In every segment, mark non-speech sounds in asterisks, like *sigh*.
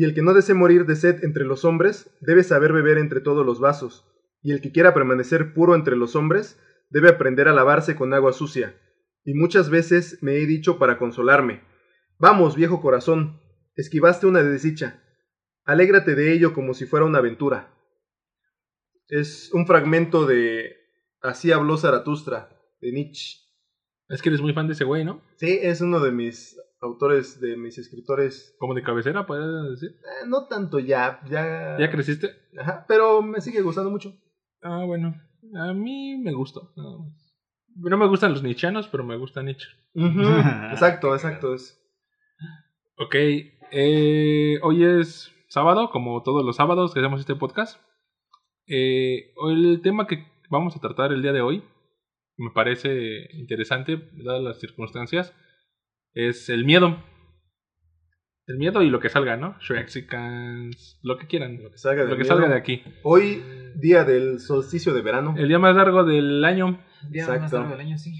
Y el que no desee morir de sed entre los hombres, debe saber beber entre todos los vasos. Y el que quiera permanecer puro entre los hombres, debe aprender a lavarse con agua sucia. Y muchas veces me he dicho para consolarme, Vamos, viejo corazón, esquivaste una desdicha. Alégrate de ello como si fuera una aventura. Es un fragmento de Así habló Zaratustra, de Nietzsche. Es que eres muy fan de ese güey, ¿no? Sí, es uno de mis autores, de mis escritores. Como de cabecera, puedes decir. Eh, no tanto ya, ya. ¿Ya creciste? Ajá, pero me sigue gustando mucho. Ah, bueno. A mí me gustó. No me gustan los nichianos, pero me gusta Nietzsche. *laughs* exacto, exacto. Es. Ok, eh, hoy es sábado, como todos los sábados que hacemos este podcast. Eh, el tema que vamos a tratar el día de hoy me parece interesante, dadas las circunstancias, es el miedo. El miedo y lo que salga, ¿no? Shrexicans, lo que quieran. Lo que salga, lo que salga de aquí. Hoy, día del solsticio de verano. El día más largo del año. Día más largo del año, sí.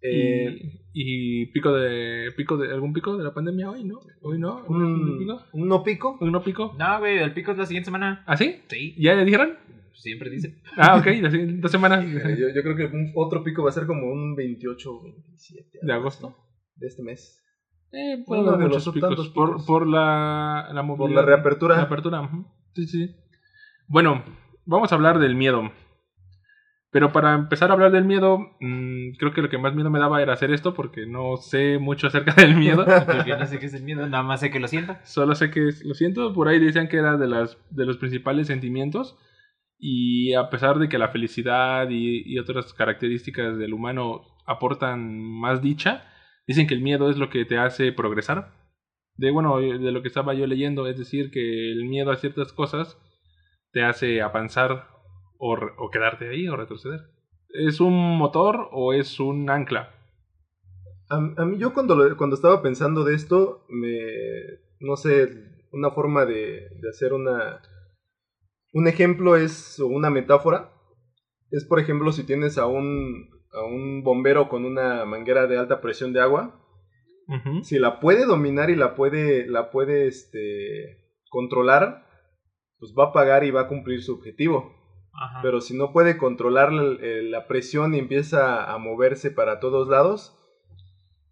Eh, y, pico de pico de algún pico de la pandemia hoy, ¿no? Hoy no. ¿Un, pico? ¿Un no pico? ¿Un no pico? No, güey, el pico es la siguiente semana. ¿Ah, sí? Sí. ¿Ya le dijeron? Siempre dice. Ah, ok, la siguiente semana. yo, yo, creo que un, otro pico va a ser como un 28 o 27. ¿De agosto? De este mes. Eh, puede haber muchos picos, Por, por la, la movilidad. Por la reapertura. La apertura. Sí, sí. Bueno, vamos a hablar del miedo. Pero para empezar a hablar del miedo, mmm, creo que lo que más miedo me daba era hacer esto porque no sé mucho acerca del miedo. *laughs* porque no sé qué es el miedo, nada más sé que lo siento. Solo sé que lo siento, por ahí decían que era de, las, de los principales sentimientos. Y a pesar de que la felicidad y, otras características del humano aportan más dicha, dicen que el miedo es lo que te hace progresar. De bueno, de lo que estaba yo leyendo, es decir, que el miedo a ciertas cosas te hace avanzar o, quedarte ahí o retroceder. ¿Es un motor o es un ancla? A, mí yo cuando, cuando estaba pensando de esto, me, no sé, una forma de, de hacer una... Un ejemplo es, una metáfora, es por ejemplo si tienes a un, a un bombero con una manguera de alta presión de agua, si la puede dominar y la puede, la puede este, controlar, pues va a pagar y va a cumplir su objetivo. Pero si no puede controlar la, presión y empieza a moverse para todos lados,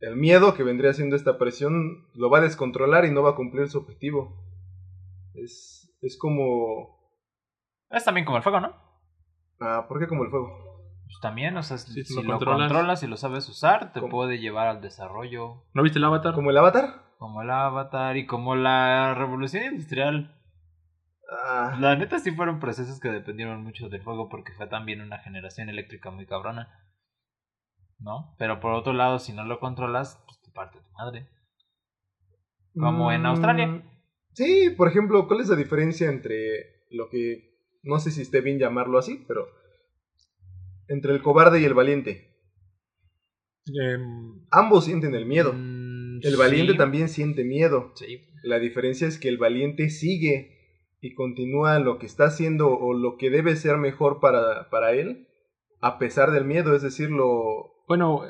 el miedo que vendría siendo esta presión lo va a descontrolar y no va a cumplir su objetivo. Es, es como... Es también como el fuego, ¿no? Ah, ¿por qué como el fuego? Pues también, o sea, si, lo, controlas. y lo sabes usar, te puede llevar al desarrollo. ¿No viste el avatar? ¿Como el avatar? Como el avatar y como la revolución industrial. Ah. La neta sí fueron procesos que dependieron mucho del fuego porque fue también una generación eléctrica muy cabrona. ¿No? Pero por otro lado, si no lo controlas, pues te parte tu madre. Como en Australia. Mm, sí, por ejemplo, ¿cuál es la diferencia entre lo que, no sé si esté bien llamarlo así, pero entre el cobarde y el valiente? Em, Ambos sienten el miedo. Mm, el valiente también siente miedo. Sí. La diferencia es que el valiente sigue y continúa lo que está haciendo o lo que debe ser mejor para, para él, a pesar del miedo, es decir, lo... Bueno,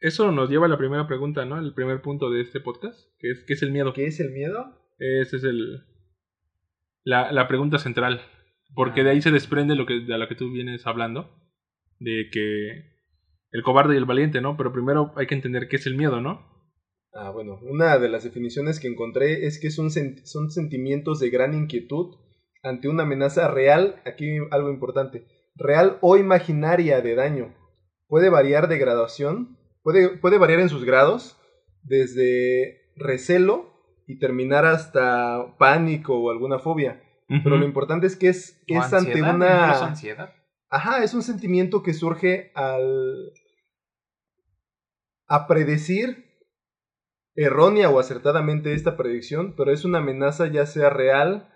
eso nos lleva a la primera pregunta, ¿no? El primer punto de este podcast, que es ¿qué es el miedo? ¿Qué es el miedo? Esa es el, la, la pregunta central, porque de ahí se desprende lo que, de lo que tú vienes hablando, de que el cobarde y el valiente, ¿no? Pero primero hay que entender qué es el miedo, ¿no? Ah, bueno, una de las definiciones que encontré es que son, son sentimientos de gran inquietud ante una amenaza real, aquí algo importante, real o imaginaria de daño. Puede variar de graduación, puede, puede variar en sus grados, desde recelo y terminar hasta pánico o alguna fobia. Pero lo importante es que es, es ante una... ansiedad. Ajá, es un sentimiento que surge al... a predecir errónea o acertadamente esta predicción, pero es una amenaza ya sea real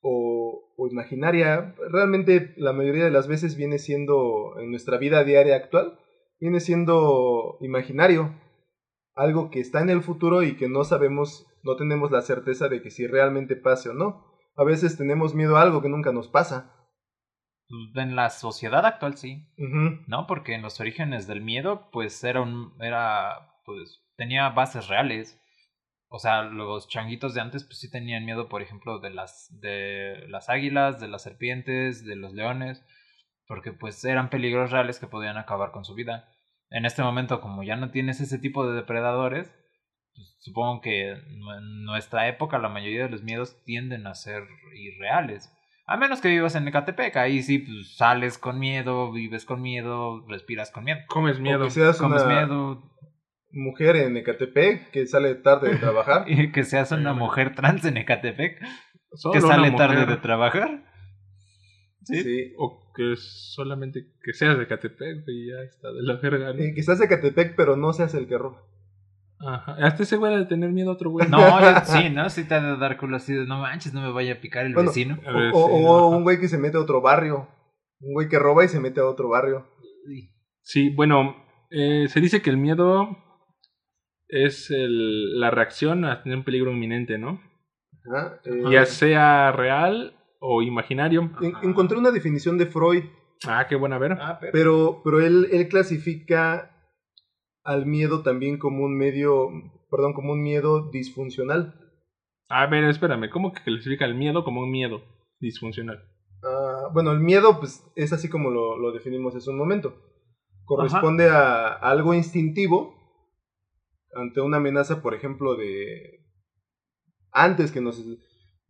o, imaginaria. Realmente la mayoría de las veces viene siendo, en nuestra vida diaria actual, viene siendo imaginario. Algo que está en el futuro y que no sabemos, no tenemos la certeza de que si realmente pase o no. A veces tenemos miedo a algo que nunca nos pasa. En la sociedad actual sí, ¿no? Porque en los orígenes del miedo, pues era un, era, pues, tenía bases reales. o sea, los changuitos de antes pues sí tenían miedo, por ejemplo, de las de las águilas, de las serpientes, de los leones, porque pues eran peligros reales que podían acabar con su vida. En este momento, como ya no tienes ese tipo de depredadores, pues, supongo que en nuestra época la mayoría de los miedos tienden a ser irreales. A menos que vivas en Ecatepec, ahí sí, pues sales con miedo, vives con miedo, respiras con miedo. Comes miedo. que seas Comes una miedo. mujer en Ecatepec que sale tarde de trabajar. *laughs* Y que seas una mujer trans en Ecatepec Solo que sale tarde de trabajar. Sí. sí. O que solamente que seas de Catepec, y ya está de la verga. ¿no? Eh, que seas Ecatepec, pero no seas el que roba. Ajá. Hasta ese güey de tener miedo a otro güey. No, *laughs* yo- sí, ¿no? Sí te ha de dar culo así de no manches, no me vaya a picar el Bueno, vecino. O, ver, o- sí, o ajá. un güey que se mete a otro barrio. Un güey que roba y se mete a otro barrio. Sí, bueno, eh, se dice que el miedo es el- la reacción a tener un peligro inminente, ¿no? Ajá, eh, Ya sea real o imaginario. en- encontré una definición de Freud, Ah, qué buena ver. Ah, pero... pero, pero él, él clasifica al miedo también como un medio, perdón, como un miedo disfuncional. A ver, espérame, ¿cómo que clasifica el miedo como un miedo disfuncional? Ah, bueno, el miedo pues, es así como lo, lo definimos hace un momento. Corresponde a, a algo instintivo ante una amenaza, por ejemplo, de antes que nos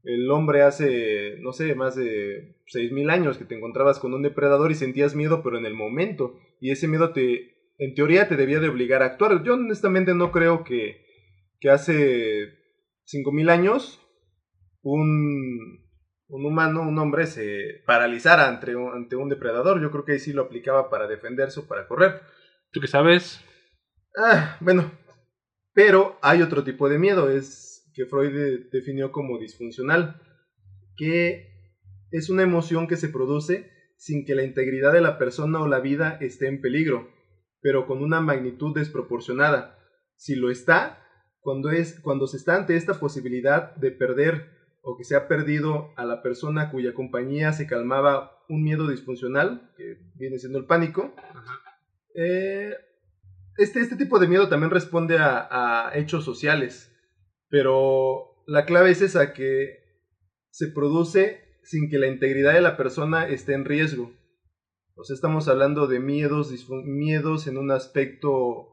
el hombre hace, no sé, más de 6.000 años que te encontrabas con un depredador y sentías miedo, pero en el momento. Y ese miedo te, en teoría, te debía de obligar a actuar. Yo honestamente no creo que, que hace 5.000 años un, un humano, un hombre, se paralizara ante un, ante un depredador. Yo creo que ahí sí lo aplicaba para defenderse o para correr. ¿Tú qué sabes? Ah, bueno. Pero hay otro tipo de miedo, es que Freud de- definió como disfuncional, que es una emoción que se produce sin que la integridad de la persona o la vida esté en peligro, pero con una magnitud desproporcionada. Si lo está, cuando, es, cuando se está ante esta posibilidad de perder o que se ha perdido a la persona cuya compañía se calmaba un miedo disfuncional, que viene siendo el pánico, eh, este, este tipo de miedo también responde a, a hechos sociales, pero la clave es esa que se produce sin que la integridad de la persona esté en riesgo. O sea, estamos hablando de miedos, miedos en un aspecto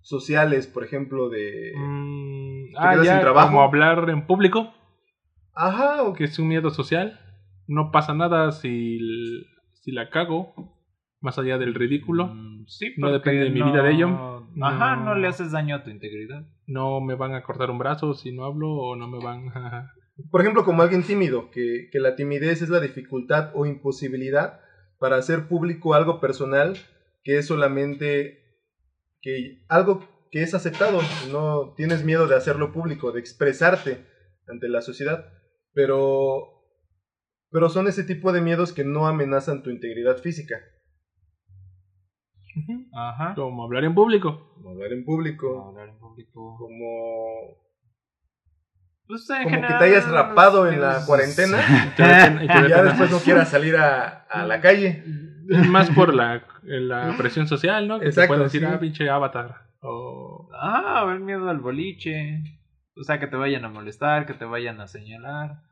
sociales, por ejemplo, de... Mm, ¿Te ah, ya, sin trabajo? como hablar en público, Ajá, o que es un miedo social. No pasa nada si, si la cago, más allá del ridículo. Mm, sí, No depende de mi no- vida de ello. Ajá, No. no le haces daño a tu integridad. No me van a cortar un brazo si no hablo o no me van *laughs* a... Por ejemplo, como alguien tímido, que, que la timidez es la dificultad o imposibilidad para hacer público algo personal que es solamente que algo que es aceptado, no tienes miedo de hacerlo público, de expresarte ante la sociedad, pero pero son ese tipo de miedos que no amenazan tu integridad física, Ajá. Como hablar en público. como hablar en público, Hablar en público. como Pues, en como que te hayas rapado en la cuarentena *laughs* Y te te ya después no *laughs* quieras salir a, a la calle. Es más por la, la *laughs* presión social, ¿no? Que te Exacto, pueden decir, sí. ah, pinche avatar. O... Ah, haber miedo al boliche. O sea, que te vayan a molestar, que te vayan a señalar.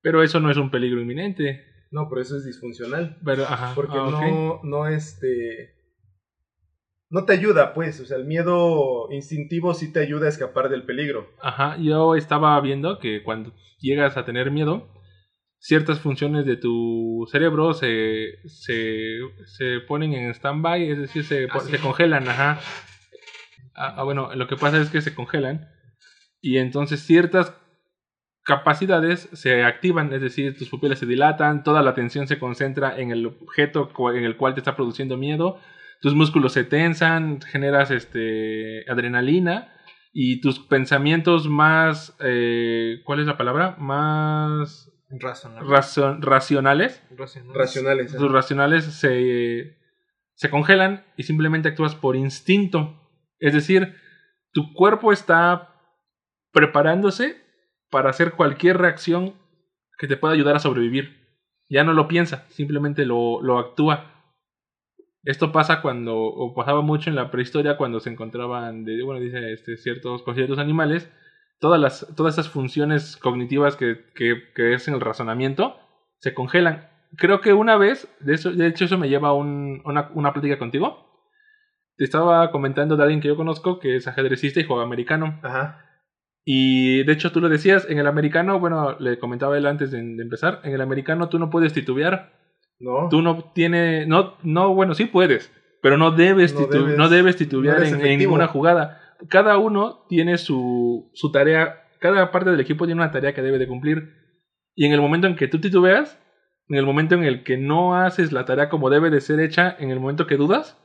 Pero eso no es un peligro inminente. No, pero eso es disfuncional. Pero, ajá, Porque ah, no, no, este. No te ayuda, pues. O sea, el miedo instintivo sí te ayuda a escapar del peligro. Ajá, yo estaba viendo que cuando llegas a tener miedo, ciertas funciones de tu cerebro se, se, se ponen en stand-by, es decir, se, po- se congelan, ajá. Ah, ah, bueno, lo que pasa es que se congelan y entonces ciertas capacidades se activan, es decir, tus pupilas se dilatan, toda la atención se concentra en el objeto en el cual te está produciendo miedo, tus músculos se tensan, generas este adrenalina y tus pensamientos más, eh, ¿cuál es la palabra? Más Razonable. razon- racionales, Racional. Racionales. ¿eh? tus racionales se, se congelan y simplemente actúas por instinto. Es decir, tu cuerpo está preparándose para hacer cualquier reacción que te pueda ayudar a sobrevivir. Ya no lo piensa, simplemente lo, lo actúa. Esto pasa cuando, o pasaba mucho en la prehistoria cuando se encontraban, de, bueno, dice este, ciertos, con ciertos animales todas, las, todas esas funciones cognitivas que, que, que es en el razonamiento se congelan. Creo que una vez, de, eso, de hecho eso me lleva a un, una, una plática contigo. Te estaba comentando de alguien que yo conozco que es ajedrecista y juega americano. Ajá. Y de hecho tú lo decías, en el americano, bueno, le comentaba él antes de, de empezar, en el americano tú no puedes titubear. No. Tú no tienes, no, no, bueno, sí puedes, pero no debes, No titu- debes- no debes titubear no en, ninguna jugada. Cada uno tiene su, su tarea, cada parte del equipo tiene una tarea que debe de cumplir. Y en el momento en que tú titubeas, en el momento en el que no haces la tarea como debe de ser hecha, en el momento que dudas,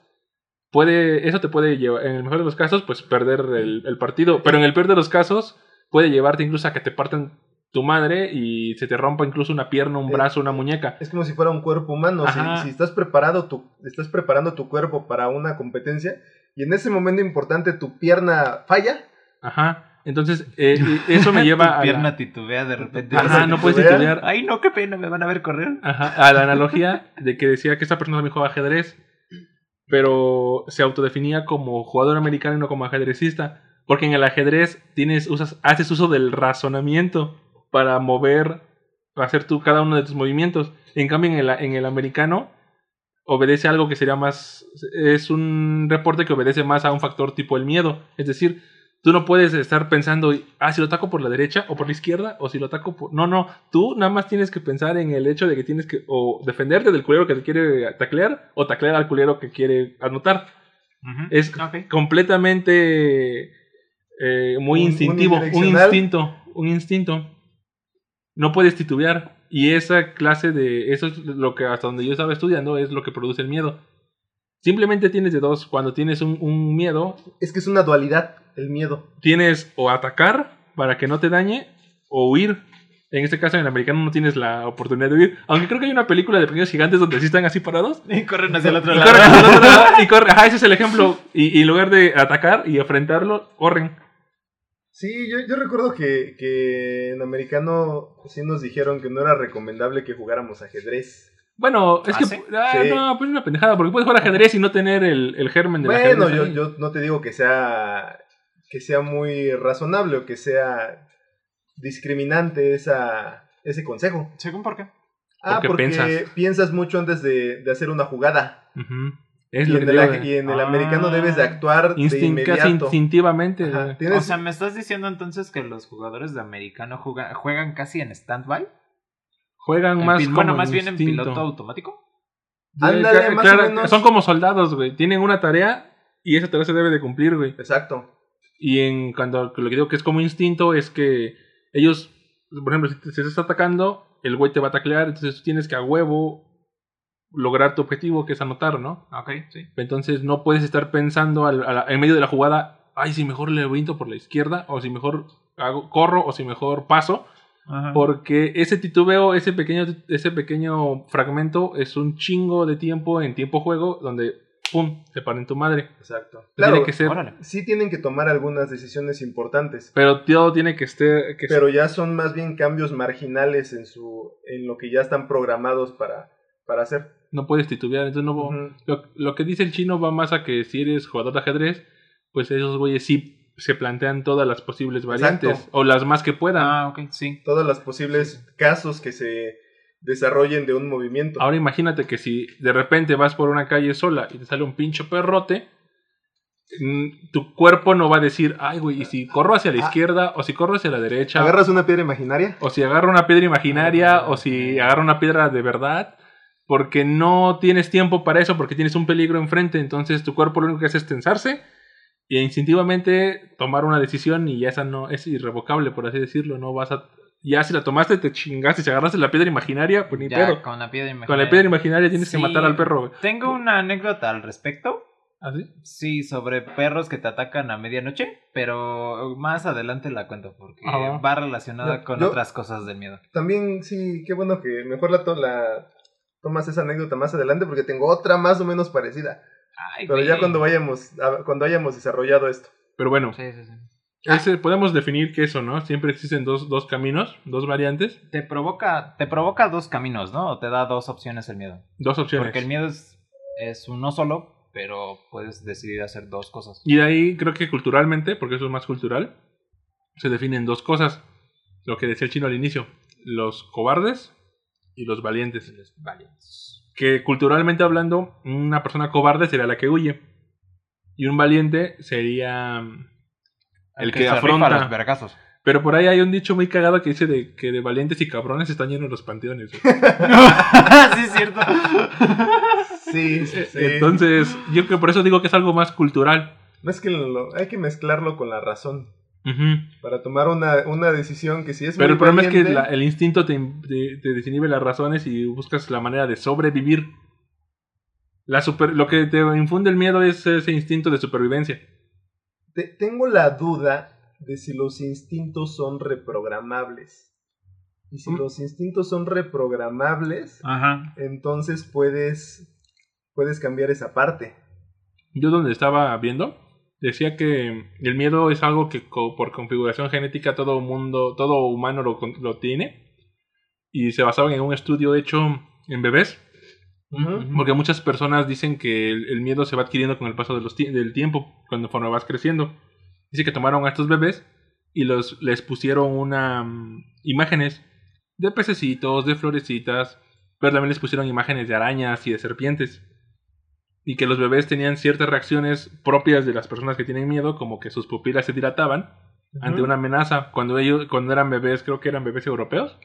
puede, eso te puede llevar, en el mejor de los casos, pues perder el, el partido. Pero en el peor de los casos, puede llevarte incluso a que te partan tu madre y se te rompa incluso una pierna, un Eh, brazo, una muñeca. Es como si fuera un cuerpo humano. Si, si estás preparado, tu, estás preparando tu cuerpo para una competencia y en ese momento importante tu pierna falla, Ajá. Entonces, eh, y eso me *laughs* lleva Tu a la, pierna titubea de repente. Ajá, no puedes titubear. Ay, no, qué pena, me van a ver correr. Ajá, a la analogía de que decía que esta persona también juega ajedrez, pero se autodefinía como jugador americano y no como ajedrecista, porque en el ajedrez tienes, usas, haces uso del razonamiento para mover, hacer tú cada uno de tus movimientos. En cambio, en el, en el americano obedece a algo que sería más, es un reporte que obedece más a un factor tipo el miedo, es decir, Tú no puedes estar pensando, ah, si lo ataco por la derecha o por la izquierda o si lo ataco por... No, no, tú nada más tienes que pensar en el hecho de que tienes que o defenderte del culero que te quiere taclear o taclear al culero que quiere anotar. Es completamente eh, muy Un- instintivo, un, instinto, un instinto. No puedes titubear y esa clase de... Eso es lo que hasta donde yo estaba estudiando es lo que produce el miedo. Simplemente tienes de dos. Cuando tienes un, un miedo, Es que es una dualidad, el miedo. tienes o atacar para que no te dañe o huir. En este caso, en el americano no tienes la oportunidad de huir. Aunque creo que hay una película de pequeños gigantes donde sí están así parados. Y corren hacia el otro Y lado. corren hacia el otro lado, y corren. Ajá, ese es el ejemplo. Y, y en lugar de atacar y enfrentarlo, corren. Sí, yo, yo recuerdo que, que en americano sí nos dijeron que no era recomendable que jugáramos ajedrez. Bueno, es ¿Ah, que. sí? ah, Sí. No, pues es una pendejada. Porque puedes jugar ajedrez y no tener el, el germen del Bueno, ajedrez yo, ahí. yo no te digo que sea que sea muy razonable o que sea discriminante esa, ese consejo. ¿Según por qué? Ah, Porque porque piensas. piensas. mucho antes de, de hacer una jugada. Ujú. Es Y lo en, que el, digo y en el Ah. americano debes de actuar de casi instintivamente. Ajá, O sea, ¿me estás diciendo entonces que los jugadores de americano juegan, juegan casi en stand-by? Juegan En más como Bueno, en más bien en piloto automático. Ándale, Claro, más o menos. Son como soldados, güey. Tienen una tarea y esa tarea se debe de cumplir, güey. Exacto. Y en cuando lo que digo que es como instinto es que ellos, por ejemplo, si te, si te está atacando, el güey te va a taclear, entonces tú tienes que a huevo lograr tu objetivo, que es anotar, ¿no? Ok, sí. Entonces no puedes estar pensando al- a la- en medio de la jugada, ay, si mejor le brinco por la izquierda, o si mejor hago, corro, o si mejor paso, Ajá. porque ese titubeo, ese pequeño, ese pequeño fragmento es un chingo de tiempo en tiempo juego donde, ¡pum!, se para en tu madre. Exacto. Tiene Claro, que ser, Órale. sí tienen que tomar algunas decisiones importantes, pero todo tiene que estar... Que pero ya son más bien cambios marginales en su en lo que ya están programados para, para hacer. No puedes titubear, entonces no... Lo, lo que dice el chino va más a que si eres jugador de ajedrez, pues esos güeyes sí se plantean todas las posibles variantes, Exacto. o las más que puedan. Ah, ok, sí. Todos los posibles casos que se desarrollen de un movimiento. Ahora imagínate que si de repente vas por una calle sola y te sale un pincho perrote, mm, tu cuerpo no va a decir, ay, güey, y si corro hacia la Ah. izquierda, o si corro hacia la derecha, Agarras una piedra imaginaria. o si agarro una piedra imaginaria, o si agarro una piedra de verdad, porque no tienes tiempo para eso, porque tienes un peligro enfrente, entonces tu cuerpo lo único que hace es tensarse y instintivamente tomar una decisión y ya esa no es irrevocable, por así decirlo, no vas a... Ya si la tomaste, te chingaste, si agarraste la piedra imaginaria, pues ni Ya, pedo. con la piedra imaginaria. Con la piedra imaginaria tienes que Sí. matar al perro. Tengo una anécdota al respecto. ¿Así? Sí, sobre perros que te atacan a medianoche, pero más adelante la cuento porque Ah, va. relacionada Yo- con yo- otras cosas del miedo. También, sí, qué bueno que mejor la, to- la tomas esa anécdota más adelante porque tengo otra más o menos parecida. Ay, Pero güey. ya cuando vayamos, cuando hayamos desarrollado esto. Pero bueno, Sí, sí, sí. ese, podemos definir que eso, ¿no? Siempre existen dos, dos caminos, dos variantes, Te provoca, te provoca dos caminos, ¿no? O te da dos opciones el miedo. dos opciones. Porque el miedo es, es uno solo, pero puedes decidir hacer dos cosas. Y de ahí creo que culturalmente, porque eso es más cultural, se definen dos cosas. Lo que decía el chino al inicio, los cobardes y los valientes. Los valientes. Que culturalmente hablando, una persona cobarde sería la que huye. Y un valiente sería el, que, se rifa afronta. los vergazos. Pero por ahí hay un dicho muy cagado que dice de que de valientes y cabrones están llenos los panteones. *laughs* sí, es cierto. Sí, sí, sí. Entonces, yo que por eso digo que es algo más cultural. Mézclenlo, hay que mezclarlo con la razón. Ujú. Para tomar una, una decisión que si es Pero muy el problema es que la- el instinto te, te, te desinhibe las razones y buscas la manera de sobrevivir. La super, lo que te infunde el miedo es ese instinto de supervivencia. Te- tengo la duda de si los instintos son reprogramables. Y si Mm. los instintos son reprogramables, Ajá. entonces puedes, puedes cambiar esa parte. Yo donde estaba viendo, decía que el miedo es algo que por configuración genética todo mundo, todo humano lo, lo tiene. Y se basaba en un estudio hecho en bebés. Porque muchas personas dicen que el, el miedo se va adquiriendo con el paso de los tie- del tiempo, cuando vas creciendo. Dice que tomaron a estos bebés y los, les pusieron una, mm, imágenes de pececitos, de florecitas, pero también les pusieron imágenes de arañas y de serpientes. Y que los bebés tenían ciertas reacciones propias de las personas que tienen miedo, como que sus pupilas se dilataban ante una amenaza. Cuando ellos, cuando eran bebés, creo que eran bebés europeos.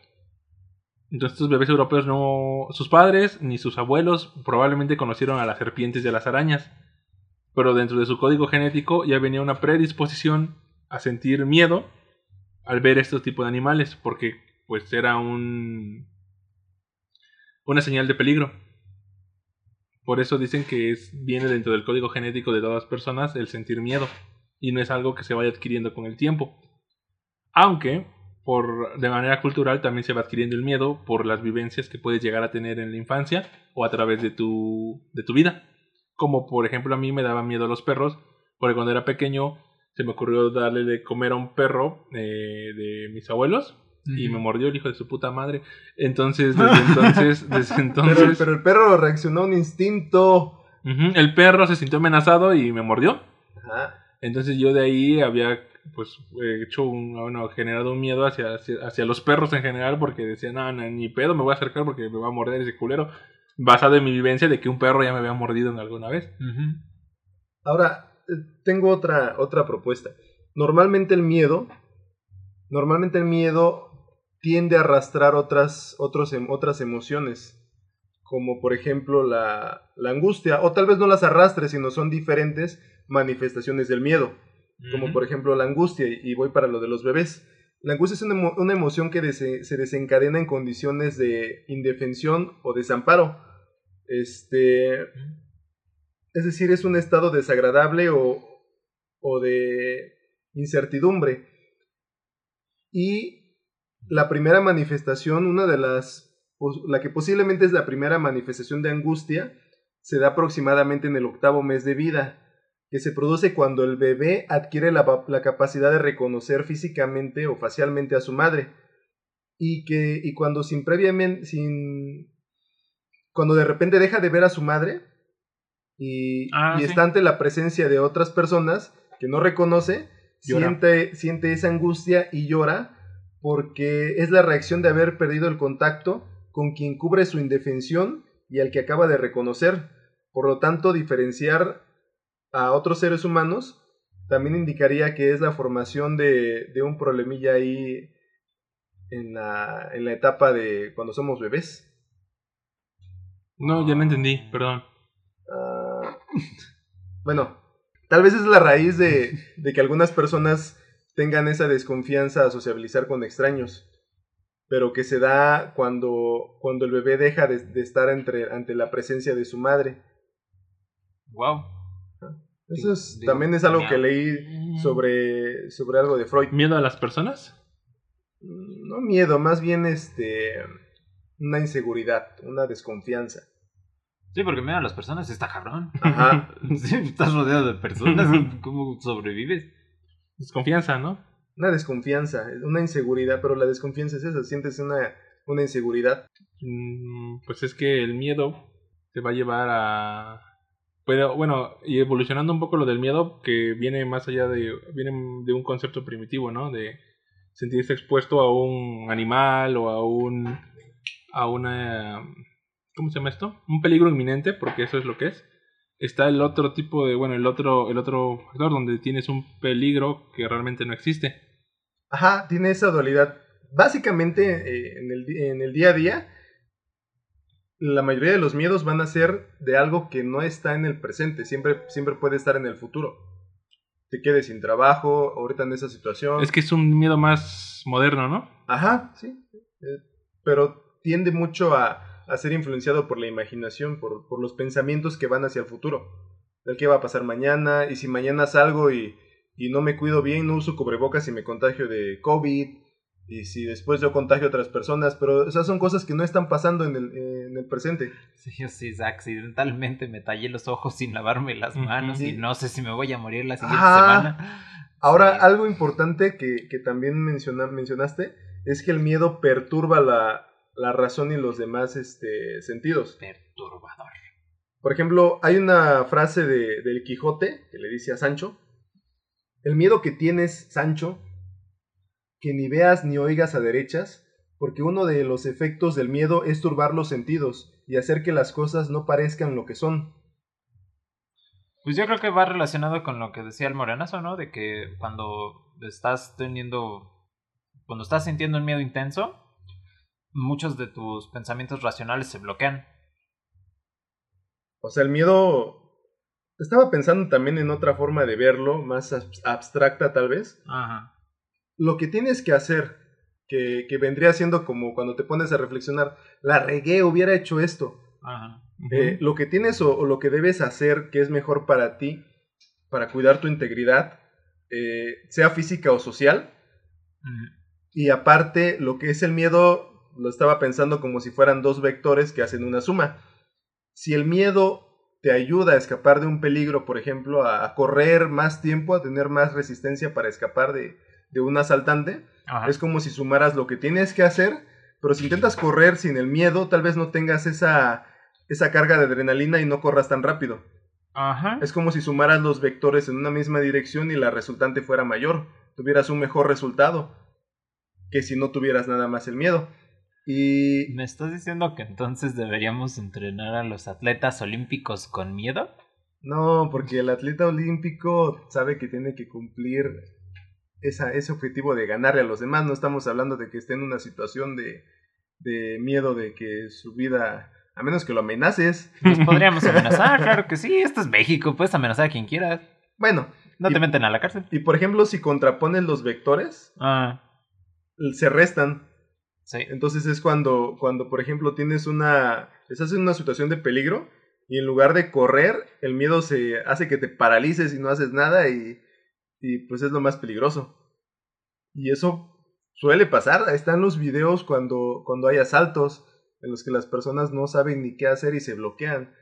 Entonces estos bebés europeos no, sus padres ni sus abuelos probablemente conocieron a las serpientes y a las arañas. Pero dentro de su código genético ya venía una predisposición a sentir miedo al ver estos tipos de animales, porque pues era un una señal de peligro. Por eso dicen que es, viene dentro del código genético de todas las personas el sentir miedo y no es algo que se vaya adquiriendo con el tiempo. Aunque por de manera cultural también se va adquiriendo el miedo por las vivencias que puedes llegar a tener en la infancia o a través de tu de tu vida. Como por ejemplo a mí me daban miedo los perros, porque cuando era pequeño se me ocurrió darle de comer a un perro eh, de mis abuelos y me mordió el hijo de su puta madre. Entonces, desde *laughs* entonces, desde entonces, pero el perro reaccionó a un instinto. El perro se sintió amenazado y me mordió. Ajá. Entonces yo de ahí había pues hecho un, bueno, generado un miedo hacia, hacia, hacia los perros en general porque decía, no, no, ni pedo me voy a acercar porque me va a morder ese culero. Basado en mi vivencia de que un perro ya me había mordido en alguna vez. Ahora, eh, tengo otra, otra propuesta. Normalmente el miedo, normalmente el miedo tiende a arrastrar otras, otros, em- otras emociones, como por ejemplo la, la angustia, o tal vez no las arrastre, sino son diferentes manifestaciones del miedo, como por ejemplo la angustia, y voy para lo de los bebés. La angustia es una, emo- una emoción que dese- se desencadena en condiciones de indefensión o desamparo. Este, es decir, es un estado desagradable o, o de incertidumbre. Y la primera manifestación, una de las, la que posiblemente es la primera manifestación de angustia, se da aproximadamente en el octavo mes de vida, que se produce cuando el bebé adquiere la, la capacidad de reconocer físicamente o facialmente a su madre. Y que, y cuando sin previamente, sin, cuando de repente deja de ver a su madre, y, Ah, y sí. está ante la presencia de otras personas que no reconoce, Llora. siente, siente esa angustia y llora porque es la reacción de haber perdido el contacto con quien cubre su indefensión y al que acaba de reconocer. Por lo tanto, diferenciar a otros seres humanos también indicaría que es la formación de, de un problemilla ahí en la, en la etapa de cuando somos bebés. No, ya no entendí, perdón. Ah, *laughs* bueno, tal vez es la raíz de, de que algunas personas tengan esa desconfianza a sociabilizar con extraños, pero que se da cuando, cuando el bebé deja de, de estar entre, ante la presencia de su madre. Wow. Eso es, también es algo que leí sobre, sobre algo de Freud. ¿Miedo a las personas? No miedo, más bien este una inseguridad, una desconfianza. Sí, porque mira, las personas está cabrón. Ajá. *laughs* Sí, estás rodeado de personas. *laughs* ¿Cómo sobrevives? Desconfianza, ¿no? Una desconfianza, una inseguridad, pero la desconfianza es esa, sientes una, una inseguridad. Mm, Pues es que el miedo te va a llevar a Pero bueno, y evolucionando un poco lo del miedo, que viene más allá de, viene de un concepto primitivo, ¿no? De sentirse expuesto a un animal o a un, a una, ¿cómo se llama esto? Un peligro inminente, porque eso es lo que es. Está el otro tipo de, bueno, el otro, el otro factor donde tienes un peligro que realmente no existe. Ajá, tiene esa dualidad. Básicamente, eh, en, el, en el día a día, la mayoría de los miedos van a ser de algo que no está en el presente, siempre, siempre puede estar en el futuro. Te quedes sin trabajo, ahorita en esa situación. Es que es un miedo más moderno, ¿no? Ajá, sí. Eh, pero tiende mucho a, a, ser influenciado por la imaginación, por, por, los pensamientos que van hacia el futuro. El qué va a pasar mañana, y si mañana salgo y, y no me cuido bien, no uso cubrebocas y me contagio de COVID, y si después yo contagio a otras personas, pero esas son cosas que no están pasando en el, en el presente. Sí, yo sí, accidentalmente me tallé los ojos sin lavarme las manos y no sé si me voy a morir la siguiente semana. Ahora, algo importante que, que también menciona, mencionaste es que el miedo perturba la, la razón y los demás este, sentidos. Perturbador. Por ejemplo, hay una frase de, del Quijote que le dice a Sancho, el miedo que tienes, Sancho, que ni veas ni oigas a derechas, porque uno de los efectos del miedo es turbar los sentidos y hacer que las cosas no parezcan lo que son. Pues yo creo que va relacionado con lo que decía el morenazo, ¿no? De que cuando estás teniendo, cuando estás sintiendo un miedo intenso, muchos de tus pensamientos racionales se bloquean. O sea, el miedo... Estaba pensando también en otra forma de verlo, más abstracta tal vez. Ajá lo que tienes que hacer, que, que, vendría siendo como cuando te pones a reflexionar, la regué, hubiera hecho esto. Ajá. eh, lo que tienes o, o, lo que debes hacer que es mejor para ti, para cuidar tu integridad, eh, sea física o social. Ajá. Y aparte, lo que es el miedo, lo estaba pensando como si fueran dos vectores que hacen una suma. Si el miedo te ayuda a escapar de un peligro, por ejemplo, a, correr más tiempo, a tener más resistencia para escapar de, de un asaltante, Ajá. es como si sumaras lo que tienes que hacer, pero si intentas correr sin el miedo, tal vez no tengas esa, esa carga de adrenalina y no corras tan rápido. Ajá. Es como si sumaras los vectores en una misma dirección y la resultante fuera mayor, tuvieras un mejor resultado que si no tuvieras nada más el miedo. Y... ¿Me estás diciendo que entonces deberíamos entrenar a los atletas olímpicos con miedo? No, porque el atleta olímpico sabe que tiene que cumplir esa, ese objetivo de ganarle a los demás. No estamos hablando de que esté en una situación de, de miedo de que su vida, a menos que lo amenaces. *laughs* Nos podríamos *laughs* amenazar, claro que sí. Esto es México, puedes amenazar a quien quieras. Bueno. No y, te meten a la cárcel. Y por ejemplo, si contrapones los vectores, ah. se restan. Sí. Entonces es cuando, cuando, por ejemplo, tienes una. Estás en una situación de peligro y en lugar de correr, el miedo se hace que te paralices y no haces nada y y pues es lo más peligroso. Y eso suele pasar, están los videos cuando, cuando hay asaltos en los que las personas no saben ni qué hacer y se bloquean.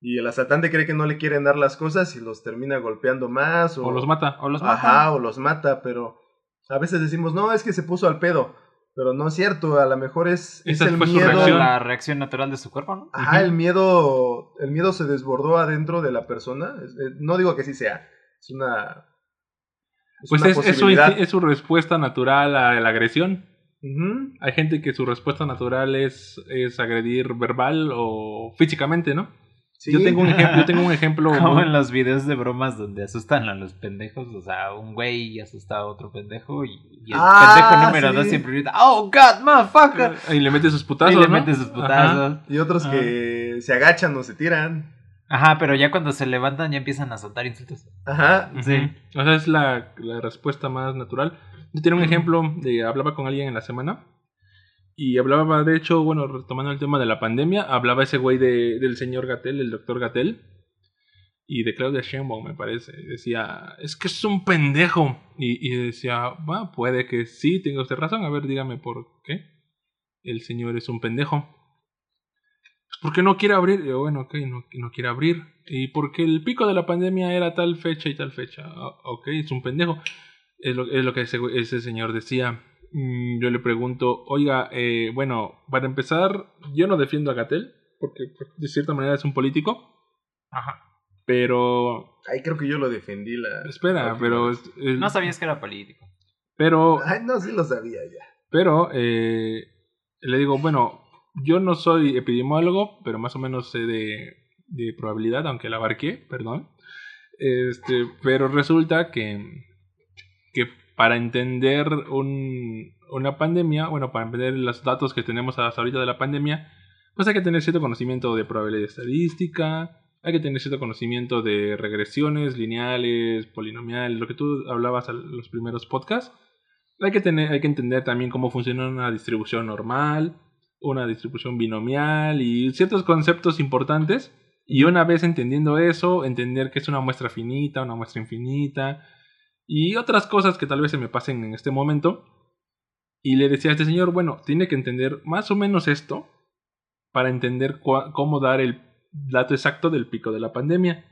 Y el asaltante cree que no le quieren dar las cosas y los termina golpeando más. O, o los mata. O los mata. Ajá, o los mata, pero a veces decimos, no, es que se puso al pedo. Pero no es cierto, a lo mejor es, es el miedo. Reacción. La reacción natural de su cuerpo, ¿no? Ajá, uh -huh. el miedo, el miedo se desbordó adentro de la persona. No digo que sí sea, es una es pues es, es, su, es, su, respuesta natural a la agresión. Uh -huh. Hay gente que su respuesta natural es, es agredir verbal o físicamente, ¿no? Sí. Yo tengo un ejemplo, yo tengo un ejemplo *laughs* Como muy... en los videos de bromas donde asustan a los pendejos, o sea, un güey asusta a otro pendejo y, y el ah, pendejo número sí. dos siempre grita, "Oh God, motherfucker." Y le mete sus putazos, y le ¿no? mete sus putazos. Ajá. Y otros que se agachan o se tiran. Ajá, pero ya cuando se levantan ya empiezan a soltar insultos. Ajá, sí. Uh -huh. O sea, es la, la, respuesta más natural. Yo tenía un ejemplo de hablaba con alguien en la semana y hablaba, de hecho, bueno, retomando el tema de la pandemia, hablaba ese güey de, del señor Gatel, el doctor Gatel, y de Claudia Sheinbaum, me parece. Decía, es que es un pendejo. Y, y decía, bueno, puede que sí, tenga usted razón. A ver, dígame por qué. El señor es un pendejo. Pues porque no quiere abrir. Yo, bueno, ok, no, no quiere abrir. Y porque el pico de la pandemia era tal fecha y tal fecha. Ok, es un pendejo. Es lo, es lo que ese, ese señor decía. Mm, yo le pregunto, oiga, eh, bueno, para empezar, yo no defiendo a Gatel, porque de cierta manera es un político. Ajá. Pero... Ay, creo que yo lo defendí la... Espera, pero... no sabías que era político. Pero... Ay, no, sí lo sabía ya. Pero, eh, le digo, bueno, yo no soy epidemiólogo, pero más o menos sé de, de probabilidad, aunque la abarqué, perdón. Este, pero resulta que para entender un, una pandemia, bueno, para entender los datos que tenemos hasta ahorita de la pandemia, pues hay que tener cierto conocimiento de probabilidad estadística, hay que tener cierto conocimiento de regresiones lineales, polinomiales, lo que tú hablabas en los primeros podcasts. Hay que, tener, hay que entender también cómo funciona una distribución normal, una distribución binomial y ciertos conceptos importantes. Y una vez entendiendo eso, entender que es una muestra finita, una muestra infinita y otras cosas que tal vez se me pasen en este momento. Y le decía a este señor, bueno, tiene que entender más o menos esto para entender cómo dar el dato exacto del pico de la pandemia.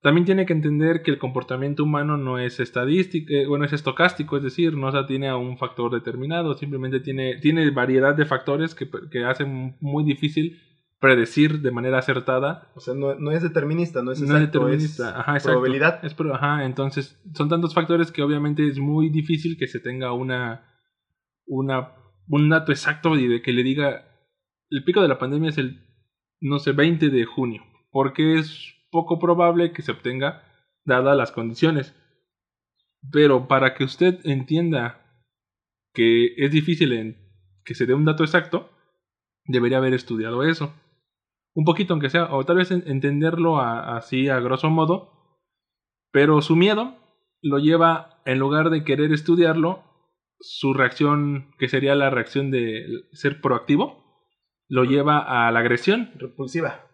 También tiene que entender que el comportamiento humano no es estadístico, eh, bueno, es estocástico, es decir, no se tiene a un factor determinado, simplemente tiene, tiene variedad de factores que, que hacen muy difícil predecir de manera acertada. O sea, no, no es determinista, no es exacto, no es determinista. ajá, probabilidad. Es, ajá, entonces son tantos factores que obviamente es muy difícil que se tenga una, una, un dato exacto y de que le diga el pico de la pandemia es el, no sé, 20 de junio, porque es poco probable que se obtenga dadas las condiciones. Pero para que usted entienda que es difícil en que se dé un dato exacto, debería haber estudiado eso. Un poquito aunque sea, o tal vez entenderlo así a grosso modo, pero su miedo lo lleva, en lugar de querer estudiarlo, su reacción, que sería la reacción de ser proactivo, lo lleva a la agresión. Repulsiva.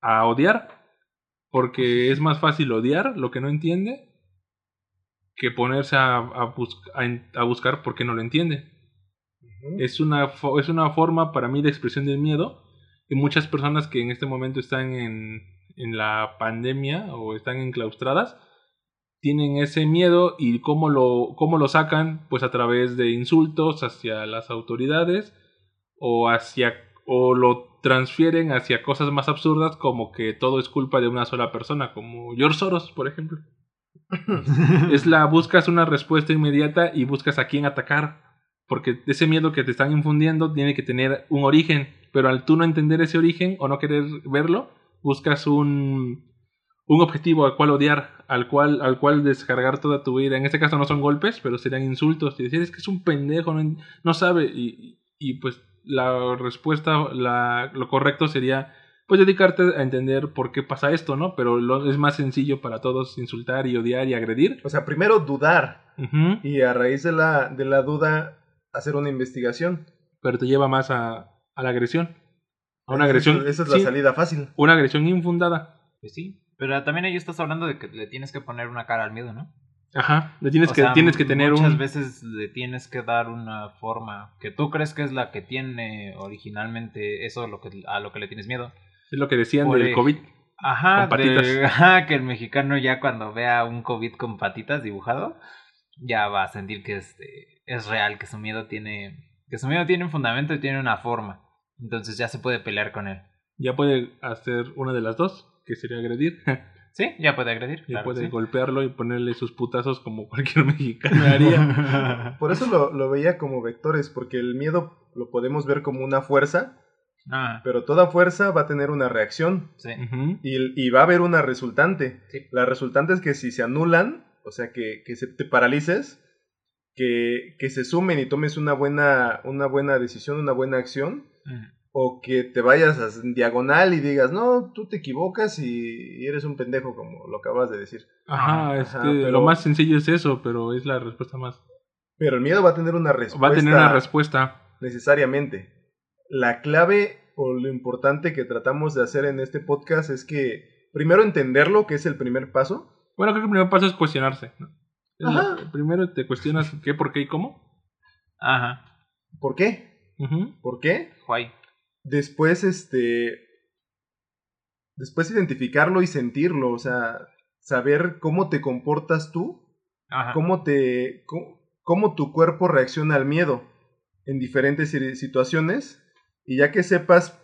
A odiar porque es más fácil odiar lo que no entiende que ponerse a, a, a, buscar porque no lo entiende. es, una, es una forma para mí de expresión del miedo y muchas personas que en este momento están en, en la pandemia o están enclaustradas tienen ese miedo y cómo lo, cómo lo sacan pues a través de insultos hacia las autoridades o hacia o lo transfieren hacia cosas más absurdas como que todo es culpa de una sola persona, como George Soros, por ejemplo. *laughs* es la buscas una respuesta inmediata y buscas a quién atacar, porque ese miedo que te están infundiendo tiene que tener un origen, pero al tú no entender ese origen o no querer verlo, buscas un un objetivo al cual odiar, al cual al cual descargar toda tu vida. En este caso no son golpes, pero serían insultos y decir es que es un pendejo, no, no sabe y, y pues la respuesta, la, lo correcto sería pues dedicarte a entender por qué pasa esto, ¿no? Pero lo, es más sencillo para todos insultar y odiar y agredir. O sea, primero dudar y a raíz de la, de la duda hacer una investigación. Pero te lleva más a, a la agresión. A una agresión. Esa es la salida fácil. Una agresión infundada. Pues sí. Pero también ahí estás hablando de que le tienes que poner una cara al miedo, ¿no? Ajá, le tienes, que, tienes que tener muchas veces le tienes que dar una forma que tú crees que es la que tiene originalmente eso lo que, a lo que le tienes miedo. Es lo que decían del COVID. Ajá, *laughs* ajá, que el mexicano ya cuando vea un COVID con patitas dibujado, ya va a sentir que es, es real, que su miedo tiene que su miedo tiene un fundamento y tiene una forma. Entonces ya se puede pelear con él. Ya puede hacer una de las dos, que sería agredir. *laughs* Sí, ya puede agredir. Ya puede golpearlo y ponerle sus putazos como cualquier *laughs* mexicano haría. *laughs* Por eso lo, lo, veía como vectores, porque el miedo lo podemos ver como una fuerza, ah. pero toda fuerza va a tener una reacción. Sí. y, y, va a haber una resultante. La resultante es que si se anulan, o sea, que, que se te paralices, que, que, se sumen y tomes una buena, una buena decisión, una buena acción, o que te vayas en diagonal y digas, no, tú te equivocas y, eres un pendejo, como lo acabas de decir. Ajá, es que lo más sencillo es eso, pero es la respuesta más. Pero el miedo va a tener una respuesta. Va a tener una respuesta. Necesariamente. La clave o lo importante que tratamos de hacer en este podcast es que primero entenderlo, que es el primer paso. Bueno, creo que el primer paso es cuestionarse. Ajá. primero te cuestionas qué, por qué y cómo. Ajá. ¿Por qué? ¿Por qué? Why? después, este, después identificarlo y sentirlo, o sea, saber cómo te comportas tú, cómo te, cómo, tu cuerpo reacciona al miedo en diferentes situaciones, y ya que sepas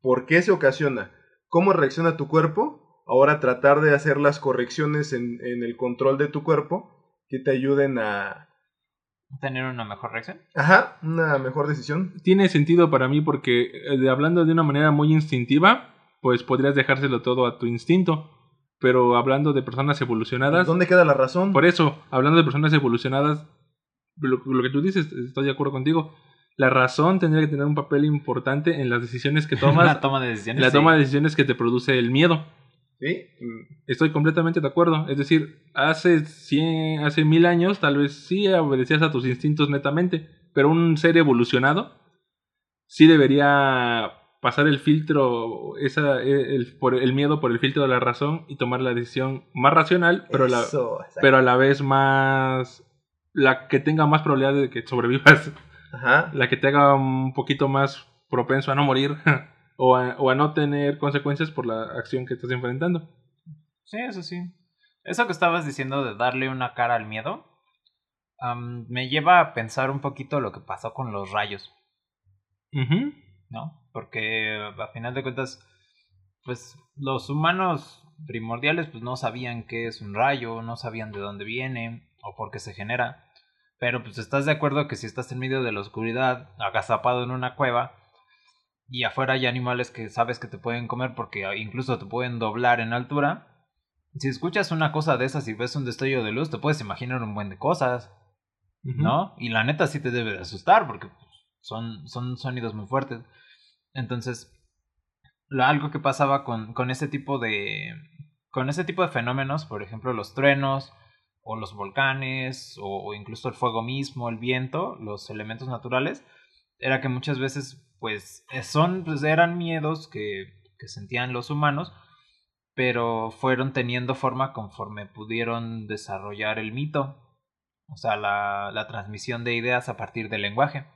por qué se ocasiona, cómo reacciona tu cuerpo, ahora tratar de hacer las correcciones en, en el control de tu cuerpo que te ayuden a, tener una mejor reacción. Ajá, una mejor decisión. Tiene sentido para mí porque eh, hablando de una manera muy instintiva, pues podrías dejárselo todo a tu instinto. Pero hablando de personas evolucionadas... ¿Dónde queda la razón? Por eso, hablando de personas evolucionadas, lo, que tú dices, estoy de acuerdo contigo. La razón tendría que tener un papel importante en las decisiones que *laughs* tomas. la toma de decisiones. La toma de decisiones que te produce el miedo. Sí. Estoy completamente de acuerdo. Es decir, hace 100, hace mil años tal vez sí obedecías a tus instintos netamente, pero un ser evolucionado sí debería pasar el filtro, esa, e, el, por el miedo por el filtro de la razón y tomar la decisión más racional, pero, la, pero a la vez más, la que tenga más probabilidad de que sobrevivas, Ajá. la que te haga un poquito más propenso a no morir. *laughs* o a, no tener consecuencias por la acción que estás enfrentando. Sí, eso sí. Eso que estabas diciendo de darle una cara al miedo, me lleva a pensar un poquito lo que pasó con los rayos. ¿No? Porque a final de cuentas, pues los humanos primordiales pues no sabían qué es un rayo, no sabían de dónde viene o por qué se genera. Pero pues estás de acuerdo que si estás en medio de la oscuridad, agazapado en una cueva, y afuera hay animales que sabes que te pueden comer porque incluso te pueden doblar en altura. Si escuchas una cosa de esas y ves un destello de luz, te puedes imaginar un buen de cosas, ¿no? Y la neta sí te debe de asustar porque pues, son, son sonidos muy fuertes. Entonces, lo, algo que pasaba con, con ese tipo de con ese tipo de fenómenos, por ejemplo, los truenos o los volcanes o incluso el fuego mismo, el viento, los elementos naturales, era que muchas veces pues eh, son, pues eran miedos que, que sentían los humanos, pero fueron teniendo forma conforme pudieron desarrollar el mito, o sea, la, la transmisión de ideas a partir del lenguaje.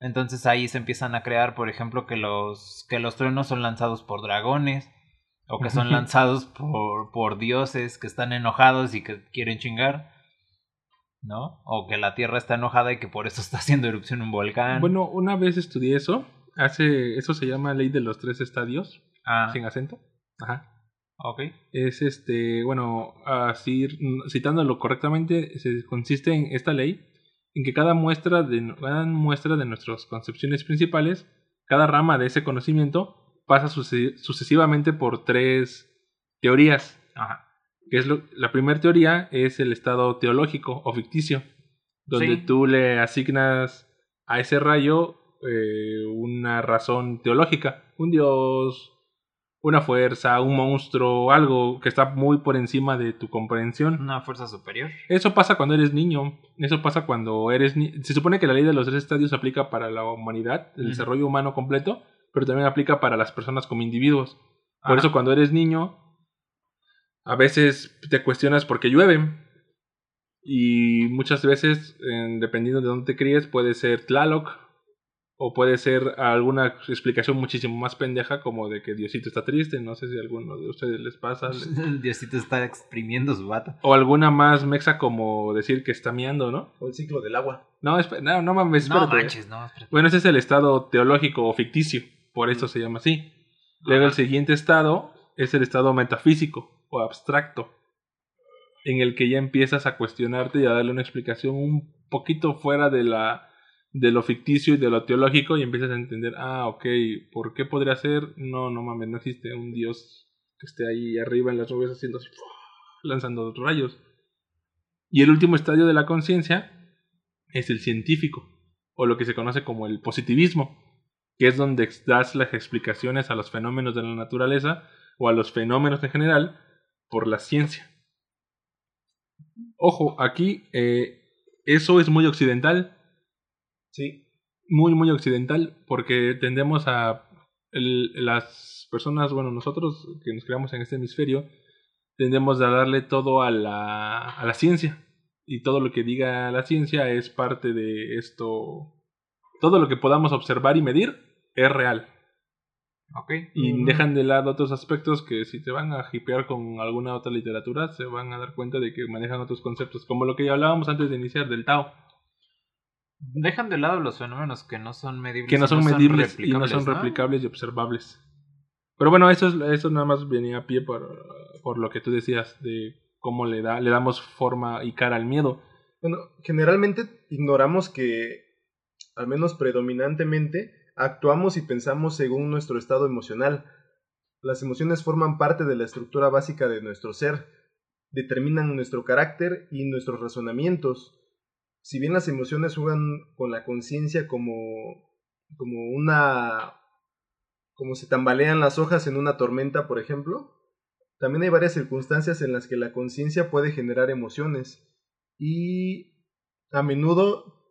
Entonces ahí se empiezan a crear, por ejemplo, que los, que los truenos son lanzados por dragones, o que son lanzados por, por dioses que están enojados y que quieren chingar. ¿No? O que la Tierra está enojada y que por eso está haciendo erupción un volcán. Bueno, una vez estudié eso hace, eso se llama ley de los tres estadios, ah. sin acento. Ajá. Ok. Es este, bueno, así citándolo correctamente, se consiste en esta ley en que cada muestra de cada muestra de nuestras concepciones principales, cada rama de ese conocimiento pasa sucesivamente por tres teorías. Ajá. Que es lo, la primera teoría es el estado teológico o ficticio, donde tú le asignas a ese rayo eh, una razón teológica, un dios, una fuerza, un monstruo, algo que está muy por encima de tu comprensión. Una fuerza superior. Eso pasa cuando eres niño, eso pasa cuando eres Se supone que la ley de los tres estadios aplica para la humanidad, el desarrollo humano completo, pero también aplica para las personas como individuos. Por eso cuando eres niño, a veces te cuestionas por qué llueve. Y muchas veces, dependiendo de dónde te críes, puede ser Tlaloc, o puede ser alguna explicación muchísimo más pendeja como de que Diosito está triste, no sé si a alguno de ustedes les pasa. *laughs* Diosito está exprimiendo su bata. O alguna más mexa como decir que está miando, ¿no? O el ciclo del agua. No, no, no mames, No manches, no. Bueno, ese es el estado teológico o ficticio, por eso se llama así. Luego el siguiente estado es el estado metafísico o abstracto, en el que ya empiezas a cuestionarte y a darle una explicación un poquito fuera de la de lo ficticio y de lo teológico y empiezas a entender, ah, ok, ¿por qué podría ser? No, no mames, no existe un dios que esté ahí arriba en las nubes haciendo así, lanzando rayos. Y el último estadio de la conciencia es el científico, o lo que se conoce como el positivismo, que es donde das las explicaciones a los fenómenos de la naturaleza o a los fenómenos en general por la ciencia. Ojo, aquí eh, eso es muy occidental, Sí. Muy, muy occidental, porque tendemos a. las personas, bueno, nosotros que nos creamos en este hemisferio, tendemos a darle todo a la, a la ciencia. Y todo lo que diga la ciencia es parte de esto. Todo lo que podamos observar y medir es real. Okay. Y dejan de lado otros aspectos que si te van a hipear con alguna otra literatura, se van a dar cuenta de que manejan otros conceptos, como lo que ya hablábamos antes de iniciar del Tao dejan de lado los fenómenos que no son medibles. Que no son medibles y no son replicables y observables. Pero bueno, eso, es, eso nada más venía a pie por, por lo que tú decías de cómo le, da, le damos forma y cara al miedo. Bueno, generalmente ignoramos que, al menos predominantemente, actuamos y pensamos según nuestro estado emocional. Las emociones forman parte de la estructura básica de nuestro ser, determinan nuestro carácter y nuestros razonamientos. Si bien las emociones juegan con la conciencia como, como una... como se tambalean las hojas en una tormenta, por ejemplo, también hay varias circunstancias en las que la conciencia puede generar emociones. Y a menudo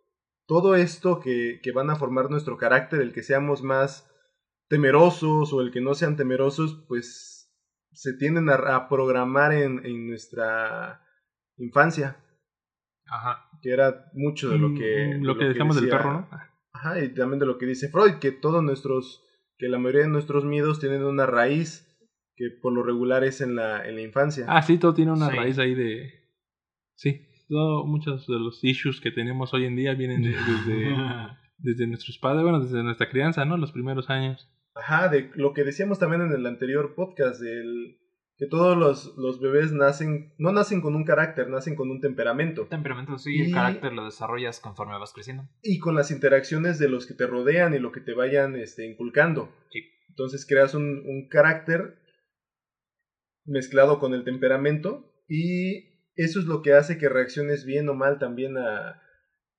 todo esto que, que van a formar nuestro carácter, el que seamos más temerosos o el que no sean temerosos, pues se tienden a, programar en, en, nuestra infancia. Ajá. Que era mucho de lo que... Mm, lo, que, decíamos del perro, ¿no? Ajá, y también de lo que dice Freud, que todos nuestros, que la mayoría de nuestros miedos tienen una raíz que por lo regular es en la, en la infancia. Ah, sí, todo tiene una raíz ahí de... Sí, todo, muchos de los issues que tenemos hoy en día vienen desde, *laughs* desde nuestros padres, bueno, desde nuestra crianza, ¿no? Los primeros años. Ajá, de lo que decíamos también en el anterior podcast, del que todos los, los bebés nacen, no nacen con un carácter, nacen con un temperamento. Temperamento, sí, y el carácter lo desarrollas conforme vas creciendo. Y con las interacciones de los que te rodean y lo que te vayan este, inculcando. Sí. Entonces creas un, un carácter mezclado con el temperamento y eso es lo que hace que reacciones bien o mal también a,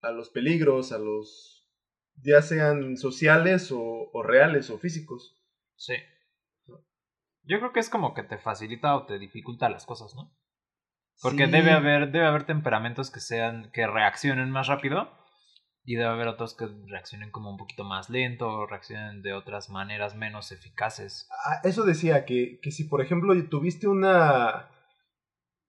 a los peligros, a los ya sean sociales o, o, reales o físicos. Sí. Yo creo que es como que te facilita o te dificulta las cosas, ¿no? Porque debe haber debe haber temperamentos que sean que reaccionen más rápido y debe haber otros que reaccionen como un poquito más lento o reaccionen de otras maneras menos eficaces. Ah, eso decía que, que si por ejemplo tuviste una...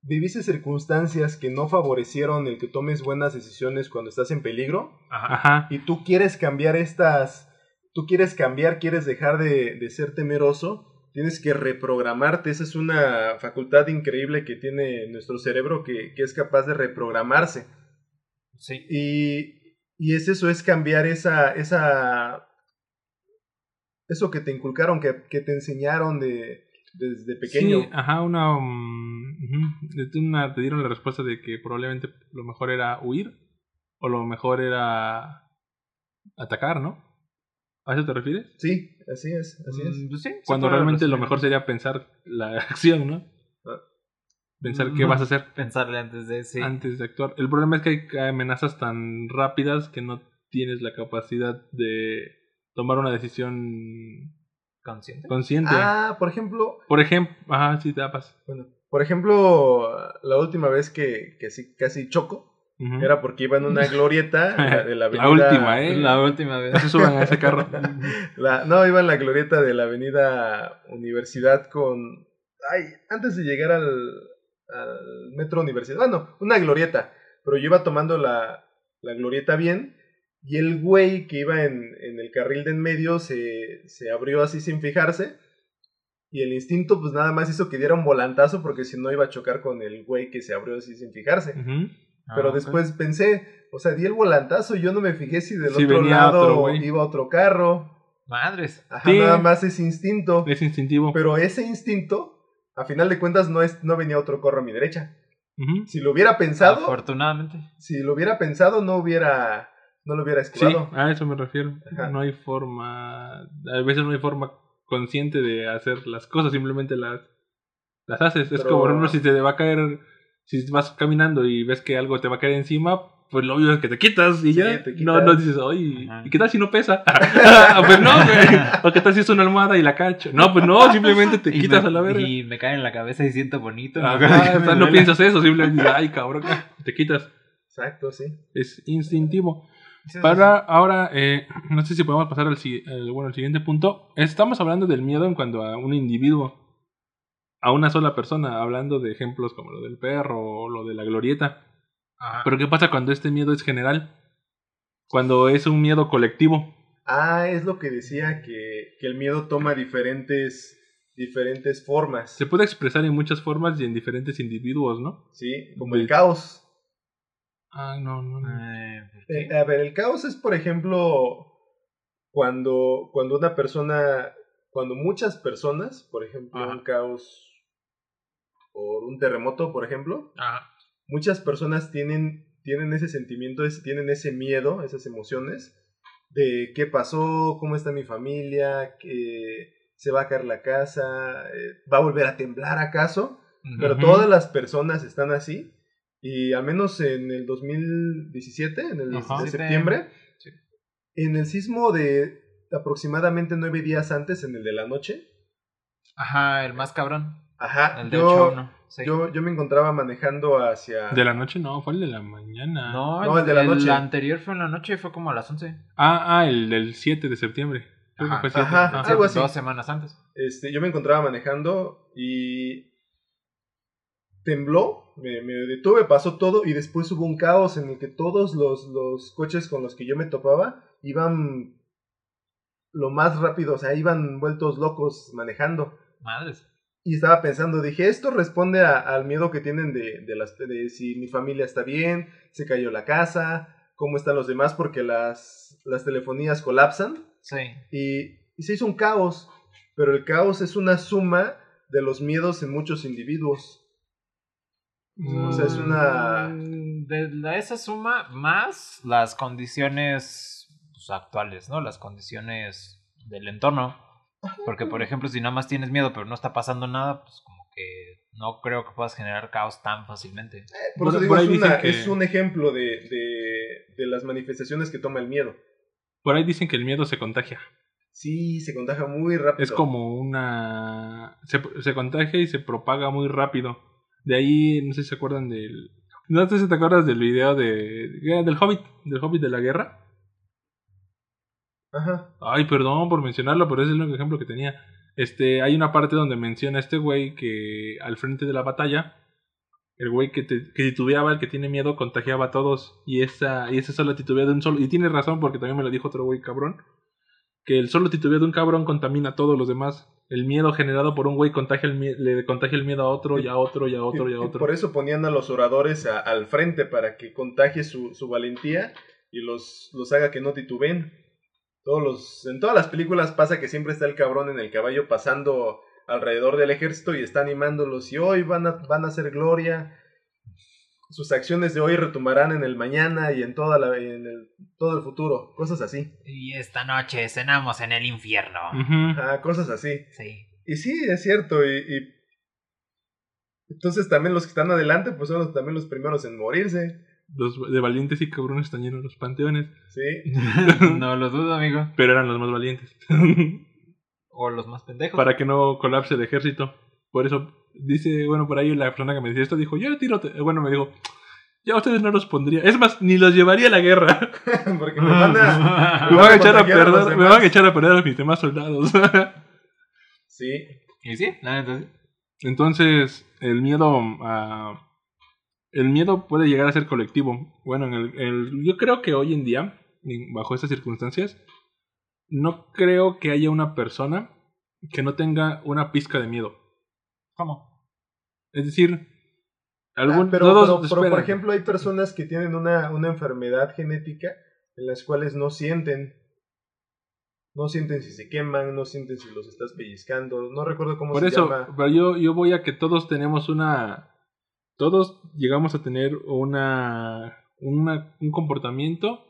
viviste circunstancias que no favorecieron el que tomes buenas decisiones cuando estás en peligro Ajá. y tú quieres cambiar estas... tú quieres cambiar, quieres dejar de, de ser temeroso, tienes que reprogramarte. Esa es una facultad increíble que tiene nuestro cerebro que, que es capaz de reprogramarse. Sí. Y y es eso, es cambiar esa, esa, eso que te inculcaron, que, que te enseñaron de, desde pequeño. Sí, ajá, una, um, una, te dieron la respuesta de que probablemente lo mejor era huir o lo mejor era atacar, ¿no? ¿A eso te refieres? Sí, así es, así es. Pues sí, Cuando realmente lo mejor sería pensar la *laughs* acción, ¿no? pensar qué vas a hacer. Pensarle antes de sí. Antes de actuar. El problema es que hay amenazas tan rápidas que no tienes la capacidad de tomar una decisión consciente. Consciente. Ah, por ejemplo. Por ejemplo, ajá, sí, te pasa. Bueno, por ejemplo, la última vez que, que sí, casi choco. Era porque iba en una *laughs* glorieta de la avenida. La última, ¿eh? La última vez. No se suban a ese carro. *laughs* la, no, iba en la glorieta de la avenida Universidad con. Ay, antes de llegar al, al Metro Universidad. Bueno, una glorieta. Pero yo iba tomando la, la glorieta bien. Y el güey que iba en, en el carril de en medio se, se, abrió así sin fijarse. Y el instinto, pues nada más hizo que diera un volantazo porque si no iba a chocar con el güey que se abrió así sin fijarse. Uh -huh. Ah, Pero después pensé, o sea, di el volantazo y yo no me fijé si del sí, otro lado otro, iba otro carro. Madres. Ajá, sí. nada más es instinto. Es instintivo. Pero ese instinto a final de cuentas no, es, no venía otro corro a mi derecha. Uh -huh. Si lo hubiera pensado... Afortunadamente. Si lo hubiera pensado no hubiera... No lo hubiera escuchado. Sí, a eso me refiero. Ajá. No hay forma... A veces no hay forma consciente de hacer las cosas, simplemente las, las haces. Pero... Es como, por ejemplo, si te va a caer... Si vas caminando y ves que algo te va a caer encima, pues lo obvio es que te quitas y sí, ya. Quitas. No, no dices, oye, ¿y qué tal si no pesa? *laughs* pues no, güey. O qué tal si es una almohada y la cacho. No, pues no, simplemente te quitas me, a la verga. Y me cae en la cabeza y siento bonito. Ajá, o sea, no *laughs* piensas eso, simplemente, ay, cabrón, te quitas. Exacto, sí. Es instintivo. Sí, Para sí. ahora, eh, no sé si podemos pasar al, al, bueno, al siguiente punto. Estamos hablando del miedo en cuanto a un individuo, a una sola persona, hablando de ejemplos como lo del perro o lo de la glorieta. Ajá. Pero ¿qué pasa cuando este miedo es general? Cuando es un miedo colectivo. Ah, es lo que decía, que, que el miedo toma diferentes, diferentes formas. Se puede expresar en muchas formas y en diferentes individuos, ¿no? Sí, como el caos. Ah, no, no. no. Eh, eh, a ver, el caos es, por ejemplo, cuando, cuando una persona cuando muchas personas, por ejemplo, un caos por un terremoto, por ejemplo, muchas personas tienen, tienen ese sentimiento, tienen ese miedo, esas emociones de qué pasó, cómo está mi familia, que se va a caer la casa, eh, va a volver a temblar acaso, pero todas las personas están así y al menos en el 2017, en el de septiembre, en el sismo de aproximadamente nueve días antes, en el de la noche. Ajá, el más cabrón. Ajá, el de yo, yo, yo, me encontraba manejando hacia... ¿De la noche? No, fue el de la mañana. No, el, de la noche. El anterior fue en la noche, fue como a las 11. Ah, ah, el del 7 de septiembre. Ajá, fue Ajá ah, algo así. Dos semanas antes. Este, yo me encontraba manejando y tembló, me, me, detuve, pasó todo y después hubo un caos en el que todos los, los coches con los que yo me topaba iban lo más rápido, o sea, iban vueltos locos manejando. Madres. Y estaba pensando, dije, esto responde al miedo que tienen de, de, las, de si mi familia está bien, se cayó la casa, cómo están los demás, porque las, las telefonías colapsan. Sí. Y, y se hizo un caos, pero el caos es una suma de los miedos en muchos individuos. O sea, es una... Mm, de esa suma más las condiciones pues, actuales, ¿no? Las condiciones del entorno. Porque, por ejemplo, si nada más tienes miedo pero no está pasando nada, pues como que no creo que puedas generar caos tan fácilmente. Eh, por eso digo, es, un ejemplo de, de, las manifestaciones que toma el miedo. Por ahí dicen que el miedo se contagia. Sí, se contagia muy rápido. Es como una... Se, se contagia y se propaga muy rápido. De ahí, no sé si se acuerdan del. No sé si te acuerdas del video de. del Hobbit, del Hobbit de la guerra. Ajá. Ay, perdón por mencionarlo, pero es el único ejemplo que tenía. Este, hay una parte donde menciona a este güey que al frente de la batalla, el güey que, te, que titubeaba, el que tiene miedo, contagiaba a todos. Y esa, y esa solo titubea de un solo. Y tiene razón porque también me lo dijo otro güey cabrón. Que el solo titubeo de un cabrón contamina a todos los demás el miedo generado por un güey contagia el le contagia el miedo a otro y a otro y a otro y, a otro. por eso ponían a los oradores al frente para que contagie su, su valentía y los, los haga que no tituben. Todos los, en todas las películas pasa que siempre está el cabrón en el caballo pasando alrededor del ejército y está animándolos y hoy van a, van a hacer gloria. Sus acciones de hoy retumbarán en el mañana y en, toda la, en el, todo el futuro. Cosas así. Y esta noche cenamos en el infierno. Ah, cosas así. Sí. Y sí, es cierto. Y, entonces también los que están adelante, pues son también los primeros en morirse. Los de valientes y cabrones están llenos los panteones. Sí. *laughs* no lo dudo, amigo. Pero eran los más valientes. *laughs* o los más pendejos. Para que no colapse el ejército. Por eso dice, bueno, por ahí la persona que me decía esto dijo, yo tiro, bueno, me dijo, ya ustedes no los pondría. Es más, ni los llevaría a la guerra. *laughs* Porque me van a, me van a echar a perder, me van a echar a perder a mis demás soldados. sí. ¿Y sí? entonces. entonces, el miedo a... El miedo puede llegar a ser colectivo. Bueno, en el, yo creo que hoy en día, bajo estas circunstancias, no creo que haya una persona que no tenga una pizca de miedo. ¿Cómo? Es decir, algún, ah, pero, por ejemplo, hay personas que tienen una, una enfermedad genética en las cuales no sienten. No sienten si se queman, no sienten si los estás pellizcando. No recuerdo cómo por eso, Pero yo, yo voy a que todos tenemos una. Todos llegamos a tener una, una, un comportamiento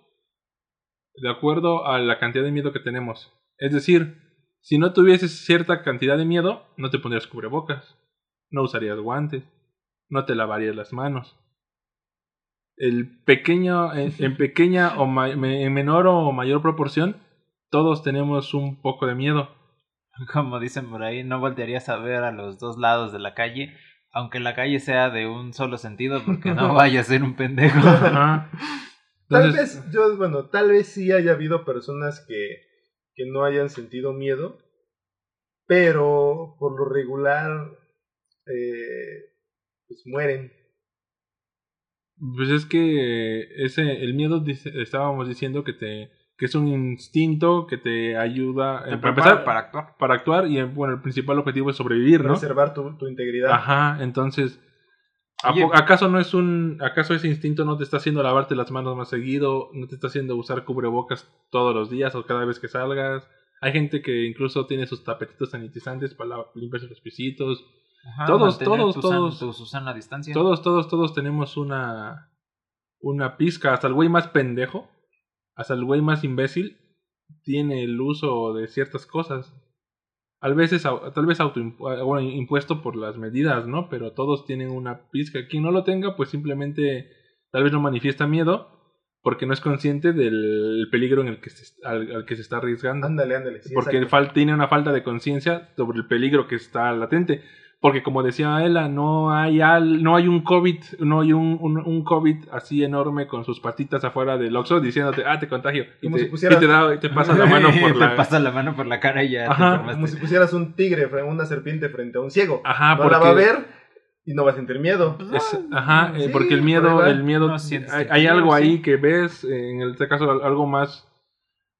de acuerdo a la cantidad de miedo que tenemos. Es decir, si no tuvieses cierta cantidad de miedo, no te pondrías cubrebocas no usarías guantes, no te lavarías las manos. El pequeño, en, *laughs* pequeña o en menor o mayor proporción, todos tenemos un poco de miedo. Como dicen por ahí, no voltearías a ver a los dos lados de la calle, aunque la calle sea de un solo sentido, porque no *laughs* vaya a ser un pendejo. tal vez, yo, bueno, tal vez sí haya habido personas que, que no hayan sentido miedo, pero por lo regular eh, pues mueren. Pues es que ese, el miedo estábamos diciendo que te que es un instinto que te ayuda para empezar para actuar para actuar y bueno el principal objetivo es sobrevivir no preservar tu, tu integridad ajá entonces acaso no es un acaso ese instinto no te está haciendo lavarte las manos más seguido no te está haciendo usar cubrebocas todos los días o cada vez que salgas Hay gente que incluso tiene sus tapetitos sanitizantes para limpiarse los pisitos. todos, todos, todos. Susana distancia. Todos, todos, todos tenemos una. Una pizca. Hasta el güey más pendejo. Hasta el güey más imbécil. Tiene el uso de ciertas cosas. Tal vez, es, tal vez auto, bueno, impuesto por las medidas, ¿no? Pero todos tienen una pizca. Quien no lo tenga, pues simplemente tal vez no manifiesta miedo porque no es consciente del peligro en el que se, al, que se está arriesgando. Ándale, ándale. porque tiene una falta de conciencia sobre el peligro que está latente. Porque como decía Ella, no hay, al, no hay un COVID, no hay un, un, COVID así enorme con sus patitas afuera del Oxxo diciéndote, ah, te contagio. Y te, te, pasa la mano *laughs* por la... te pasa la mano por la cara y ya Como si pusieras un tigre, una serpiente frente a un ciego. Ajá, no la va a ver y no vas a sentir miedo. ajá, eh, porque el miedo, el miedo, hay, algo ahí que ves, en este caso algo más,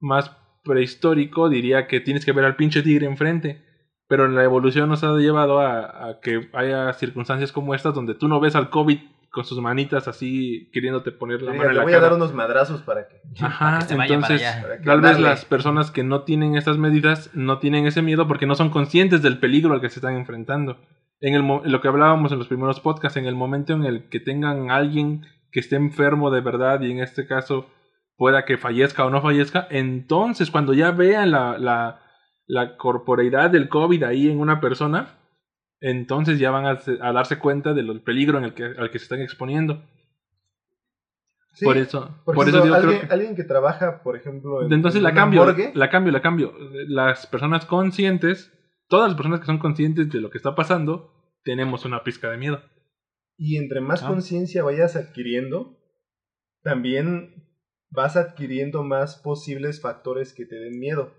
más prehistórico, diría que tienes que ver al pinche tigre enfrente. Pero en la evolución nos ha llevado a, que haya circunstancias como estas donde tú no ves al COVID con sus manitas así queriéndote poner la mano en la voy a dar unos madrazos para que, *laughs* Ajá, entonces tal vez las personas que no tienen estas medidas no tienen ese miedo porque no son conscientes del peligro al que se están enfrentando. En, el, lo que hablábamos en los primeros podcasts, en el momento en el que tengan alguien que esté enfermo de verdad y en este caso pueda que fallezca o no fallezca, entonces cuando ya vean la, la, la corporeidad del COVID ahí en una persona, entonces ya van a, darse cuenta del peligro en el que, al que se están exponiendo. por eso, por, eso alguien, que, alguien que trabaja, por ejemplo, en, entonces la cambio, la cambio, la cambio. Las personas conscientes todas las personas que son conscientes de lo que está pasando, tenemos una pizca de miedo. Y entre más ah. conciencia vayas adquiriendo, también vas adquiriendo más posibles factores que te den miedo.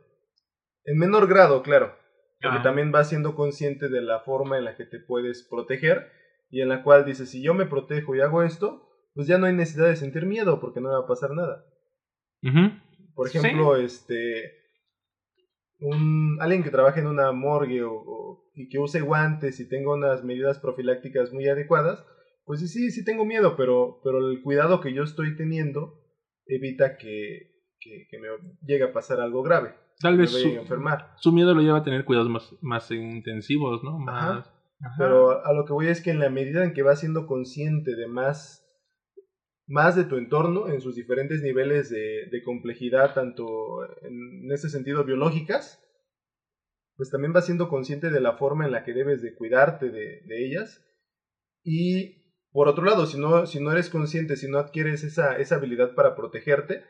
En menor grado, claro, porque ah. también vas siendo consciente de la forma en la que te puedes proteger y en la cual dices, si yo me protejo y hago esto, pues ya no hay necesidad de sentir miedo porque no va a pasar nada. Por ejemplo, este un, alguien que trabaje en una morgue o, y que use guantes y tenga unas medidas profilácticas muy adecuadas, pues sí, sí, sí tengo miedo, pero, pero el cuidado que yo estoy teniendo evita que, que, me llegue a pasar algo grave. Tal vez su, enfermar. su miedo lo lleva a tener cuidados más, más intensivos, ¿no? Más, Pero a lo que voy es que en la medida en que vas siendo consciente de más más de tu entorno en sus diferentes niveles de, complejidad, tanto en ese sentido biológicas, pues también vas siendo consciente de la forma en la que debes de cuidarte de, ellas. Y por otro lado, si no, si no eres consciente, si no adquieres esa, esa habilidad para protegerte,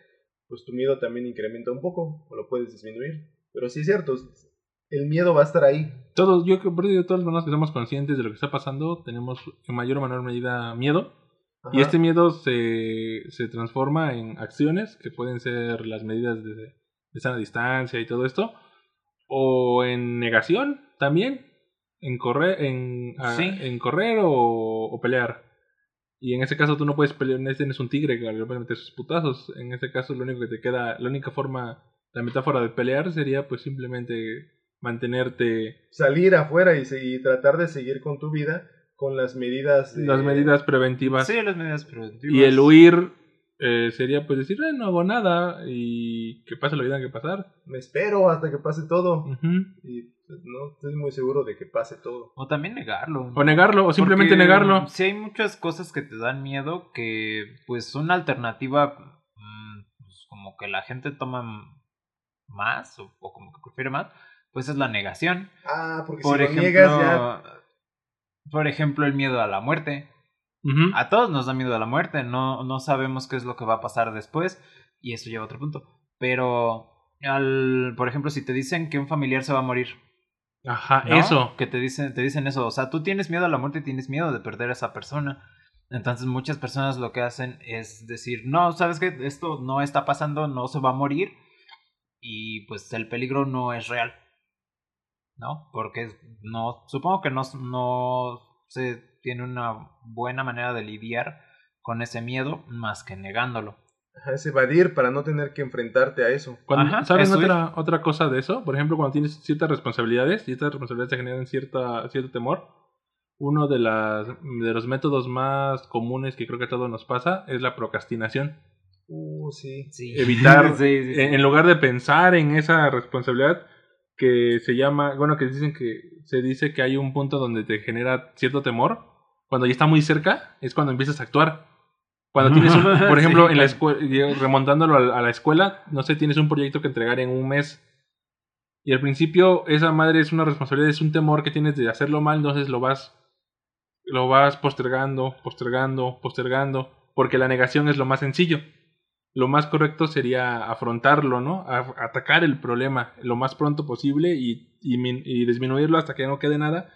pues tu miedo también incrementa un poco o lo puedes disminuir. Pero sí es cierto, el miedo va a estar ahí. Todos, yo creo que todas las personas que somos conscientes de lo que está pasando, tenemos en mayor o menor medida miedo y este miedo se, se transforma en acciones que pueden ser las medidas de, de sana distancia y todo esto. O en negación también. En correr, en, en correr o, pelear. Y en ese caso tú no puedes pelear, tienes un tigre que le puede meter sus putazos. En ese caso lo único que te queda, la única forma, la metáfora de pelear sería pues simplemente mantenerte... Salir afuera y, y tratar de seguir con tu vida con las medidas... Las medidas preventivas. Sí, las medidas preventivas. Y el huir eh, sería pues decir, no hago nada y que pase lo que tenga que pasar. Me espero hasta que pase todo. Y pues, no estoy muy seguro de que pase todo. O también negarlo. O negarlo, o simplemente negarlo. Si hay muchas cosas que te dan miedo que pues una alternativa mm, pues, como que la gente toma más o, como que prefiere más, pues es la negación. Ah, porque si lo niegas ya por ejemplo, el miedo a la muerte. A todos nos da miedo a la muerte, no, no sabemos qué es lo que va a pasar después y eso lleva a otro punto. Pero, al, por ejemplo, si te dicen que un familiar se va a morir. Ajá, eso. Que te dicen, te dicen eso, o sea, tú tienes miedo a la muerte y tienes miedo de perder a esa persona. Entonces muchas personas lo que hacen es decir, no, sabes que esto no está pasando, no se va a morir y pues el peligro no es real. ¿no? Porque no, supongo que no, no se tiene una buena manera de lidiar con ese miedo más que negándolo. es evadir para no tener que enfrentarte a eso. ¿Sabes otra, otra cosa de eso? Por ejemplo, cuando tienes ciertas responsabilidades y estas responsabilidades te generan cierta, cierto temor, uno de, las, de los métodos más comunes que creo que a todos nos pasa es la procrastinación. Uh, sí. Evitar, *laughs* En, lugar de pensar en esa responsabilidad que se llama, bueno, que dicen que se dice que hay un punto donde te genera cierto temor, cuando ya está muy cerca, es cuando empiezas a actuar. Cuando *laughs* tienes, un, por ejemplo, en la escuela, remontándolo a, la escuela, no sé, tienes un proyecto que entregar en un mes. Y al principio esa madre es una responsabilidad, es un temor que tienes de hacerlo mal, entonces lo vas lo vas postergando, postergando, postergando, porque la negación es lo más sencillo. Lo más correcto sería afrontarlo, ¿no? atacar el problema lo más pronto posible y, y, disminuirlo hasta que no quede nada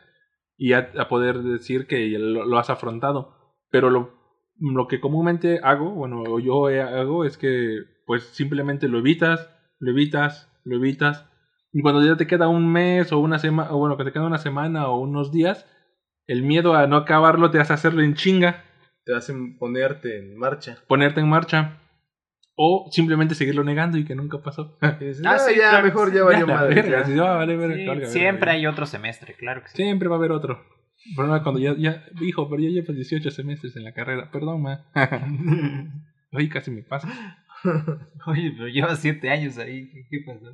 y a, poder decir que lo, has afrontado. Pero lo, lo que comúnmente hago, bueno, yo hago es que pues simplemente lo evitas, lo evitas, lo evitas. Y cuando ya te queda un mes o una semana, o bueno, que te queda una semana o unos días, el miedo a no acabarlo te hace hacerlo en chinga. Te hacen ponerte en marcha. Ponerte en marcha. O simplemente seguirlo negando y que nunca pasó. *laughs* ah, sí, ya, mejor ya *laughs* valió madre. siempre hay otro semestre, claro que sí. Siempre va a haber otro. Pero cuando ya, ya, hijo, pero ya llevas 18 semestres en la carrera. Perdón, ma. *laughs* Oye, casi me pasa. Oye, pero llevas 7 años ahí. ¿Qué pasó?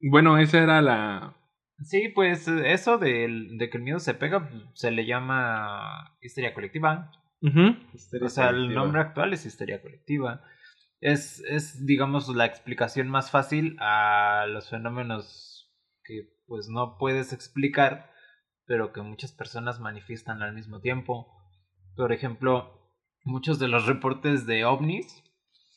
Bueno, esa era la, Sí, pues eso de, de, que el miedo se pega se le llama histeria colectiva. o sea, el nombre actual es histeria colectiva. Es, es, digamos, la explicación más fácil a los fenómenos que pues no puedes explicar, pero que muchas personas manifiestan al mismo tiempo. Por ejemplo, muchos de los reportes de ovnis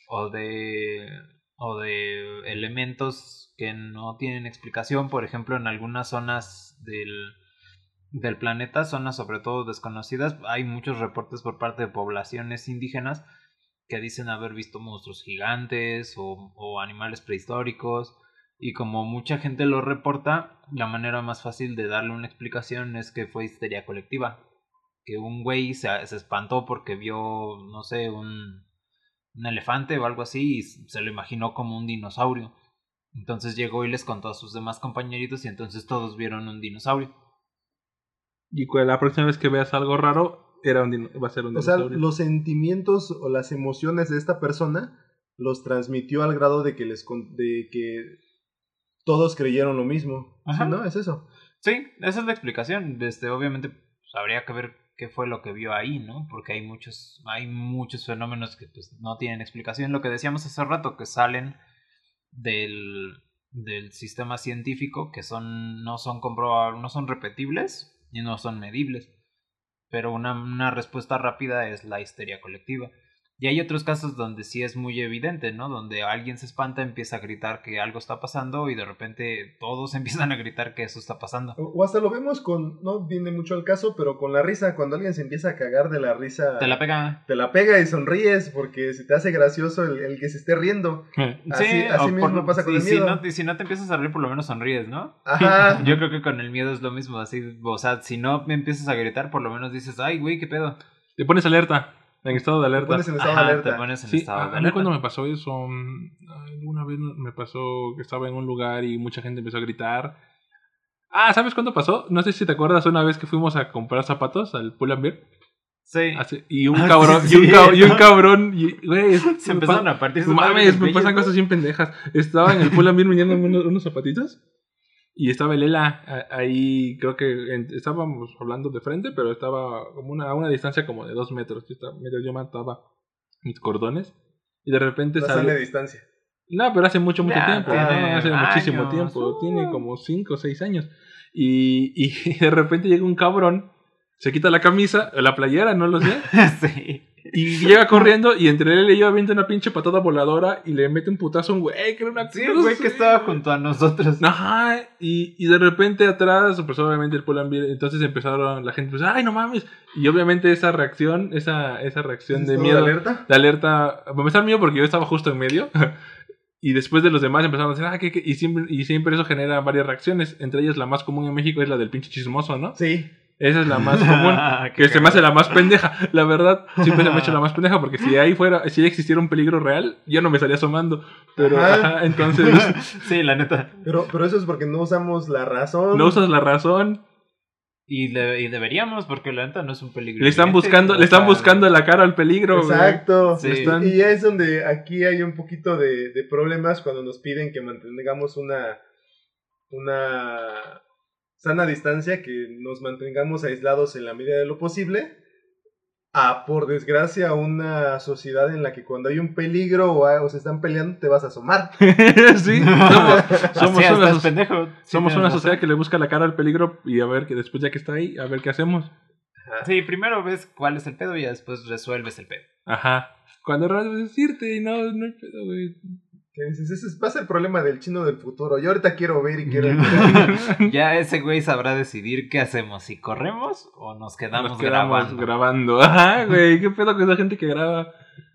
o de, o de elementos que no tienen explicación, por ejemplo, en algunas zonas del, del planeta, zonas sobre todo desconocidas, hay muchos reportes por parte de poblaciones indígenas que dicen haber visto monstruos gigantes o, animales prehistóricos. Y como mucha gente lo reporta, la manera más fácil de darle una explicación es que fue histeria colectiva. Que un güey se, se espantó porque vio, no sé, un, un elefante o algo así y se lo imaginó como un dinosaurio. Entonces llegó y les contó a sus demás compañeritos y entonces todos vieron un dinosaurio. Y la próxima vez que veas algo raro, era un va a ser un dinosaurio. O sea, los sentimientos o las emociones de esta persona los transmitió al grado de que les de que todos creyeron lo mismo. ¿No? Es eso. Sí, esa es la explicación. Este, obviamente pues, habría que ver qué fue lo que vio ahí, ¿no? Porque hay muchos, hay muchos fenómenos que pues, no tienen explicación. Lo que decíamos hace rato, que salen del, del sistema científico que son, no son comprobables, no son repetibles y no son medibles. Pero una, una respuesta rápida es la histeria colectiva. Y hay otros casos donde sí es muy evidente, ¿no? Donde alguien se espanta, empieza a gritar que algo está pasando y de repente todos *laughs* empiezan a gritar que eso está pasando. O hasta lo vemos con, no viene mucho al caso, pero con la risa, cuando alguien se empieza a cagar de la risa. Te la pega. Te la pega y sonríes porque se te hace gracioso el, que se esté riendo. Sí, así, mismo pasa con el miedo. Si no, si no te empiezas a reír, por lo menos sonríes, ¿no? Ajá. *laughs* Yo creo que con el miedo es lo mismo, así, o sea, si no me empiezas a gritar, por lo menos dices, ay, güey, qué pedo. Te pones alerta. En estado de alerta. Te pones en estado de alerta. Te pones en estado de alerta. A mí cuando me pasó eso, alguna vez me pasó que estaba en un lugar y mucha gente empezó a gritar. Ah, ¿sabes cuándo pasó? No sé si te acuerdas una vez que fuimos a comprar zapatos al Pull and Bear. Sí. y un cabrón, y, un cabrón, y un cabrón, güey, se empezaron a partir. Mames, me pasan cosas bien pendejas. Estaba en el Pull and Bear unos, unos zapatitos y estaba Lela ahí, creo que estábamos hablando de frente, pero estaba como una, a una distancia como de dos metros. Yo, estaba, yo mataba mis cordones y de repente sale. de distancia. No, pero hace mucho, mucho tiempo. hace muchísimo tiempo. Tiene como cinco o seis años. Y, y *laughs* de repente llega un cabrón, se quita la camisa, la playera, no lo sé. *laughs* sí. Y llega corriendo y entre él y yo avienta una pinche patada voladora y le mete un putazo a un güey que era una Sí, güey que estaba junto a nosotros. Ajá, y, y de repente atrás, pues obviamente el Pull entonces empezaron la gente, pues, ay, no mames. Y obviamente esa reacción, esa, esa reacción de miedo. ¿De alerta? De alerta. Me empezó miedo porque yo estaba justo en medio. *laughs* y después de los demás empezaron a decir, ah, ¿qué, Y, siempre, y siempre eso genera varias reacciones. Entre ellas la más común en México es la del pinche chismoso, ¿no? Sí. Esa es la más común. *laughs* que se me hace la más pendeja. La verdad, siempre se me ha hecho la más *laughs* pendeja porque si ahí fuera, si existiera un peligro real, yo no me estaría asomando. Pero, entonces. *laughs* sí, la neta. Pero, pero eso es porque no usamos la razón. No usas la razón. Y, y, deberíamos, porque la neta no es un peligro. Le están buscando, le están buscando la cara al peligro. Exacto. Y ya es donde aquí hay un poquito de, de, problemas cuando nos piden que mantengamos una, una sana distancia, que nos mantengamos aislados en la medida de lo posible a, por desgracia, una sociedad en la que cuando hay un peligro o, se están peleando, te vas a asomar. *laughs* sí, somos, *laughs* una, somos una sociedad que le busca la cara al peligro y a ver que después ya que está ahí, a ver qué hacemos. Sí, primero ves cuál es el pedo y después resuelves el pedo. Ajá. Cuando realmente decirte y no, no hay pedo, güey. Ese va a ser el problema del chino del futuro. Yo ahorita quiero ver y quiero. *laughs* ya ese güey sabrá decidir qué hacemos: si corremos o nos quedamos, grabando. grabando. *laughs* Ajá, güey. ¿Qué pedo con esa gente que graba?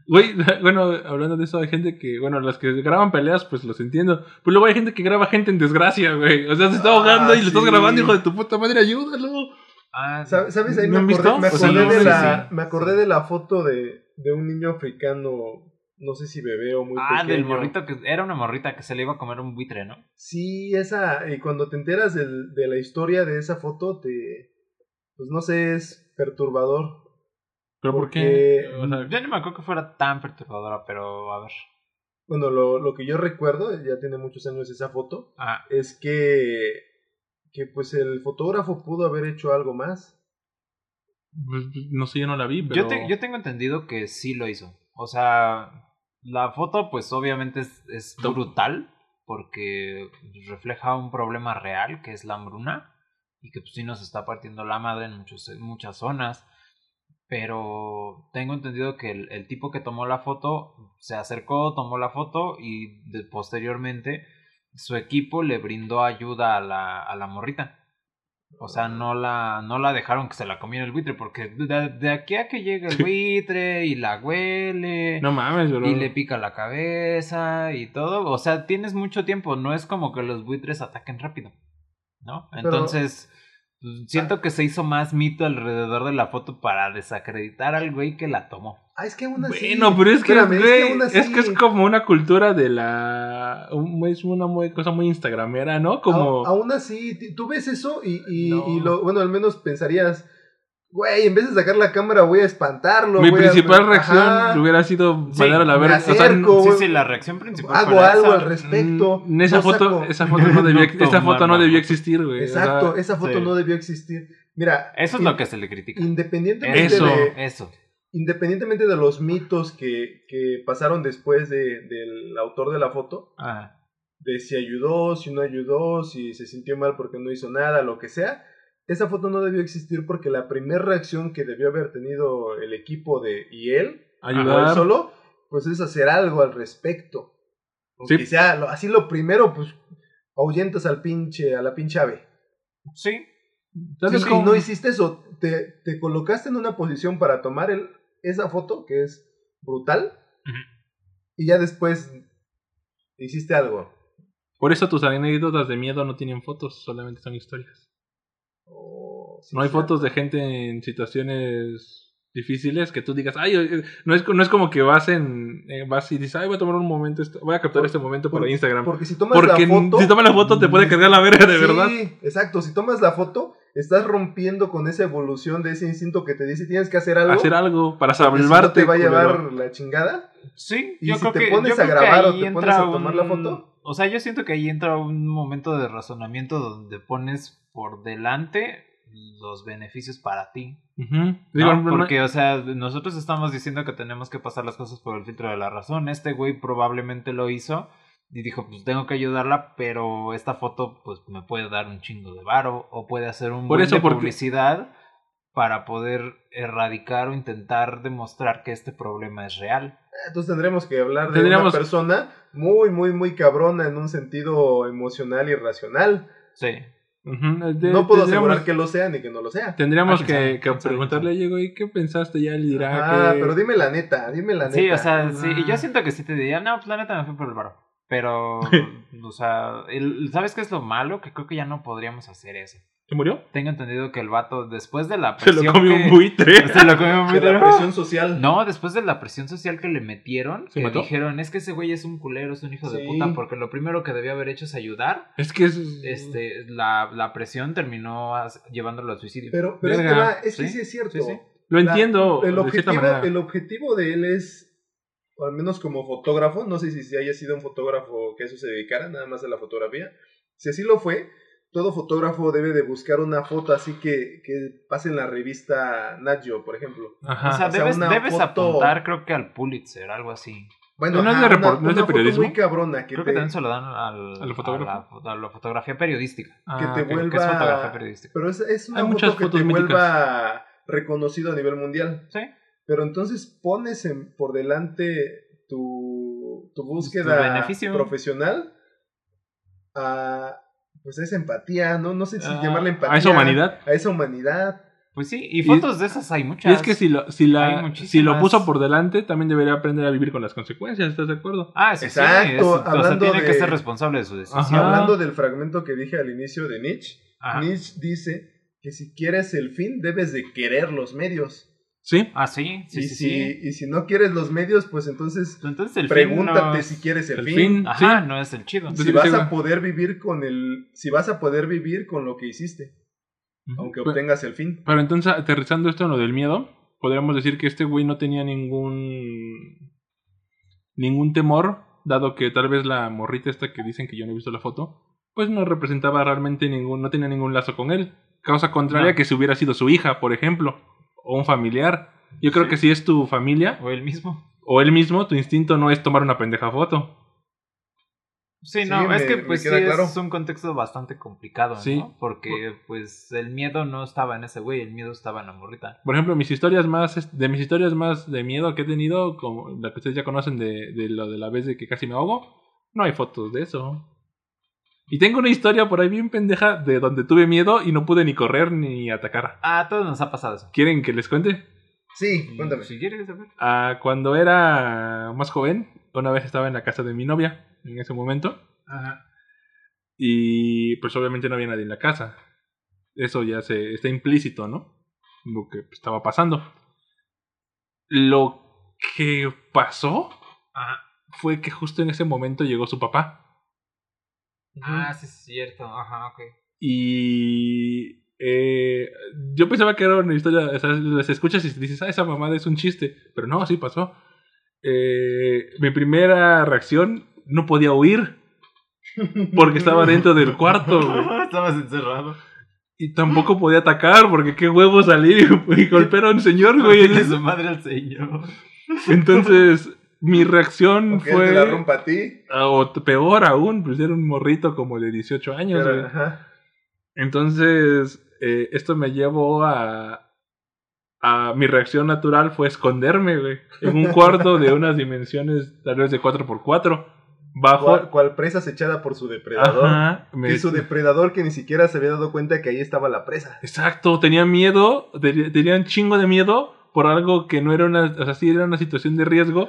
Güey, *laughs* bueno, hablando de eso, hay gente que, bueno, las que graban peleas, pues los entiendo. Pues luego hay gente que graba gente en desgracia, güey. O sea, se está ah, ahogando y le estás grabando, hijo de tu puta madre, ayúdalo. Ah, ¿sabes? Ahí me, acordé, me, acordé de la, me acordé de la foto de, de un niño africano no sé si bebé o muy ah, del morrito que era una morrita que se le iba a comer un buitre, ¿no? Sí, esa, y cuando te enteras del, de la historia de esa foto, te, pues no sé, es perturbador. ¿Pero por qué? yo no me acuerdo que fuera tan perturbadora, pero a ver. Bueno, lo, lo que yo recuerdo, ya tiene muchos años esa foto, ah. es que, que pues el fotógrafo pudo haber hecho algo más. Pues, no sé, yo no la vi, pero... Yo, yo tengo entendido que sí lo hizo. O sea, la foto, pues obviamente es, es brutal porque refleja un problema real que es la hambruna y que pues sí nos está partiendo la madre en, muchos, muchas zonas. Pero tengo entendido que el, el, tipo que tomó la foto se acercó, tomó la foto y posteriormente su equipo le brindó ayuda a la, a la morrita. O sea, no la, no la dejaron que se la comiera el buitre, porque de, aquí a que llega el buitre y la huele. No mames, Y le pica la cabeza y todo. O sea, tienes mucho tiempo. No es como que los buitres ataquen rápido. ¿No? Entonces, siento que se hizo más mito alrededor de la foto para desacreditar al güey que la tomó. Ah, es que aún así. Bueno, pero es que, es, que es, como una cultura de la. Es una muy, cosa muy instagramera, ¿no? Como. aún así, tú ves eso y, y, y, lo, bueno, al menos pensarías. Güey, en vez de sacar la cámara voy a espantarlo. Mi principal reacción hubiera sido mandar a la verga. O sea, sí, sí, la reacción principal. Hago algo al respecto. Mm, esa, foto, esa foto no debió, *laughs* esa foto no debió existir, güey. Exacto, esa foto no debió existir. Mira. Eso es lo que se le critica. Independientemente eso, de. Eso. Independientemente de los mitos que, que pasaron después de, del autor de la foto. De si ayudó, si no ayudó, si se sintió mal porque no hizo nada, lo que sea esa foto no debió existir porque la primera reacción que debió haber tenido el equipo de y él, Ayudar. solo, pues es hacer algo al respecto. Aunque sea así lo primero, pues ahuyentas al pinche, a la pinche ave. Sí. Entonces, no hiciste eso, te, te, colocaste en una posición para tomar el, esa foto, que es brutal, y ya después hiciste algo. Por eso tus anécdotas de miedo no tienen fotos, solamente son historias no hay fotos de gente en situaciones difíciles que tú digas, ay, eh, no es, no es como que vas en, eh, vas y dices, ay, voy a tomar un momento, voy a captar este momento para Instagram. Porque si tomas la foto. Si tomas la foto te puede cargar la verga de verdad. Sí, exacto. Si tomas la foto, estás rompiendo con esa evolución de ese instinto que te dice tienes que hacer algo. Hacer algo para salvarte. te va a llevar la chingada. Sí, y si te pones a grabar o te pones a tomar la foto. O sea, yo siento que ahí entra un momento de razonamiento donde pones por delante los beneficios para ti. Porque, o sea, nosotros estamos diciendo que tenemos que pasar las cosas por el filtro de la razón. Este güey probablemente lo hizo y dijo, pues tengo que ayudarla, pero esta foto pues me puede dar un chingo de varo o puede hacer un por de publicidad para poder erradicar o intentar demostrar que este problema es real. Entonces tendremos que hablar de una persona muy, muy, muy cabrona en un sentido emocional y racional. Sí no puedo asegurar que lo sea ni que no lo sea. Tendríamos que, preguntarle a Diego, ¿y qué pensaste? Ya él dirá Ah, pero dime la neta, dime la neta. Sí, o sea, sí, y yo ah. siento que sí te diría, no, pues la neta me fui por el barro. Pero, *laughs* o sea, ¿sabes qué es lo malo? Que creo que ya no podríamos hacer eso. ¿Se murió? Tengo entendido que el vato, después de la Se presión. lo comió que- un buitre. *laughs* Se lo comió un De buitre. la presión social. No, después de la presión social que le metieron, ¿Se que mató? dijeron, es que ese güey es un culero, es un hijo de puta, porque lo primero que debió haber hecho es ayudar. Es que es. Este, la, la presión terminó as- llevándolo al suicidio. Pero, pero es que es Sí, sí es cierto. sí, sí. Lo La- entiendo el de objetivo, manera. el objetivo de él es, o al menos como fotógrafo, no sé si, si haya sido un fotógrafo que a eso se dedicara, nada más a la fotografía. Si así lo fue, todo fotógrafo debe de buscar una foto así que, que pase en la revista Nat Geo, por ejemplo. Ajá. o sea, o sea, debes, una debes foto- apuntar, creo que al Pulitzer, algo así. Bueno, No es de una, no es de periodismo. muy cabrona que Creo te, que también se lo dan al, ¿Al fotógrafo? a, la, a la fotografía periodística. que Ah, te ok. vuelva... Que es fotografía periodística. Pero es, es una Hay foto muchas que fotos te míticas. vuelva reconocido a nivel mundial. Sí. Pero entonces pones en- por delante tu, tu búsqueda profesional a pues a esa empatía, ¿no? No sé si Ah, llamarla empatía. a esa humanidad. A esa humanidad. Pues sí, y fotos de esas hay Y muchas. es que si lo, si, la, si lo puso por delante, también debería aprender a vivir con las consecuencias, ¿estás de acuerdo? Ah, eso Exacto, sí. es- o sea, hablando tiene que ser responsable de su decisión. Ajá. Hablando del fragmento que dije al inicio de Nietzsche, Ajá. Nietzsche dice que si quieres el fin, debes de querer los medios. Sí. Ah, sí, sí, y, sí, si, sí. y si no quieres los medios, pues entonces Entonces el pregúntate si quieres el, El fin. fin. Ajá, Sí. no es el chido. Si vas sí, a poder vivir con el... Si vas a poder vivir con lo que hiciste, aunque Pero- obtengas el fin. Pero entonces, aterrizando esto en lo del miedo, podríamos decir que este güey no tenía ningún. ningún temor, dado que tal vez la morrita esta que dicen que yo no he visto la foto, pues no representaba realmente ningún. no tenía ningún lazo con él. Causa contraria No. que si hubiera sido su hija, por ejemplo, o un familiar. Yo creo Sí. que si es tu familia, O el mismo. o él mismo, tu instinto no es tomar una pendeja foto. Sí, Sí, no, me- es que pues sí claro. es un contexto bastante complicado, Sí. ¿no? Porque pues el miedo no estaba en ese güey, el miedo estaba en la morrita. Por ejemplo, mis historias más, de mis historias más de miedo que he tenido, como la que ustedes ya conocen de, de lo de la vez de que casi me ahogo, no hay fotos de eso. Y tengo una historia por ahí bien pendeja de donde tuve miedo y no pude ni correr ni atacar. Ah, a todos nos ha pasado eso. ¿Quieren que les cuente? Sí, cuéntame. Si quieres saber. Ah, cuando era más joven, una vez estaba en la casa de mi novia, en ese momento, Ajá. y pues obviamente no había nadie en la casa. Eso ya se está implícito, ¿no? Lo que estaba pasando. Lo que pasó Ajá. fue que justo en ese momento llegó su papá. Ah, sí es cierto. Ajá, ok. Y eh, yo pensaba que era una historia, o sea, las escuchas y dices, ah, esa mamada es un chiste, pero no, sí pasó. Eh, mi primera reacción, no podía huir, porque estaba *laughs* dentro del cuarto, güey. Estabas encerrado. Y tampoco podía atacar, porque qué huevo salir y, y golpear a un señor, *laughs* güey. Su madre al señor. Entonces, mi reacción te la fue... rompa a ti. O peor aún, pues era un morrito como de 18 años, pero- güey. ajá. Entonces, eh, esto me llevó a, a... Mi reacción natural fue esconderme, güey. En un cuarto de *laughs* unas dimensiones tal vez de 4x4. Bajo... Cual, cual presa acechada por su depredador. Ajá. me- Y su depredador que ni siquiera se había dado cuenta que ahí estaba la presa. Exacto, tenía miedo, te- tenía un chingo de miedo por algo que no era una... O sea, sí era una situación de riesgo.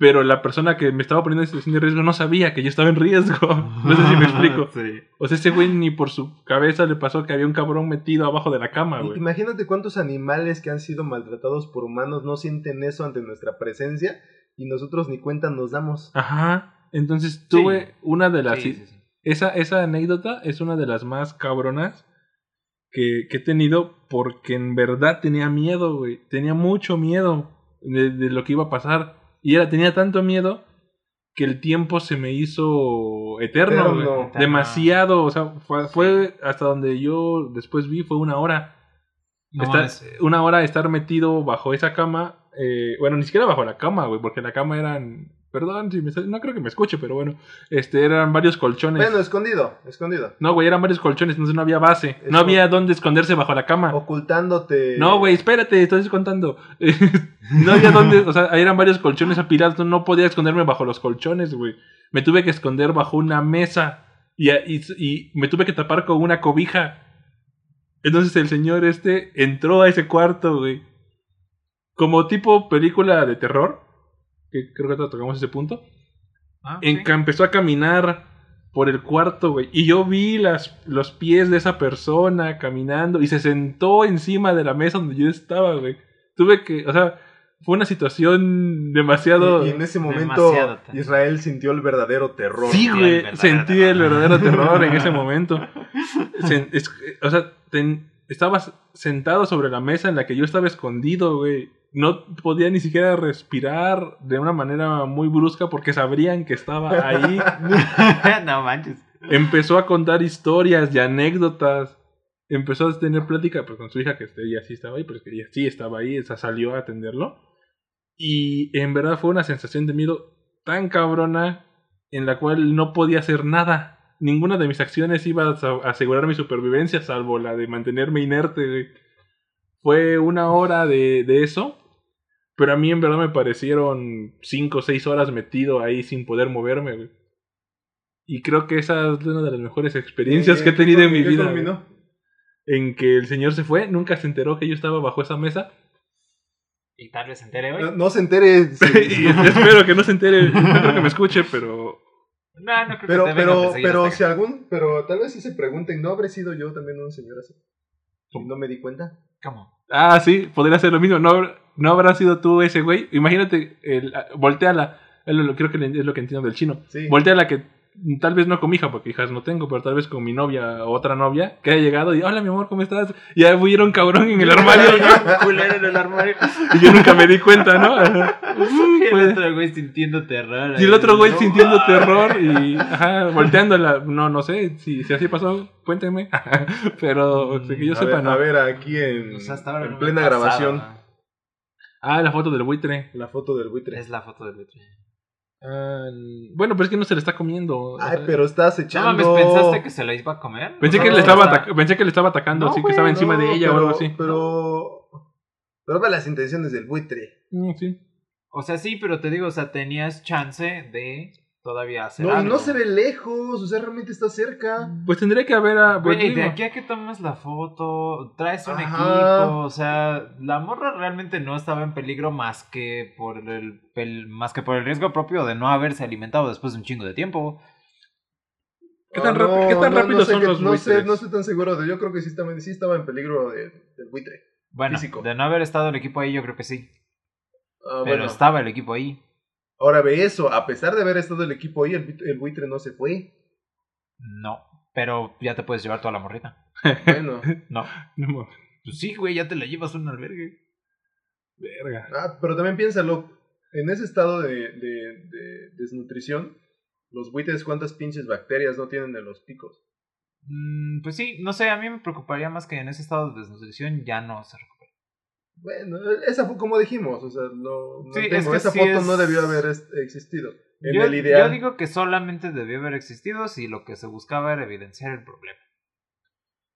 Pero la persona que me estaba poniendo en situación de riesgo no sabía que yo estaba en riesgo. *laughs* No sé si me *laughs* explico. Sí. O sea, ese güey ni por su cabeza le pasó que había un cabrón metido abajo de la cama, güey. Imagínate cuántos animales que han sido maltratados por humanos no sienten eso ante nuestra presencia y nosotros ni cuenta nos damos. Ajá. Entonces tuve una de las... Sí, sí, sí. Esa, esa anécdota es una de las más cabronas que, que he tenido porque en verdad tenía miedo, güey. Tenía mucho miedo de, de lo que iba a pasar. Y era, tenía tanto miedo que el tiempo se me hizo eterno, Eterno. güey. Eterno. Demasiado. O sea, fue, fue hasta donde yo después vi, fue una hora. No Estar- mames. una hora estar metido bajo esa cama. eh, bueno, ni siquiera bajo la cama, güey, porque la cama eran. Perdón, si me está- no creo que me escuche, pero bueno. Este, eran varios colchones. Bueno, escondido, escondido. No, güey, eran varios colchones, entonces no había base. No había dónde esconderse bajo la cama. Ocultándote. No, güey, espérate, estoy contando. *laughs* no había dónde, o sea, ahí eran varios colchones apilados, no, no podía esconderme bajo los colchones, güey. Me tuve que esconder bajo una mesa y, y, y me tuve que tapar con una cobija. Entonces el señor este entró a ese cuarto, güey. Como tipo película de terror, que creo que tocamos ese punto. Ah, En sí. que empezó a caminar por el cuarto, güey. Y yo vi las, los pies de esa persona caminando y se sentó encima de la mesa donde yo estaba, güey. Tuve que, o sea, fue una situación demasiado... Y, en ese momento Israel sintió el verdadero terror. Sí, güey, sentí el verdadero terror en ese *laughs* momento. o sea, estabas sentado sobre la mesa en la que yo estaba escondido, güey no podía ni siquiera respirar de una manera muy brusca porque sabrían que estaba ahí. *laughs* no manches. Empezó a contar historias y anécdotas. Empezó a tener plática pues, con su hija, que ella sí estaba ahí, pero que ella sí estaba ahí, esa salió a atenderlo. Y en verdad fue una sensación de miedo tan cabrona en la cual no podía hacer nada. Ninguna de mis acciones iba a asegurar mi supervivencia, salvo la de mantenerme inerte. Fue una hora de, de eso pero a mí en verdad me parecieron 5 o 6 horas metido ahí sin poder moverme, güey. Y creo que esa es una de las mejores experiencias que he tenido en mi vida. En que el señor se fue, nunca se enteró que yo estaba bajo esa mesa. Y tal vez se entere hoy. No, se entere. *laughs* y espero que no se entere. No creo que me escuche, pero. No, no creo pero, que pero, pero si algún. Pero tal vez si se pregunten, ¿no habré sido yo también un señor así? ¿No me di cuenta? ¿Cómo? Ah, sí, podría ser lo mismo. No, no habrá sido tú ese güey. Imagínate, el, volteala. Creo que es lo que entiendo del chino. Sí. Volteala que tal vez no con mi hija, porque hijas no tengo, pero tal vez con mi novia o otra novia que haya llegado y hola mi amor, ¿cómo estás? Y ya un cabrón en el armario. *laughs* *laughs* en el armario. Y yo nunca me di cuenta, ¿no? y el pues, otro güey sintiendo terror. Y el otro güey sintiendo terror y ajá, volteándola. No, no sé, si, si así pasó, cuéntenme. *laughs* pero que yo sepa, no. A ver, aquí en, en plena grabación. Ah, la foto del buitre. La foto del buitre. Es la foto del buitre. Ah, bueno, pero es que no se le está comiendo. Ay, pero estás echando. No ¿pensaste que se la iba a comer? Pensé, que, le estaba pensé que le estaba atacando, así que estaba encima de ella o algo así. Pero. Pero ve las intenciones del buitre. Mm, sí. O sea, sí, pero te digo, o sea, tenías chance de todavía hacer no, No se ve lejos, o sea, realmente está cerca. Pues tendría que haber a... Güey, de aquí a que tomes la foto, traes un equipo, o sea, la morra realmente no estaba en peligro más que por el, más que por el riesgo propio de no haberse alimentado después de un chingo de tiempo. ¿Qué tan, rápido son los no sé, no estoy tan seguro de. Yo creo que sí estaba, sí estaba en peligro del buitre. Bueno, de no haber estado el equipo ahí, yo creo que sí. Ah, Pero estaba el equipo ahí. Ahora ve eso, a pesar de haber estado el equipo ahí, el, buitre no se fue. No, pero ya te puedes llevar toda la morrita. Bueno. *laughs* no. no. Pues sí, güey, ya te la llevas a un albergue. Verga. Ah, pero también piénsalo, en ese estado de, de, desnutrición, los buitres cuántas pinches bacterias no tienen en los picos. Mm, pues sí, no sé, a mí me preocuparía más que en ese estado de desnutrición ya no se bueno, esa fue como dijimos, o sea, no, esa foto no debió haber existido. En yo, el ideal. Yo digo que solamente debió haber existido si lo que se buscaba era evidenciar el problema.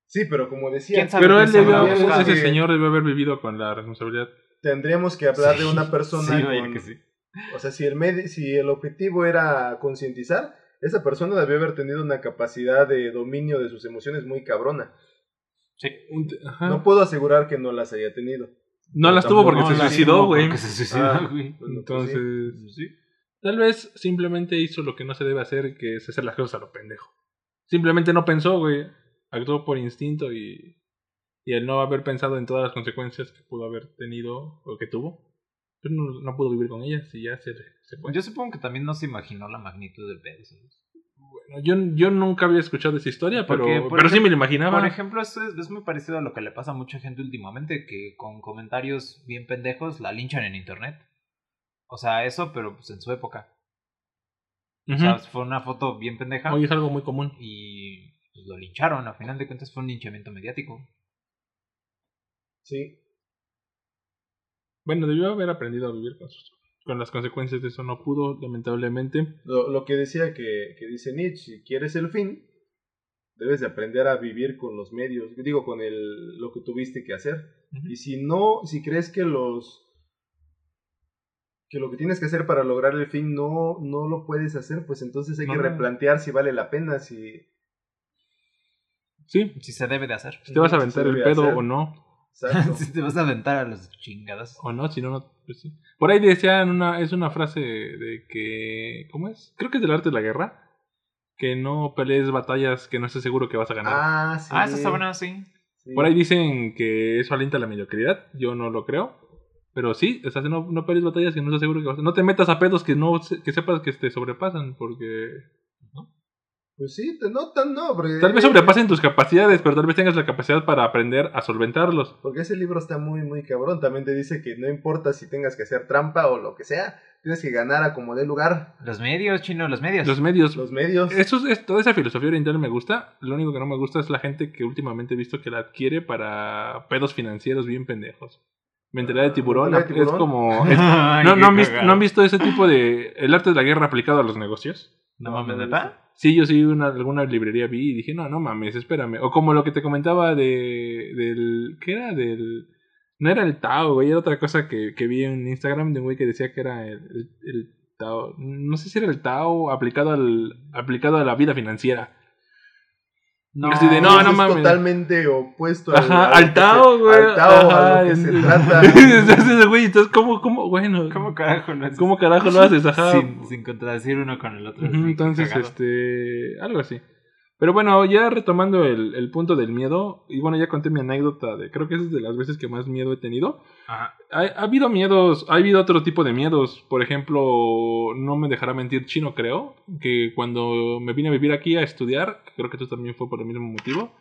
Sí, pero como decía, pero él debió, ese señor debió haber vivido con la responsabilidad. Tendríamos que hablar de una persona con, o sea, si el si el objetivo era concientizar, esa persona debió haber tenido una capacidad de dominio de sus emociones muy cabrona. Sí. No puedo asegurar que no las haya tenido. No las tuvo porque se suicidó, güey. Porque se suicidó, ah, güey. Pues Entonces, sí. Tal vez simplemente hizo lo que no se debe hacer, que es hacer las cosas a lo pendejo. Simplemente no pensó, güey. Actuó por instinto y, y el no haber pensado en todas las consecuencias que pudo haber tenido o que tuvo, pues no, no pudo vivir con ellas y ya se, se fue. Yo supongo que también no se imaginó la magnitud del pedo. Bueno, yo, yo nunca había escuchado esa historia, pero, pero sí me lo imaginaba. Por ejemplo, esto es, muy parecido a lo que le pasa a mucha gente últimamente, que con comentarios bien pendejos la linchan en internet. O sea, eso, pero pues en su época. O sea, fue una foto bien pendeja. Hoy es algo muy común. Y pues, lo lincharon, a final de cuentas fue un linchamiento mediático. Sí. Bueno, debió haber aprendido a vivir con sus con las consecuencias de eso no pudo, lamentablemente. Lo, lo que decía que, que, dice Nietzsche, si quieres el fin, debes de aprender a vivir con los medios, digo, con el, lo que tuviste que hacer. Y si no, si crees que los que lo que tienes que hacer para lograr el fin no, no lo puedes hacer, pues entonces hay que replantear si vale la pena, si... Sí. Si se debe de hacer. Si te vas a aventar el pedo o no. Si *laughs* te vas a aventar a las chingadas. O no, si no, no pues sí. Por ahí decían una, es una frase de que, ¿cómo es? Creo que es del arte de la guerra, que no pelees batallas que no estés seguro que vas a ganar. Ah, sí. Ah, eso está bueno, sí. Por ahí dicen que eso alienta la mediocridad. Yo no lo creo. Pero sí, o sea, no, no pelees batallas que no estás seguro que vas a... No te metas a pedos que no que sepas que te sobrepasan, porque... Pues sí, no tan no, porque... Tal vez sobrepasen tus capacidades, pero tal vez tengas la capacidad para aprender a solventarlos. Porque ese libro está muy, muy cabrón. También te dice que no importa si tengas que hacer trampa o lo que sea, tienes que ganar a como dé lugar. Los medios, chino, los medios. Los medios. Los medios. Eso es, toda esa filosofía oriental me gusta. Lo único que no me gusta es la gente que últimamente he visto que la adquiere para pedos financieros bien pendejos. Mentalidad de tiburón, es como... *laughs* no, no, han visto, ¿No han visto ese tipo de... El arte de la guerra aplicado a los negocios? No mames, ¿verdad? Sí, yo sí una, alguna librería vi y dije, no, no mames, espérame. O como lo que te comentaba de, del... ¿Qué era? Del... No era el Tao, güey, era otra cosa que, que vi en Instagram de un güey que decía que era el, el, Tao. No sé si era el Tao aplicado, al, aplicado a la vida financiera. No, así de, no, no es mames. totalmente opuesto al, al, Tao, güey. Al Tao, a lo que se trata. *laughs* entonces, güey, entonces, ¿cómo, cómo, bueno? ¿Cómo carajo lo haces? ¿Cómo carajo lo haces? Ajá. Sin, sin contradecir uno con el otro. entonces, este, algo así. Pero bueno, ya retomando el, el, punto del miedo, y bueno, ya conté mi anécdota de, creo que es de las veces que más miedo he tenido. Ha, habido miedos, ha habido otro tipo de miedos. Por ejemplo, no me dejará mentir chino, creo, que cuando me vine a vivir aquí a estudiar, creo que tú también fue por el mismo motivo,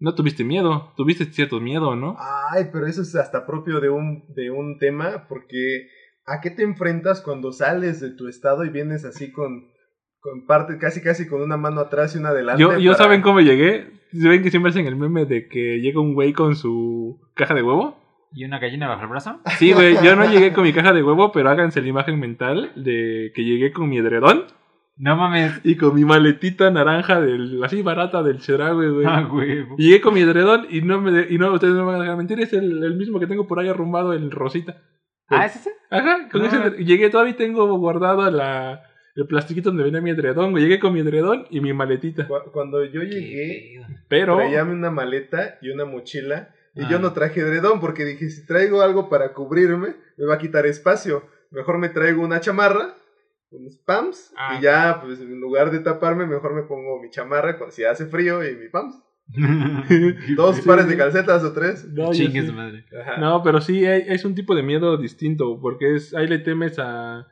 no tuviste miedo, tuviste cierto miedo, ¿no? Ay, pero eso es hasta propio de un, de un tema, porque ¿a qué te enfrentas cuando sales de tu estado y vienes así con con parte, casi casi con una mano atrás y una adelante. Yo, yo ¿saben cómo llegué? ¿Ven que siempre hacen el meme de que llega un güey con su caja de huevo? ¿Y una gallina bajo el brazo? Sí, güey, yo no llegué con mi caja de huevo, pero háganse la imagen mental de que llegué con mi edredón. No mames. Y con mi maletita naranja del, así barata del Chedraui, güey. Ah, güey. Llegué con mi edredón y no me y no, ustedes no me van a dejar mentir, es el, el mismo que tengo por ahí arrumbado, el rosita. ah, ¿es ese? Ajá, con ese ah. llegué, todavía tengo guardado la el plastiquito donde venía mi edredón, Llegué con mi edredón y mi maletita. Cuando yo llegué, pero traía una maleta y una mochila. Y yo ah. no traje edredón porque dije, si traigo algo para cubrirme, me va a quitar espacio. Mejor me traigo una chamarra, unos pams, ah, y ya, pues en lugar de taparme, mejor me pongo mi chamarra cuando si hace frío y mi pams. *laughs* Dos pares de calcetas o tres. No, madre. No, pero sí, es un tipo de miedo distinto, porque es, ahí le temes a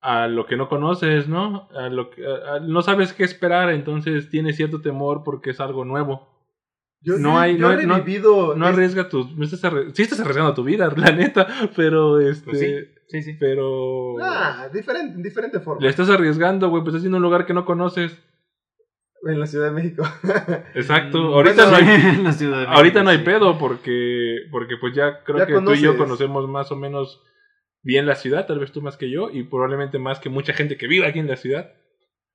a lo que no conoces, ¿no? A lo que, no sabes qué esperar, entonces tienes cierto temor porque es algo nuevo. Yo, no hay, no, he no, no arriesga tus, no estás sí estás arriesgando tu vida, *laughs* la neta, pero este, pues sí, sí, sí, pero, ah, diferente, en diferente forma. Le estás arriesgando, güey, pues estás en un lugar que no conoces. En la Ciudad de México. *laughs* Exacto. Ahorita no hay, *laughs* ahorita no hay pedo porque, porque pues ya creo que tú y yo conocemos más o menos bien la ciudad, tal vez tú más que yo, y probablemente más que mucha gente que vive aquí en la ciudad.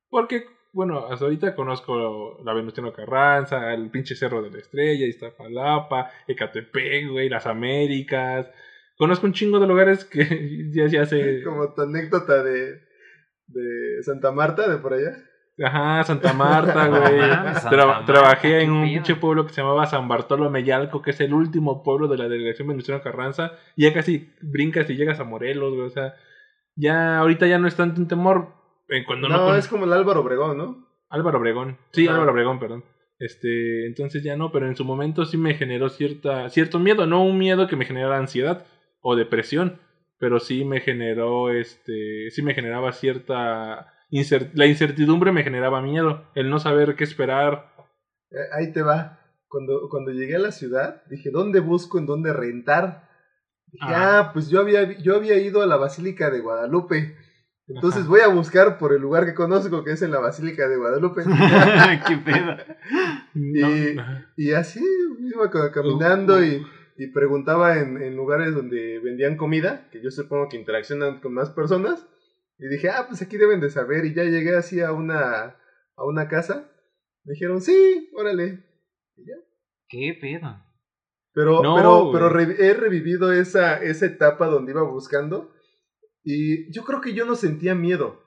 Porque, bueno, hasta ahorita conozco la Venustiano Carranza, el pinche Cerro de la Estrella, Iztapalapa, Ecatepec, güey, las Américas. Conozco un chingo de lugares que *laughs* ya, ya sé. Como tu anécdota de, de Santa Marta, de por allá. Ajá, *laughs* Santa Marta, güey. trabajé en un pinche pueblo que se llamaba San Bartolo Meyalco, que es el último pueblo de la delegación Venustiano Carranza. Y ya casi brincas y llegas a Morelos, güey. O sea, ya ahorita ya no es tanto un temor. En cuando no, es como el Álvaro Obregón, ¿no? Álvaro Obregón. Sí, Álvaro Obregón, perdón. Este, entonces ya no, pero en su momento sí me generó cierta, cierto miedo, no un miedo que me generara ansiedad o depresión, pero sí me generó, este, sí me generaba cierta la incertidumbre me generaba miedo, el no saber qué esperar. Eh, ahí te va. Cuando, cuando llegué a la ciudad, dije, ¿dónde busco, en dónde rentar? Dije, ah, pues yo había, yo había ido a la Basílica de Guadalupe. Entonces voy a buscar por el lugar que conozco, que es en la Basílica de Guadalupe. *laughs* ¡Qué pedo! Y, así iba caminando y, y, preguntaba en, en, lugares donde vendían comida, que yo supongo que interaccionan con más personas. Y dije, ah, pues aquí deben de saber. Y ya llegué así a una, a una casa. Me dijeron, sí, órale. Y ya. ¿Qué pedo? Pero, pero, pero he revivido esa, esa etapa donde iba buscando. Y yo creo que yo no sentía miedo.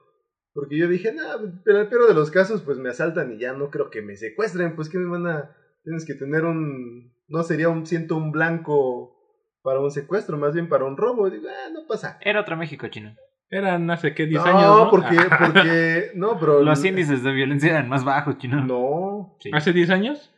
Porque yo dije, nah, pero el peor de los casos, pues me asaltan y ya no creo que me secuestren. Pues que me van a. Tienes que tener un. No sería un. Siento un blanco para un secuestro, más bien para un robo. digo, ah, no pasa. Era otro México chino. Eran hace qué, 10 no, años. No, porque, porque. No, pero. *laughs* Los índices de violencia eran más bajos, chino. No. ¿Hace 10 años?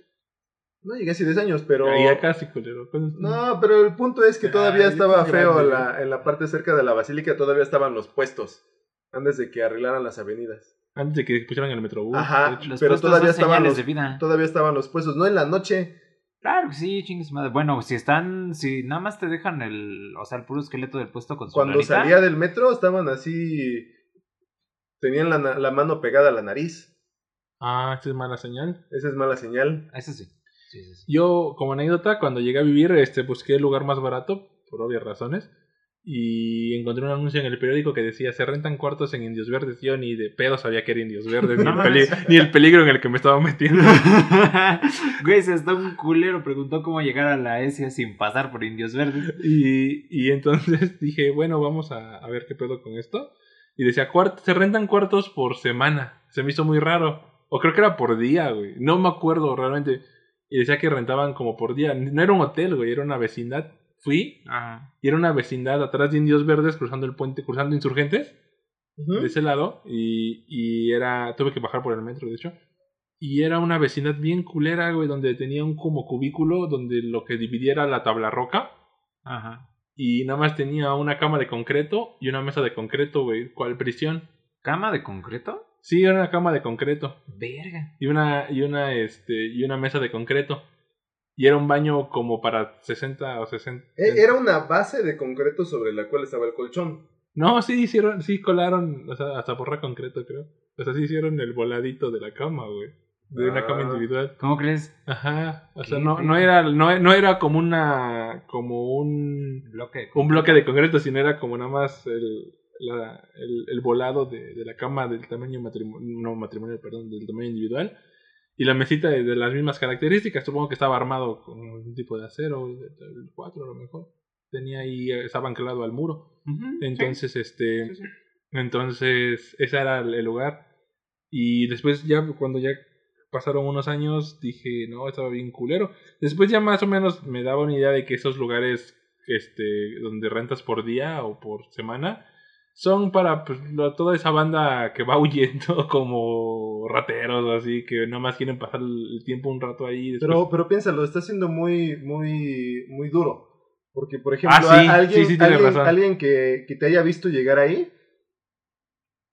No llegué hace 10 años, pero. Ya casi, culero. No, pero el punto es que todavía estaba feo la, en la parte cerca de la basílica, todavía estaban los puestos. Antes de que arreglaran las avenidas. Antes de que pusieran el metrobús. Ajá, pero todavía estaban, los, todavía estaban los puestos. No en la noche. Claro que sí, chingues madre. Bueno, si están, si nada más te dejan el, o sea, el puro esqueleto del puesto con su Cuando salía del metro estaban así, tenían la, la, mano pegada a la nariz. Ah, esa es mala señal. Esa es mala señal. Eso sí. Yo, como anécdota, cuando llegué a vivir, este, busqué el lugar más barato, por obvias razones, y encontré un anuncio en el periódico que decía, se rentan cuartos en Indios Verdes. Yo ni de pedo sabía que era Indios Verdes, ni, el peligro en el que me estaba metiendo. *laughs* Güey, se está un culero, preguntó cómo llegar a la ESIA sin pasar por Indios Verdes. Y, y entonces *laughs* dije, bueno, vamos a, a ver qué pedo con esto. Y decía, se rentan cuartos por semana. Se me hizo muy raro. O creo que era por día, güey. No me acuerdo realmente. Y decía que rentaban como por día. No era un hotel, güey, era una vecindad. Fui y era una vecindad atrás de Indios Verdes, cruzando el puente, cruzando insurgentes, de ese lado. Y, y era. Tuve que bajar por el metro, de hecho. Y era una vecindad bien culera, güey, donde tenía un como cubículo donde lo que dividiera la tabla roca. Ajá. Y nada más tenía una cama de concreto y una mesa de concreto, güey, cual prisión. ¿Cama de concreto? Sí, era una cama de concreto. Verga. Y una, y una, este, y una mesa de concreto. Y era un baño como para 60 o 60. E, era una base de concreto sobre la cual estaba el colchón. No, sí hicieron, sí colaron, o sea, hasta porra concreto, creo. O sea, sí hicieron el voladito de la cama, güey. De una cama ah. individual. ¿Cómo crees? Ajá. O sea, no, no era, no, no era como una, como un bloque, un bloque de concreto, sino era como nada más el, la, el, el, volado de, de, la cama del tamaño matrimonio, no matrimonio, perdón, del tamaño individual. Y la mesita de, de, las mismas características. Supongo que estaba armado con un tipo de acero, el 4 a lo mejor. Tenía ahí, estaba anclado al muro. entonces, este, entonces, ese era el lugar. Y después ya, cuando ya pasaron unos años, dije, no, estaba bien culero. Después ya más o menos me daba una idea de que esos lugares, este, donde rentas por día o por semana, son para pues, toda esa banda que va *laughs* huyendo como rateros o así, que nada más quieren pasar el tiempo un rato ahí. Pero, pero piénsalo, está siendo muy, muy, muy duro. Porque, por ejemplo, ah, alguien, alguien, que, que, te haya visto llegar ahí,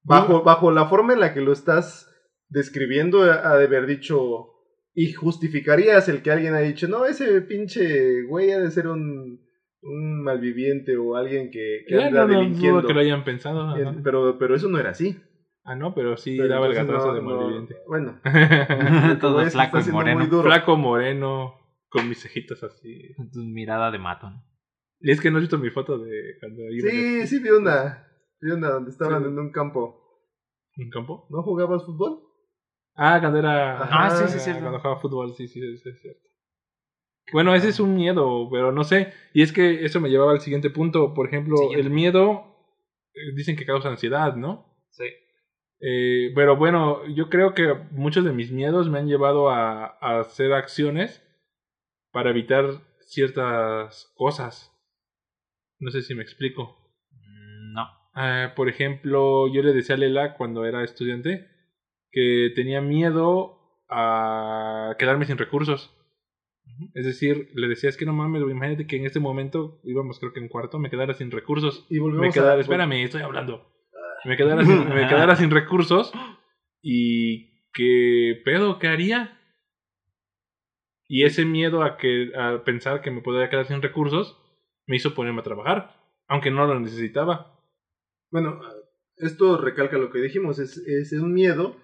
bajo, bajo la forma en la que lo estás describiendo, ha de haber dicho, y justificarías el que alguien ha dicho, no, ese pinche güey ha de ser un un malviviente o alguien que, que anda no, delinquiendo. que lo hayan pensado. pero, pero eso no era así. Ah, no, pero sí daba el gatazo de malviviente. bueno, *laughs* todo flaco y moreno. Flaco moreno, con mis cejitas así. Con tu mirada de matón. Y es que no he visto mi foto de cuando iba Sí, sí vi una. Vi una donde estaban en un campo. ¿Un campo? ¿No jugabas fútbol? Ah, cuando era. ah, sí, sí, sí. Cuando jugaba fútbol, sí, sí, sí, es cierto. Bueno, ese es un miedo, pero no sé. Y es que eso me llevaba al siguiente punto. Por ejemplo, el miedo eh, dicen que causa ansiedad, ¿no? Sí. Eh, pero bueno, yo creo que muchos de mis miedos me han llevado a, hacer acciones para evitar ciertas cosas. No sé si me explico. Mm, no. Eh, por ejemplo, yo le decía a Lela cuando era estudiante que tenía miedo a quedarme sin recursos. Es decir, le decía, es que no mames, imagínate que en este momento íbamos creo que en cuarto, me quedara sin recursos. Y volvemos me a... Espérame, estoy hablando. Me quedara, sin, me quedara sin recursos y qué pedo, ¿qué haría? Y ese miedo a, que, a pensar que me podría quedar sin recursos me hizo ponerme a trabajar, aunque no lo necesitaba. Bueno, esto recalca lo que dijimos, es, es un miedo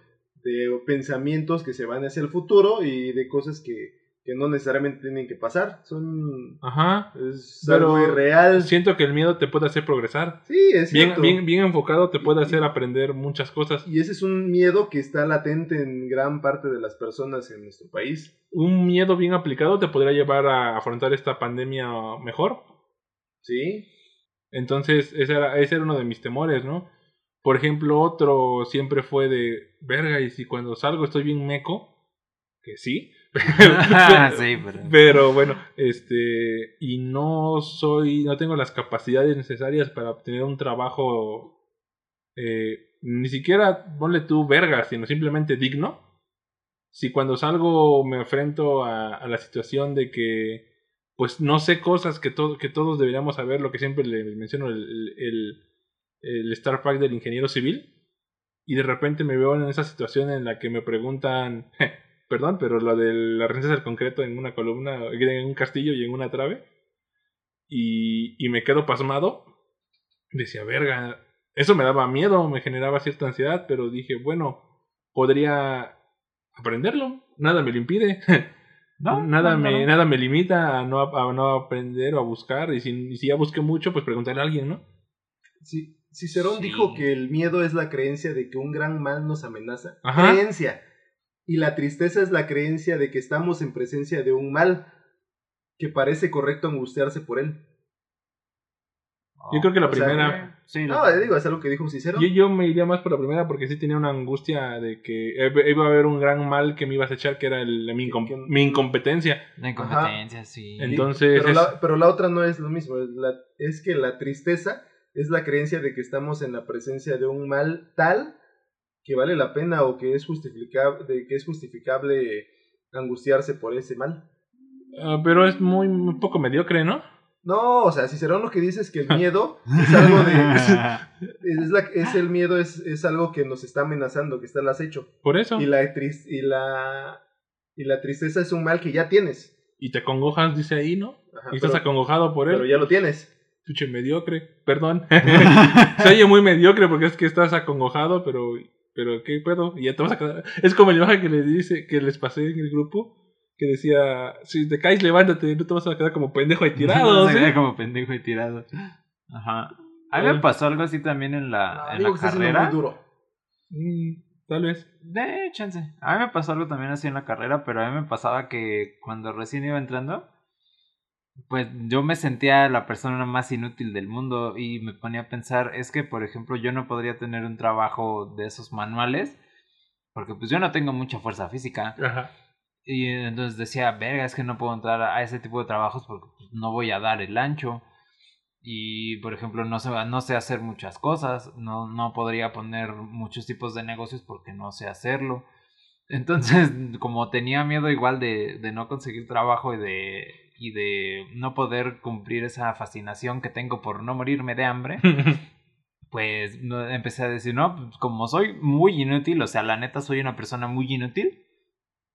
de pensamientos que se van hacia el futuro y de cosas que, que no necesariamente tienen que pasar. Son. Ajá. Es algo irreal. Siento que el miedo te puede hacer progresar. Sí, es bien, Bien, bien enfocado te puede hacer aprender muchas cosas. Y ese es un miedo que está latente en gran parte de las personas en nuestro país. Un miedo bien aplicado te podría llevar a afrontar esta pandemia mejor. Sí. Entonces, ese era, ese era uno de mis temores, ¿no? Por ejemplo, otro siempre fue de, verga, y si cuando salgo estoy bien meco, que sí, *laughs* pero... bueno, este, y no soy, no tengo las capacidades necesarias para obtener un trabajo eh, ni siquiera ponle tú verga, sino simplemente digno. Si cuando salgo me enfrento a, la situación de que pues no sé cosas que, que todos deberíamos saber, lo que siempre le menciono, el, el, el Star Pack del ingeniero civil, y de repente me veo en esa situación en la que me preguntan, *laughs* perdón, pero lo de la resistencia del concreto en una columna, en un castillo y en una trave, y, y me quedo pasmado, decía, verga, eso me daba miedo, me generaba cierta ansiedad, pero dije, bueno, podría aprenderlo, nada me lo impide. *laughs* No, *laughs* nada, me, nada me limita a no, a no aprender o a buscar. Y si, y si ya busqué mucho, pues preguntarle a alguien, ¿no? Sí, Cicerón dijo que el miedo es la creencia de que un gran mal nos amenaza. Creencia. Y la tristeza es la creencia de que estamos en presencia de un mal que parece correcto angustiarse por él. Yo creo que la primera. no, digo, es algo que dijo Cicero. Yo, yo, me iría más por la primera porque sí tenía una angustia de que iba a haber un gran mal que me ibas a echar, que era el, mi, incompetencia. La incompetencia, sí. Entonces. Pero, la, pero, la, otra no es lo mismo. es que la tristeza es la creencia de que estamos en la presencia de un mal tal que vale la pena o que es justificable, que es justificable angustiarse por ese mal. Ah, pero es muy, muy, poco mediocre, ¿no? No, o sea, Cicerón lo que dice es que el miedo es algo de... *laughs* Es, la, es el miedo es, es, algo que nos está amenazando, que está al acecho. Por eso. Y la, y, la, y la tristeza es un mal que ya tienes. Y te acongojas, dice ahí, ¿no? y estás acongojado por él. Pero ya lo tienes. Tuche mediocre, perdón. *laughs* Se oye muy mediocre porque es que estás acongojado, pero, pero ¿qué puedo? Y ya te vas a quedar. Es como el imagen que les dice, que les pasé en el grupo, que decía, si te caes, levántate, no te vas a quedar como pendejo y *laughs* tirado. ¿sí? como pendejo y tirado. Ajá. A mí me pasó algo así también en la, en la carrera. Muy duro. Mm, tal vez. De chance. A mí me pasó algo también así en la carrera, pero a mí me pasaba que cuando recién iba entrando, pues yo me sentía la persona más inútil del mundo y me ponía a pensar, es que por ejemplo yo no podría tener un trabajo de esos manuales porque pues yo no tengo mucha fuerza física. Ajá. Y entonces decía, verga, es que no puedo entrar a ese tipo de trabajos porque pues, no voy a dar el ancho. Y por ejemplo, no sé, no sé hacer muchas cosas, no, no podría poner muchos tipos de negocios porque no sé hacerlo. Entonces, *laughs* como tenía miedo igual de, de no conseguir trabajo y de y de no poder cumplir esa fascinación que tengo por no morirme de hambre, *laughs* pues empecé a decir, no, pues, como soy muy inútil, o sea, la neta soy una persona muy inútil,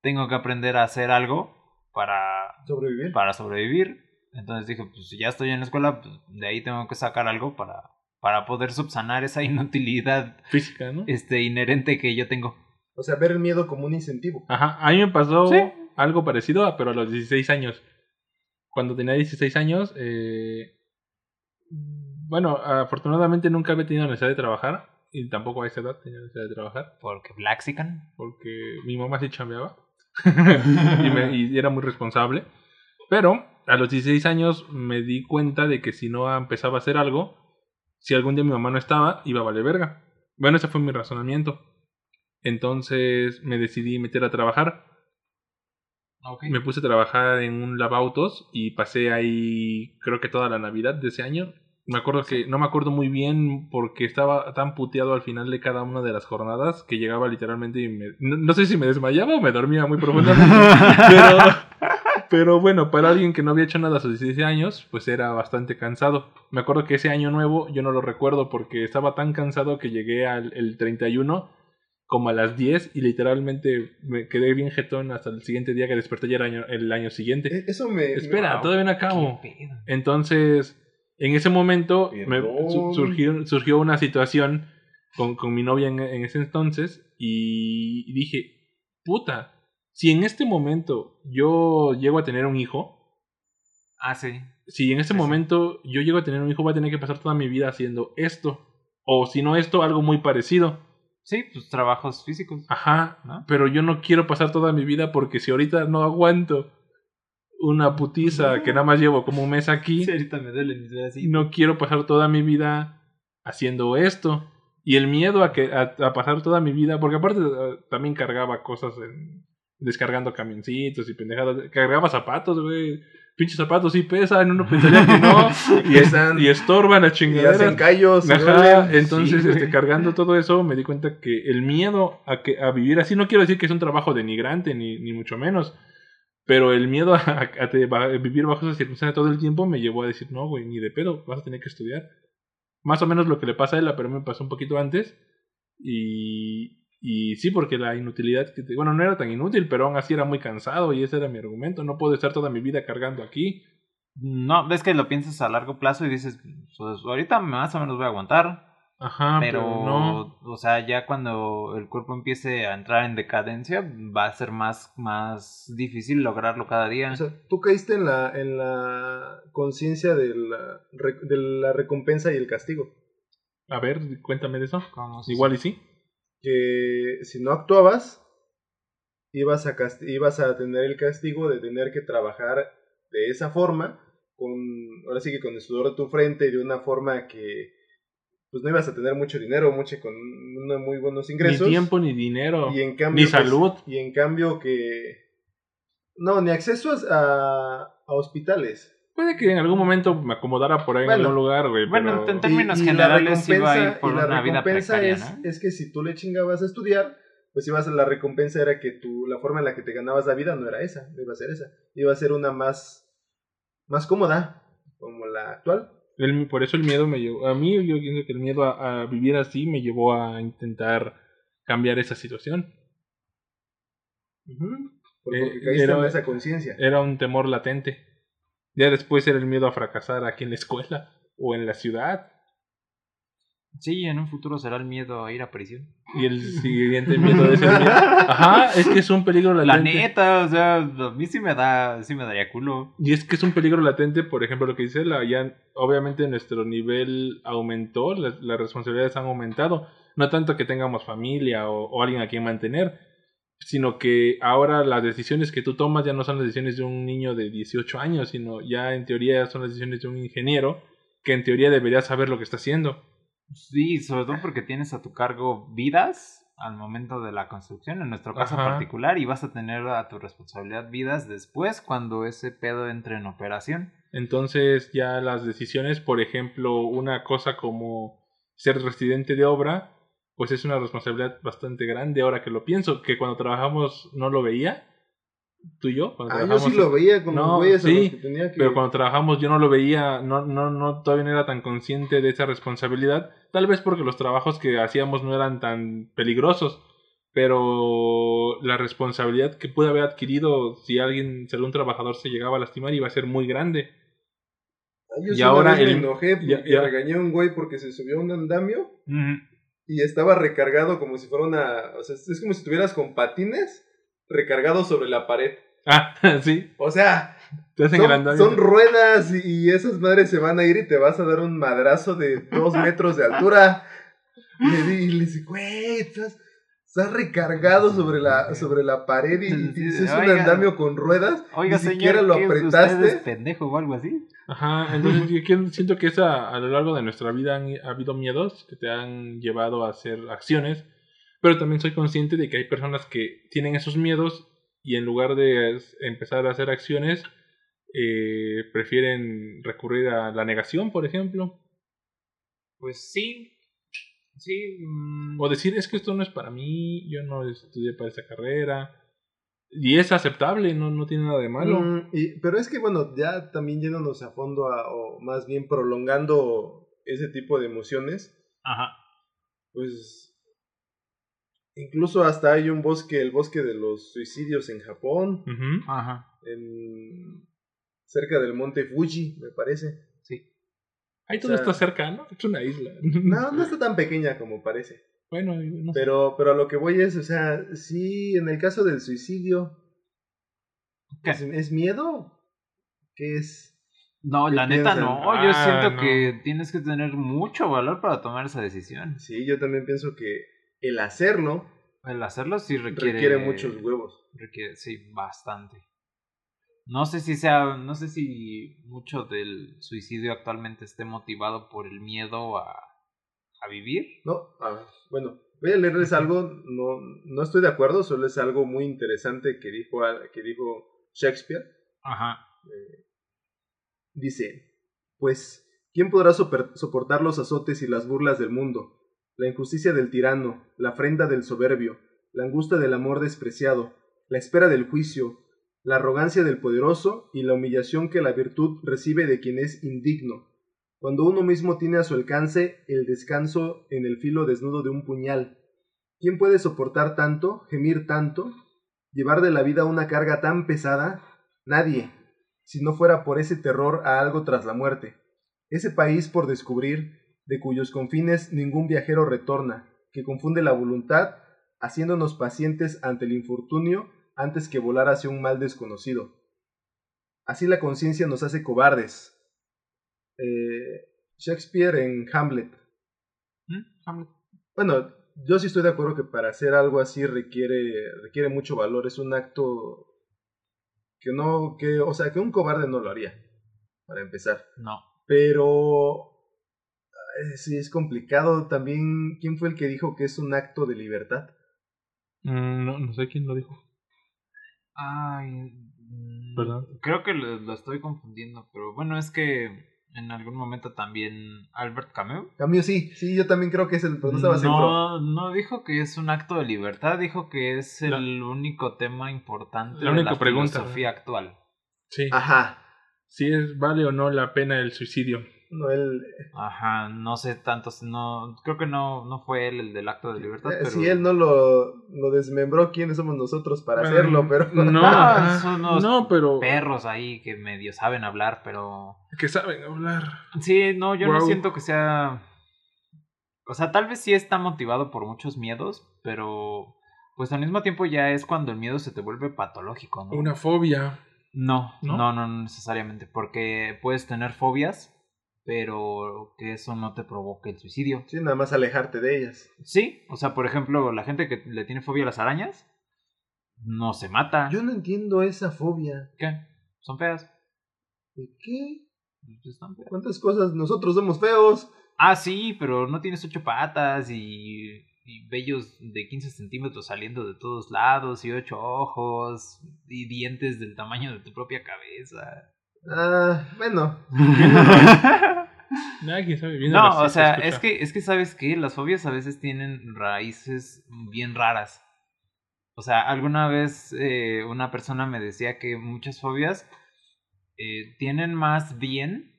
tengo que aprender a hacer algo para sobrevivir. Para sobrevivir. Entonces dije, pues si ya estoy en la escuela, pues de ahí tengo que sacar algo para, para poder subsanar esa inutilidad física, ¿no? Este inherente que yo tengo. O sea, ver el miedo como un incentivo. Ajá, a mí me pasó algo parecido, pero a los 16 años cuando tenía 16 años, eh, bueno, afortunadamente nunca había tenido necesidad de trabajar. Y tampoco a esa edad tenía necesidad de trabajar. ¿Porque Blaxican? Porque mi mamá sí chambeaba. *laughs* y, era muy responsable. Pero a los 16 años me di cuenta de que si no empezaba a hacer algo, si algún día mi mamá no estaba, iba a valer verga. Bueno, ese fue mi razonamiento. Entonces me decidí meter a trabajar. Me puse a trabajar en un lavautos y pasé ahí creo que toda la Navidad de ese año. Me acuerdo que no me acuerdo muy bien porque estaba tan puteado al final de cada una de las jornadas que llegaba literalmente y me, no, sé si me desmayaba o me dormía muy profundamente. *laughs* pero, pero bueno, para alguien que no había hecho nada a sus 16 años, pues era bastante cansado. Me acuerdo que ese año nuevo yo no lo recuerdo porque estaba tan cansado que llegué al el 31 como a las 10 y literalmente me quedé bien jetón hasta el siguiente día que desperté ya el año, el año siguiente. E, eso me... Espera, todavía no acabo. Entonces, en ese momento me surgió, surgió una situación con, con mi novia en, ese entonces y dije, puta, si en este momento yo llego a tener un hijo... Ah, sí. Si en este momento yo llego a tener un hijo, voy a tener que pasar toda mi vida haciendo esto. O si no esto, algo muy parecido. Sí, pues trabajos físicos. Ajá, pero yo no quiero pasar toda mi vida porque si ahorita no aguanto una putiza que nada más llevo como un mes aquí, sí, ahorita me duele así. no quiero pasar toda mi vida haciendo esto. Y el miedo a, que, a, pasar toda mi vida, porque aparte eh, también cargaba cosas en, descargando camioncitos y pendejadas. Cargaba zapatos, güey. Pinches zapatos sí pesan, uno pensaría que no. *laughs* y, están, y estorban a chingaderas. Y hacen callos. Ajá, entonces, este, cargando todo eso, me di cuenta que el miedo a, que, a vivir así, no quiero decir que es un trabajo denigrante, ni, ni mucho menos. Pero el miedo *laughs* a, a, vivir bajo esas circunstancias todo el tiempo me llevó a decir, no, güey, ni de pedo, vas a tener que estudiar. Más o menos lo que le pasa a él, pero me pasó un poquito antes. Y, y sí, porque la inutilidad, que bueno, no era tan inútil, pero aún así era muy cansado y ese era mi argumento. No puedo estar toda mi vida cargando aquí. No, ves que lo piensas a largo plazo y dices, pues ahorita más o menos voy a aguantar. Ajá, pero, no. O sea, ya cuando el cuerpo empiece a entrar en decadencia, va a ser más, más difícil lograrlo cada día. O sea, tú caíste en la, en la conciencia de la, de la recompensa y el castigo. A ver, cuéntame de eso. Igual y sí que si no actuabas, ibas a, ibas a tener el castigo de tener que trabajar de esa forma, con, ahora sí que con el sudor de tu frente, de una forma que pues no ibas a tener mucho dinero, mucho con unos muy buenos ingresos. Ni tiempo, ni dinero, y en cambio, ni salud. y en cambio que... No, ni acceso a, a hospitales. Puede que en algún momento me acomodara por ahí en algún lugar, güey. Bueno, en términos generales iba a ir por una vida precaria, es, es que si tú le chingabas a estudiar, pues ibas a, la recompensa era que tú, la forma en la que te ganabas la vida no era esa, no iba a ser esa. Iba a ser una más, más cómoda, como la actual. por eso el miedo me llevó, a mí yo pienso que el miedo a, vivir así me llevó a intentar cambiar esa situación. Porque eh, caíste era, en esa conciencia. Era un temor latente. Ya después era el miedo a fracasar aquí en la escuela o en la ciudad. Sí, en un futuro será el miedo a ir a prisión. Y el siguiente miedo es el miedo. Ajá, es que es un peligro latente. La neta, o sea, a mí sí me da, sí me daría culo. Y es que es un peligro latente, por ejemplo, lo que dice la ya obviamente nuestro nivel aumentó, las, responsabilidades han aumentado. No tanto que tengamos familia o, o alguien a quien mantener, sino que ahora las decisiones que tú tomas ya no son las decisiones de un niño de 18 años, sino ya en teoría son las decisiones de un ingeniero que en teoría debería saber lo que está haciendo. Sí, sobre todo porque tienes a tu cargo vidas al momento de la construcción, en nuestro caso particular, y vas a tener a tu responsabilidad vidas después cuando ese pedo entre en operación. Entonces ya las decisiones, por ejemplo, una cosa como ser residente de obra, pues es una responsabilidad bastante grande ahora que lo pienso, que cuando trabajamos no lo veía, tú y yo. Cuando ah, yo sí lo veía como no, sí, que tenía que... Pero cuando trabajamos yo no lo veía, no, no, no, todavía no era tan consciente de esa responsabilidad, tal vez porque los trabajos que hacíamos no eran tan peligrosos, pero la responsabilidad que pude haber adquirido si alguien, si algún trabajador se llegaba a lastimar iba a ser muy grande. Ah, yo y ahora me enojé porque regañé a un güey porque se subió a un andamio y estaba recargado como si fuera una. O sea, es como si estuvieras con patines recargados sobre la pared. Ah, *laughs* sí. O sea, son, ruedas y, esas madres se van a ir y te vas a dar un madrazo de dos metros de altura. *laughs* Y le, dice, güey, estás, estás, recargado sobre la, sobre la pared y, es un andamio con ruedas. Oiga, ni siquiera lo apretaste. es pendejo o algo así? Ajá, entonces yo siento que esa, a lo largo de nuestra vida han ha habido miedos que te han llevado a hacer acciones, pero también soy consciente de que hay personas que tienen esos miedos y en lugar de empezar a hacer acciones, eh, prefieren recurrir a la negación, por ejemplo. Pues sí, sí. Mm. O decir, es que esto no es para mí, yo no estudié para esa carrera. Y es aceptable, no, no tiene nada de malo. Mm, y, pero es que, bueno, ya también yéndonos a fondo, o más bien prolongando ese tipo de emociones. Ajá. Pues. Incluso hasta hay un bosque, el bosque de los suicidios en Japón. Ajá. En, cerca del monte Fuji, me parece. Ahí todo está cerca, ¿no? Es una isla. No, *laughs* no está tan pequeña como parece. Bueno, no pero, pero a lo que voy es, o sea, sí, en el caso del suicidio, ¿es, miedo? ¿Qué es? No, la neta no. yo ah, siento que tienes que tener mucho valor para tomar esa decisión. Sí, yo también pienso que el hacerlo. El hacerlo sí requiere. Requiere muchos huevos. Requiere, sí, bastante. No sé si sea, no sé si mucho del suicidio actualmente esté motivado por el miedo a a vivir. No, ah, bueno, Voy a leerles algo, no, no estoy de acuerdo, solo es algo muy interesante que dijo, que dijo Shakespeare. Ajá. Eh, dice, pues, ¿quién podrá soportar los azotes y las burlas del mundo? La injusticia del tirano, la afrenta del soberbio, la angustia del amor despreciado, la espera del juicio, la arrogancia del poderoso y la humillación que la virtud recibe de quien es indigno cuando uno mismo tiene a su alcance el descanso en el filo desnudo de un puñal. ¿Quién puede soportar tanto, gemir tanto, llevar de la vida una carga tan pesada? Nadie, si no fuera por ese terror a algo tras la muerte. Ese país por descubrir, de cuyos confines ningún viajero retorna, que confunde la voluntad, haciéndonos pacientes ante el infortunio antes que volar hacia un mal desconocido. Así la conciencia nos hace cobardes, eh, Shakespeare en Hamlet. ¿Mm? Hamlet. Bueno, yo sí estoy de acuerdo que para hacer algo así requiere, requiere mucho valor. Es un acto que no, que, o sea, que un cobarde no lo haría, para empezar. No. Pero sí es complicado también. ¿Quién fue el que dijo que es un acto de libertad? Mm, no, no sé quién lo dijo. Ay, mm, ¿Perdón? Creo que lo, estoy confundiendo, pero bueno, es que en algún momento también Albert Camus. Camus sí, sí, yo también creo que es el, pero no estaba seguro. No dijo que es un acto de libertad, dijo que es el único tema importante la única de la pregunta, filosofía actual. Sí. Ajá. Si es vale o no la pena el suicidio. No, él... Ajá, no sé tanto, no, creo que no, no fue él el del acto de libertad. Eh, si él no lo, lo desmembró, ¿quiénes somos nosotros para hacerlo? Pero... No, *laughs* no, son unos no, pero... perros ahí que medio saben hablar, pero... Que saben hablar. Sí, no, yo no siento que sea... O sea, tal vez sí está motivado por muchos miedos, pero pues al mismo tiempo ya es cuando el miedo se te vuelve patológico, ¿no? Una fobia. No, no, no, no necesariamente, porque puedes tener fobias pero que eso no te provoque el suicidio. Sí, nada más alejarte de ellas. Sí, o sea, por ejemplo, la gente que le tiene fobia a las arañas no se mata. Yo no entiendo esa fobia. ¿Qué? Son feas. ¿De qué? Pues ¿Cuántas cosas nosotros somos feos? Ah, sí, pero no tienes ocho patas y, y vellos de 15 centímetros saliendo de todos lados y ocho ojos y dientes del tamaño de tu propia cabeza. Ah, bueno. *laughs* no, o sea, es que, es que sabes que las fobias a veces tienen raíces bien raras. O sea, alguna vez eh, una persona me decía que muchas fobias eh, tienen más bien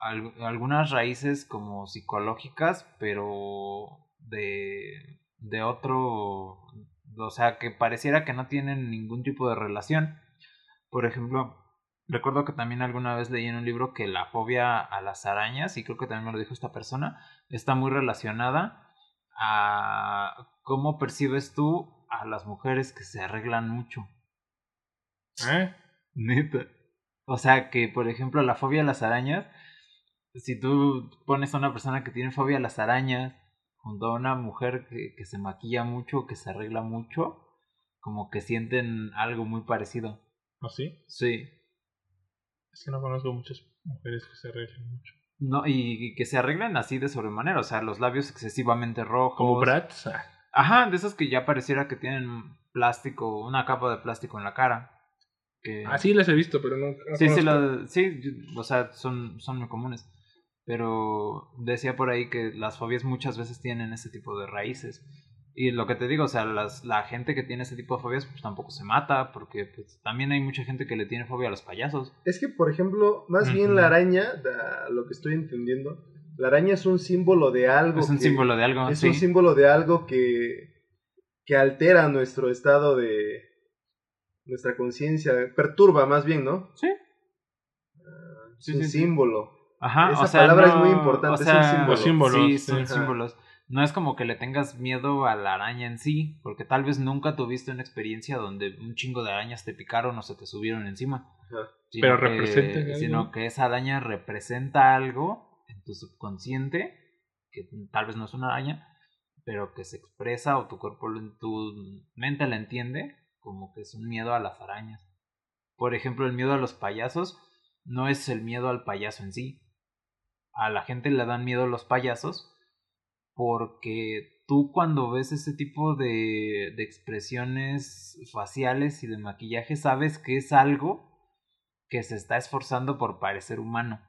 algunas raíces como psicológicas, pero de, de otro, o sea, que pareciera que no tienen ningún tipo de relación. Por ejemplo, Recuerdo que también alguna vez leí en un libro que la fobia a las arañas, y creo que también me lo dijo esta persona, está muy relacionada a cómo percibes tú a las mujeres que se arreglan mucho. ¿Eh? Neta. O sea que, por ejemplo, la fobia a las arañas, si tú pones a una persona que tiene fobia a las arañas junto a una mujer que, que se maquilla mucho, que se arregla mucho, como que sienten algo muy parecido. ¿Ah, sí? Sí. Es que no conozco muchas mujeres que se arreglen mucho. No, y, que se arreglen así de sobremanera, o sea, los labios excesivamente rojos. Como Bratz. Ajá, de esos que ya pareciera que tienen plástico, una capa de plástico en la cara. Que... Ah, sí, las he visto, pero no. sí, sí, sí, o sea, son, son muy comunes. Pero decía por ahí que las fobias muchas veces tienen ese tipo de raíces. Y lo que te digo, o sea, las, la gente que tiene ese tipo de fobias pues tampoco se mata, porque pues también hay mucha gente que le tiene fobia a los payasos. Es que, por ejemplo, más bien la araña, lo que estoy entendiendo, la araña es un símbolo de algo. Es un símbolo de algo. Es un símbolo de algo que, que altera nuestro estado de... nuestra conciencia, perturba más bien, ¿no? Sí. Ah, es un símbolo. Ajá, Esa palabra es muy importante, es un símbolo. Símbolos, sí, son símbolos no es como que le tengas miedo a la araña en sí, porque tal vez nunca tuviste una experiencia donde un chingo de arañas te picaron o se te subieron encima. Pero representa Sino que esa araña representa algo en tu subconsciente, que tal vez no es una araña, pero que se expresa o tu cuerpo, tu mente la entiende como que es un miedo a las arañas. Por ejemplo, el miedo a los payasos no es el miedo al payaso en sí. A la gente le dan miedo los payasos porque tú cuando ves ese tipo de, de expresiones faciales y de maquillaje, sabes que es algo que se está esforzando por parecer humano.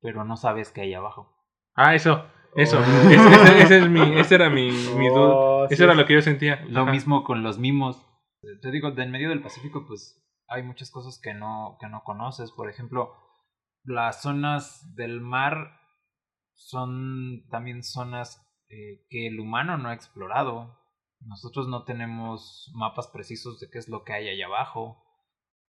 Pero no sabes qué hay abajo. Ah, eso. Eso. Oh. *laughs* Ese, ese, es mi, ese era mi, mi duda. Oh, eso era lo que yo sentía. Lo mismo con los mimos. Te digo, en medio del Pacífico, pues hay muchas cosas que no, que no conoces. Por ejemplo, las zonas del mar son también zonas eh, que el humano no ha explorado. Nosotros no tenemos mapas precisos de qué es lo que hay allá abajo.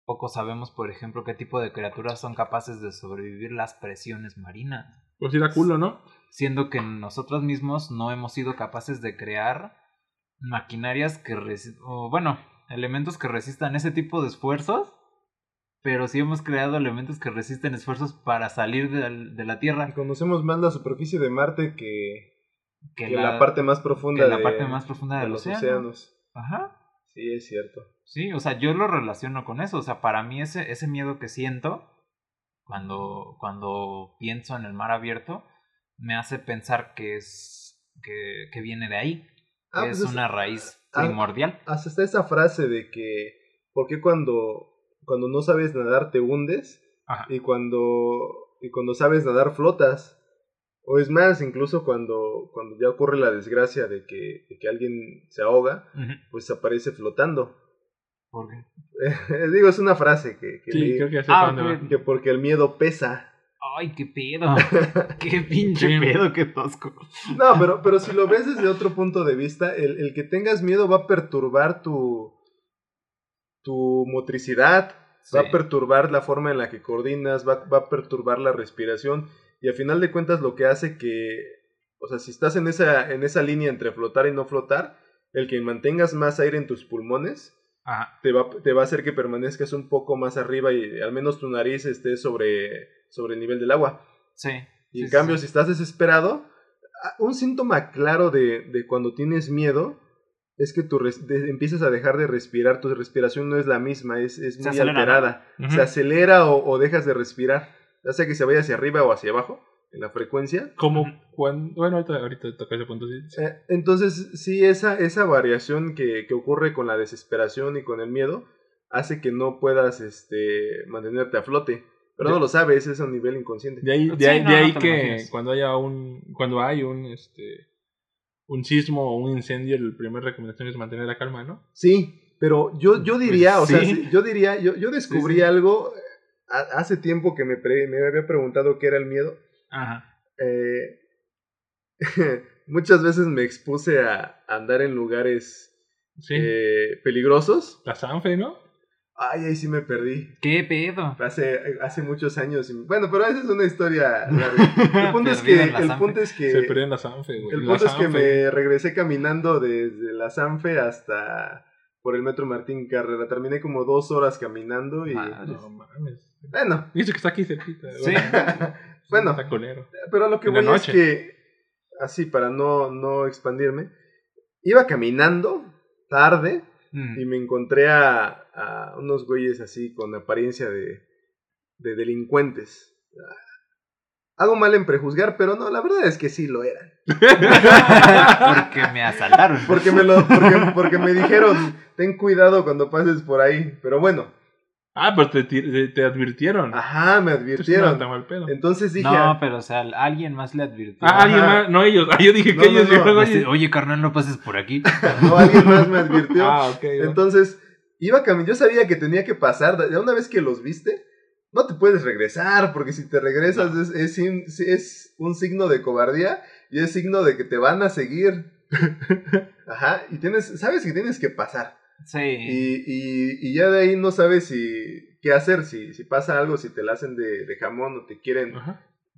Poco sabemos, por ejemplo, qué tipo de criaturas son capaces de sobrevivir las presiones marinas. Pues sí da culo, ¿no? Siendo que nosotros mismos no hemos sido capaces de crear maquinarias que... O, bueno, elementos que resistan ese tipo de esfuerzos pero sí hemos creado elementos que resisten esfuerzos para salir de, la Tierra. Conocemos más la superficie de Marte que, que, la, parte más profunda, de, la parte más profunda de, los océanos. Ajá. Sí, es cierto. Sí, o sea, yo lo relaciono con eso. O sea, para mí ese, ese miedo que siento cuando, cuando pienso en el mar abierto me hace pensar que es que, que viene de ahí. Ah, pues es una raíz ah, primordial. hasta esa frase de que, ¿por qué cuando, cuando no sabes nadar te hundes? Y cuando, y cuando sabes nadar flotas. O es más, incluso cuando, cuando ya ocurre la desgracia de que, que alguien se ahoga, pues aparece flotando. ¿Por qué? *laughs* Digo, es una frase que, que, sí, creo que, ah, que porque el miedo pesa. Ay, qué pedo. *laughs* qué pinche pedo, qué tosco. No, pero, pero si lo ves desde otro punto de vista, el, el que tengas miedo va a perturbar tu, tu motricidad, va a perturbar la forma en la que coordinas, va, va a perturbar la respiración y a final de cuentas lo que hace que, o sea, si estás en esa, en esa línea entre flotar y no flotar, el que mantengas más aire en tus pulmones Te, va, te va a hacer que permanezcas un poco más arriba y al menos tu nariz esté sobre, sobre el nivel del agua. Sí. Y en cambio, si estás desesperado, un síntoma claro de, de cuando tienes miedo es que tú empiezas a dejar de respirar, tu respiración no es la misma, es, es muy alterada. Se acelera o, o, dejas de respirar ya sea que se vaya hacia arriba o hacia abajo en la frecuencia. Como cuando, bueno, ahorita, ahorita toca ese punto. Sí. Eh, entonces, sí, esa, esa variación que, que, ocurre con la desesperación y con el miedo hace que no puedas este, mantenerte a flote. Pero no lo sabes, es a un nivel inconsciente. De ahí, de ahí, que cuando haya un, cuando hay un, este, un sismo o un incendio, la primera recomendación es mantener la calma, ¿no? Sí, pero yo, yo diría, pues o sea, yo diría, yo, yo descubrí algo hace tiempo que me, me había preguntado qué era el miedo. Ajá. Eh, *laughs* muchas veces me expuse a andar en lugares eh, peligrosos. La Sanfe, ¿no? Ay, ahí sí me perdí. ¿Qué pedo? Hace, hace muchos años. Bueno, pero esa es una historia *laughs* El punto, es que, el punto es que. Se perdió en la Sanfe, güey. El punto es que me regresé caminando desde la Sanfe hasta por el metro Martín Carrera. Terminé como dos horas caminando y. no mames. Bueno. Eso que está aquí cerquita. Sí. *laughs* bueno. Pero lo que voy es que, así para no, no expandirme, iba caminando tarde mm. y me encontré a, a, unos güeyes así con apariencia de, de delincuentes. Hago mal en prejuzgar, pero no, la verdad es que sí lo eran. porque me asaltaron. Porque me, lo, porque, porque me dijeron, ten cuidado cuando pases por ahí. Pero bueno, Ah, pero te, te, advirtieron. Ajá, me advirtieron. Entonces dije. No, pero o sea, alguien más le advirtió. Ah, alguien más, no ellos. Ah, yo dije que ellos. oye, carnal, no pases por aquí. *laughs* no, alguien más me advirtió. ah, ok. Entonces, iba caminando. Yo sabía que tenía que pasar. Ya una vez que los viste, no te puedes regresar, porque si te regresas es, es, es un signo de cobardía y es signo de que te van a seguir. *laughs* Ajá, y tienes, sabes que tienes que pasar. Sí. Y, y, y, ya de ahí no sabes si qué hacer, si, si pasa algo, si te la hacen de, de jamón o te quieren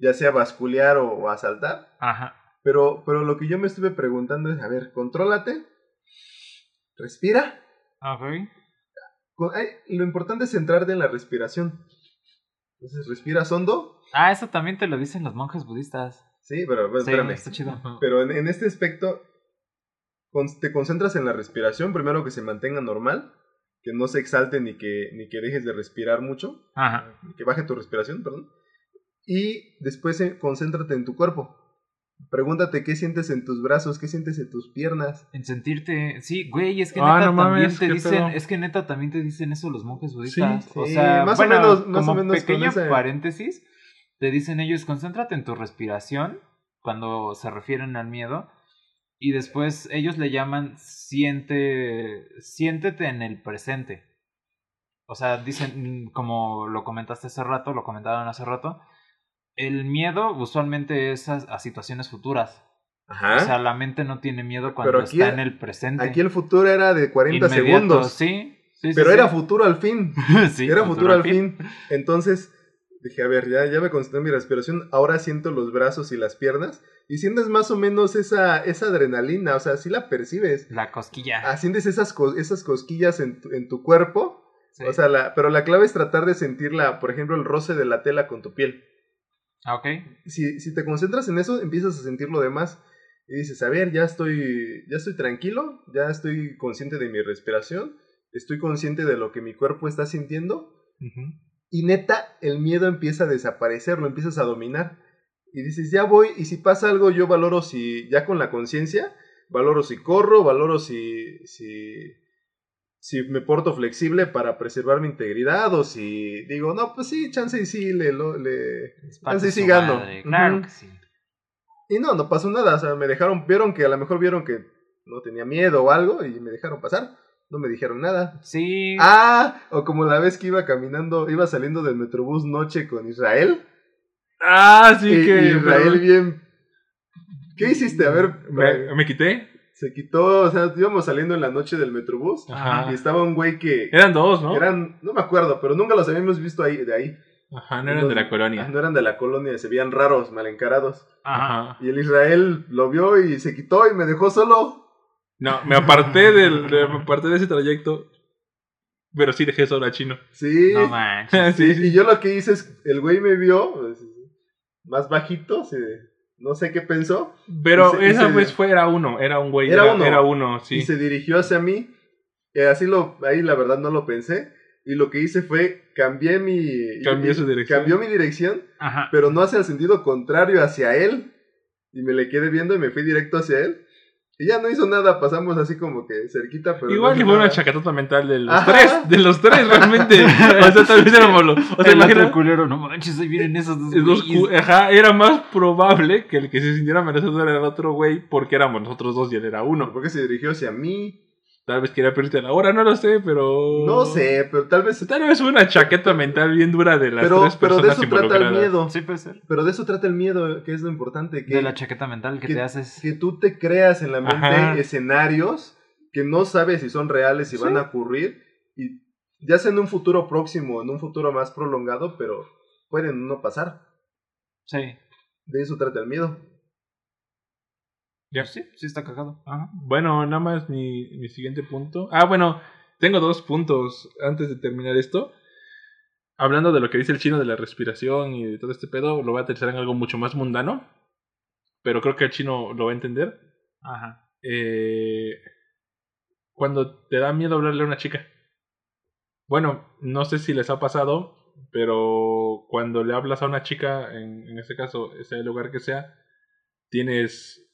ya sea basculear o, asaltar. Ajá. Pero, pero lo que yo me estuve preguntando es, a ver, contrólate, respira. Okay. Lo importante es centrarte en la respiración. Entonces, respiras hondo. Ah, eso también te lo dicen los monjes budistas. Sí, pero, espérame. Está chido. Pero en, en este aspecto, te concentras en la respiración, primero que se mantenga normal, que no se exalte ni que, ni que dejes de respirar mucho, Ajá. que baje tu respiración, perdón. Y después eh, concéntrate en tu cuerpo. Pregúntate qué sientes en tus brazos, qué sientes en tus piernas. En sentirte, sí, güey, es que Ah, neta no mames, también te dicen, pedo. es que neta también te dicen eso los monjes budistas. Sí, o sí, sea, más o bueno, menos- más o como menos con pequeño ese- paréntesis, te dicen ellos, concéntrate en tu respiración cuando se refieren al miedo y después ellos le llaman siente siéntete en el presente. O sea, dicen como lo comentaste hace rato, lo comentaron hace rato, el miedo usualmente es a, a situaciones futuras. Ajá. O sea, la mente no tiene miedo cuando aquí- está en el presente. Aquí el futuro era de 40 Inmediato, segundos. Sí, pero sí. era futuro al fin. *laughs* Sí, era futuro al fin. Entonces dije, a ver, ya, ya me concentré en mi respiración. Ahora siento los brazos y las piernas. Y sientes más o menos esa, esa adrenalina. O sea, sí la percibes. La cosquilla. Ah, sientes esas, esas cosquillas en tu, en tu cuerpo. O sea, la, pero la clave es tratar de sentirla, por ejemplo, el roce de la tela con tu piel. Ah, ok. Si, si te concentras en eso, empiezas a sentir lo demás. Y dices, a ver, ya estoy, ya estoy tranquilo, ya estoy consciente de mi respiración, estoy consciente de lo que mi cuerpo está sintiendo. Y neta, el miedo empieza a desaparecer, lo empiezas a dominar. Y dices, ya voy, y si pasa algo, yo valoro si, ya con la conciencia, valoro si corro, valoro si, si, si me porto flexible para preservar mi integridad, o si digo, no, pues sí, chance y sí, le, lo- le, Parte sí, sí gano. madre, Claro que sí. y no, no pasó nada, o sea, me dejaron, vieron que a lo mejor vieron que no tenía miedo o algo y me dejaron pasar, no me dijeron nada. Sí. Ah, o como la vez que iba caminando, iba saliendo del Metrobús noche con Israel. Ah, sí y, que. y Israel bien... ¿Qué hiciste? A ver, Me, me quité. Se quitó, o sea, íbamos saliendo en la noche del Metrobús Ajá. y estaba un güey que... Eran dos, ¿no? Eran, no me acuerdo, pero nunca los habíamos visto ahí, de ahí. Ajá, no eran de la colonia. No eran de la colonia, se veían raros, mal encarados. Ajá. Ajá. Y el Israel lo vio y se quitó y me dejó solo. No, me aparté del, de, me aparté de ese trayecto. Pero sí dejé solo a Chino. Sí. No *laughs* manches. Sí, sí, y yo lo que hice es, el güey me vio, pues, más bajito, se- no sé qué pensó, Pero Y se- y esa vez fue, era uno, era un güey. Era Era, uno. Era uno, sí. y se dirigió hacia mí. Eh, así lo, ahí la verdad no lo pensé. Y lo que hice fue cambié mi. Cambió y- su dirección. Cambió mi dirección, Ajá. pero no hacia el sentido contrario, hacia él. Y me le quedé viendo y me fui directo hacia él. Y ya no hizo nada, pasamos así como que cerquita, pero. Igual no que fue una chacatota mental de los Ajá. tres. De los tres, realmente. *laughs* o sea, tal vez éramos los. O sea, el otro culero, no manches, ahí vienen esos dos ajá, era más probable que el que se sintiera amenazado era el otro güey porque éramos nosotros dos y él era uno. ¿Por qué se dirigió hacia mí? Tal vez quería pedirte la hora, no lo sé, pero. No sé, pero tal vez. Tal vez una chaqueta mental bien dura de las Pero, tres pero de personas eso trata el miedo. Sí, puede ser. Pero de eso trata el miedo, que es lo importante. Que, De la chaqueta mental que, que- te haces. que tú te creas en la mente Ajá. escenarios que no sabes si son reales, si van a ocurrir. Y ya sea en un futuro próximo, en un futuro más prolongado, pero pueden no pasar. Sí. De eso trata el miedo. Ya. Sí, sí está cagado. Ajá. Bueno, nada más mi, mi siguiente punto. Ah, bueno, tengo dos puntos antes de terminar esto. Hablando de lo que dice el chino de la respiración y de todo este pedo, lo voy a aterrizar en algo mucho más mundano. Pero creo que el chino lo va a entender. Ajá. Eh, cuando te da miedo hablarle a una chica. Bueno, no sé si les ha pasado, pero cuando le hablas a una chica, en, en este caso, sea el lugar que sea, tienes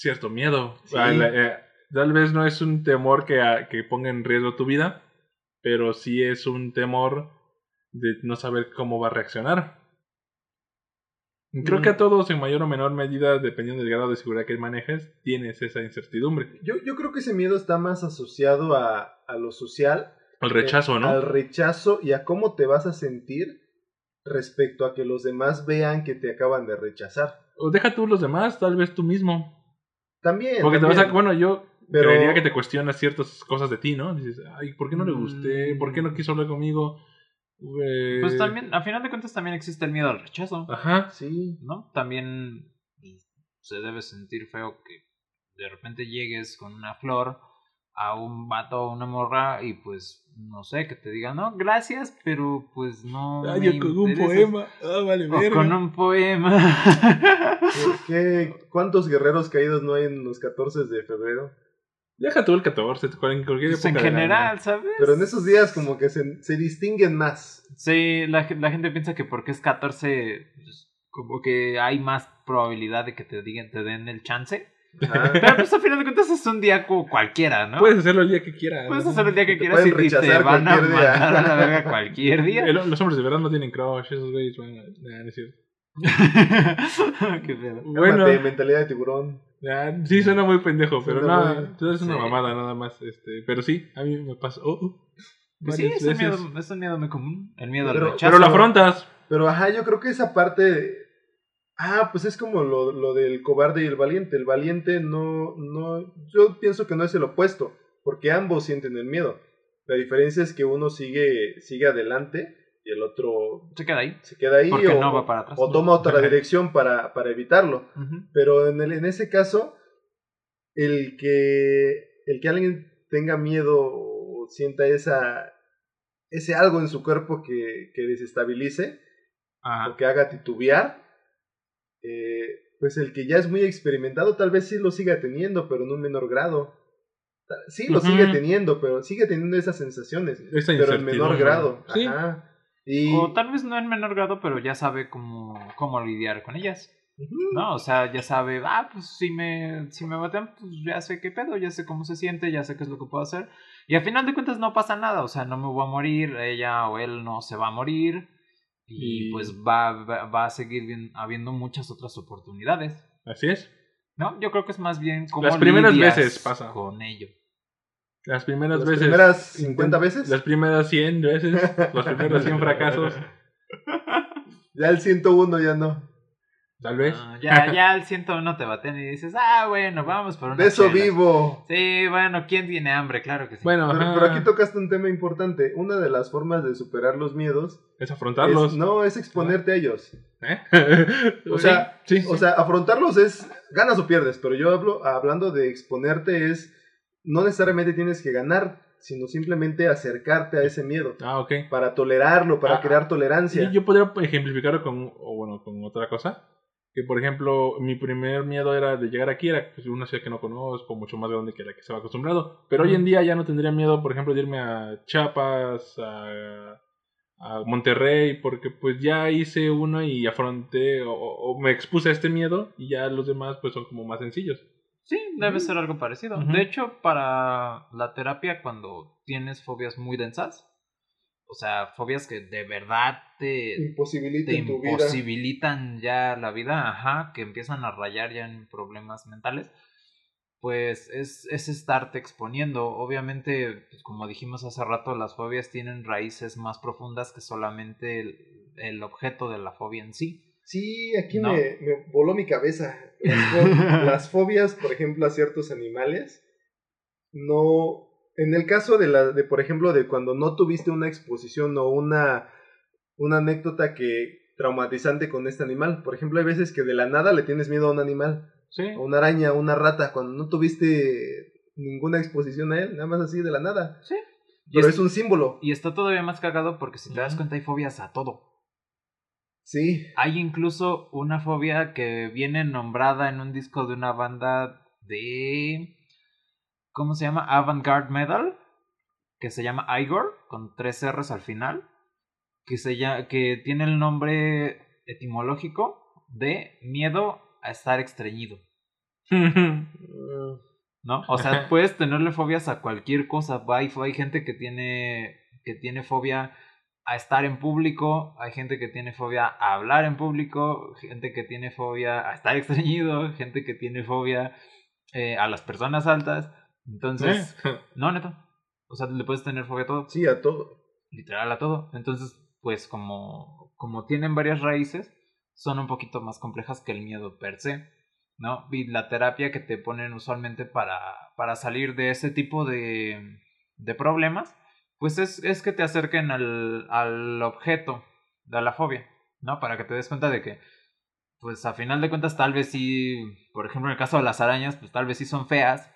cierto miedo. Sí. La- eh, tal vez no es un temor que, ah, que ponga en riesgo tu vida, pero sí es un temor de no saber cómo va a reaccionar. Creo Mm. que a todos, en mayor o menor medida, dependiendo del grado de seguridad que manejes, tienes esa incertidumbre. Yo, yo creo que ese miedo está más asociado a, a lo social. El rechazo, eh, ¿no? Al rechazo y a cómo te vas a sentir respecto a que los demás vean que te acaban de rechazar. O deja tú los demás, tal vez tú mismo. También. Porque te vas también. a. Bueno, yo Pero- creería que te cuestionas ciertas cosas de ti, ¿no? Dices, ay, ¿por qué no le gusté? Mm. ¿Por qué no quiso hablar conmigo? Pues también, a final de cuentas, también existe el miedo al rechazo. Ajá. Sí. ¿No? También pues, se debe sentir feo que de repente llegues con una flor a un vato o una morra y pues no sé, que te digan, no, gracias, pero pues no. Ay, me yo con un interesas". poema. Ah, vale, O con un poema. ¿Qué- qué- ¿Cuántos guerreros caídos no hay en los 14 de febrero? Deja tú el 14, cualquier cualquier Pues en época general, ¿sabes? Pero en esos días como que se, se distinguen más. Sí, la, la gente piensa que porque es 14, pues, como que hay más probabilidad de que te digan, te den el chance. Pero pues al final de cuentas es un día cualquiera, ¿no? Puedes hacerlo el día que quieras. Puedes hacerlo el día que quieras y te van a mandar a la verga *laughs* cualquier día. los hombres de verdad no tienen crush, esos güeyes van a... No *laughs* Qué pedo. Bueno, mentalidad de tiburón. sí, suena muy pendejo, pero no, es una mamada nada más. Este, pero sí, a mí me pasó. Oh, oh, pues sí, es un, miedo, es un miedo muy común. El miedo pero, al rechazo. Pero lo afrontas. Pero ajá, yo creo que esa parte. Ah, pues es como lo, lo del cobarde y el valiente. El valiente no, no. Yo pienso que no es el opuesto. Porque ambos sienten el miedo. La diferencia es que uno sigue, sigue adelante y el otro se queda ahí. Se queda ahí o, no va para atrás. o toma otra *laughs* dirección para, para evitarlo. Pero en, el, en ese caso, el que, el que alguien tenga miedo o sienta esa, ese algo en su cuerpo que, que desestabilice o que haga titubear, eh, pues el que ya es muy experimentado tal vez sí lo siga teniendo, pero en un menor grado. Sí lo sigue teniendo, pero sigue teniendo esas sensaciones, pero en menor grado. Ajá. O tal vez no en menor grado, pero ya sabe cómo, cómo lidiar con ellas. ¿No? O sea, ya sabe, ah, pues si me, si me baten, pues ya sé qué pedo, ya sé cómo se siente, ya sé qué es lo que puedo hacer. Y al final de cuentas no pasa nada, o sea, no me voy a morir, ella o él no se va a morir. Y, pues va, va, a seguir bien, habiendo muchas otras oportunidades. Así es. ¿No? Yo creo que es más bien como Las primeras veces pasa. con ello. Las primeras veces. ¿Las primeras 50 veces? Las primeras 100 veces. los primeros 100 fracasos. Ya el 101 ya no. Tal vez. ya, *laughs* ya el 101 te baten y dices, ah, bueno, vamos por una. De eso vivo. Sí, bueno, ¿quién tiene hambre? Claro que sí. Bueno, pero, aquí tocaste un tema importante. Una de las formas de superar los miedos es afrontarlos. no, es exponerte a ellos. ¿Eh? *laughs* o, sea, sí, o sea, afrontarlos es ganas o pierdes, pero yo hablo hablando de exponerte es no necesariamente tienes que ganar, sino simplemente acercarte a ese miedo. Ah, ok. Para tolerarlo, para ah, crear tolerancia. yo podría ejemplificarlo con, o bueno, con otra cosa. Que por ejemplo, mi primer miedo era de llegar aquí, era pues, una ciudad que no conozco, mucho más grande que la que estaba acostumbrado. Pero hoy en día ya no tendría miedo, por ejemplo, de irme a Chiapas, a, a Monterrey, porque pues ya hice uno y afronté o, o, me expuse a este miedo y ya los demás pues son como más sencillos. Sí, debe ser algo parecido. De hecho, para la terapia, cuando tienes fobias muy densas, o sea, fobias que de verdad te imposibilitan, ya la vida, ajá, que empiezan a rayar ya en problemas mentales, pues es, es estarte exponiendo. Obviamente, pues como dijimos hace rato, las fobias tienen raíces más profundas que solamente el objeto de la fobia en sí. Sí, aquí me, voló mi cabeza. *laughs* Las, fobias, por ejemplo, a ciertos animales, no... En el caso de, la, de, por ejemplo, de cuando no tuviste una exposición o una, una anécdota que traumatizante con este animal. Por ejemplo, hay veces que de la nada le tienes miedo a un animal. Sí. A una araña, a una rata, cuando no tuviste ninguna exposición a él, nada más así de la nada. Sí. Pero es, es, un símbolo. Y está todavía más cagado porque si te das cuenta hay fobias a todo. Sí. Hay incluso una fobia que viene nombrada en un disco de una banda de. ¿Cómo se llama? Avant-Garde Metal. Que se llama Igor, con tres R's al final. Que, se llama, que tiene el nombre etimológico de miedo a estar estreñido. *laughs* ¿No? O sea, puedes tenerle fobias a cualquier cosa. Hay, hay gente que tiene, que tiene fobia a estar en público, hay gente que tiene fobia a hablar en público, gente que tiene fobia a estar *laughs* extrañido, gente que tiene fobia eh, a las personas altas. Entonces, eh. *laughs* no, neta. O sea, le puedes tener fobia a todo. Sí, a todo. Literal a todo. Entonces, pues como, como tienen varias raíces, son un poquito más complejas que el miedo per se. ¿No? Y la terapia que te ponen usualmente para, para salir de ese tipo de, de problemas pues es, es que te acerquen al, al objeto de la fobia, ¿no? Para que te des cuenta de que, pues a final de cuentas, tal vez sí, por ejemplo, en el caso de las arañas, pues tal vez sí son feas,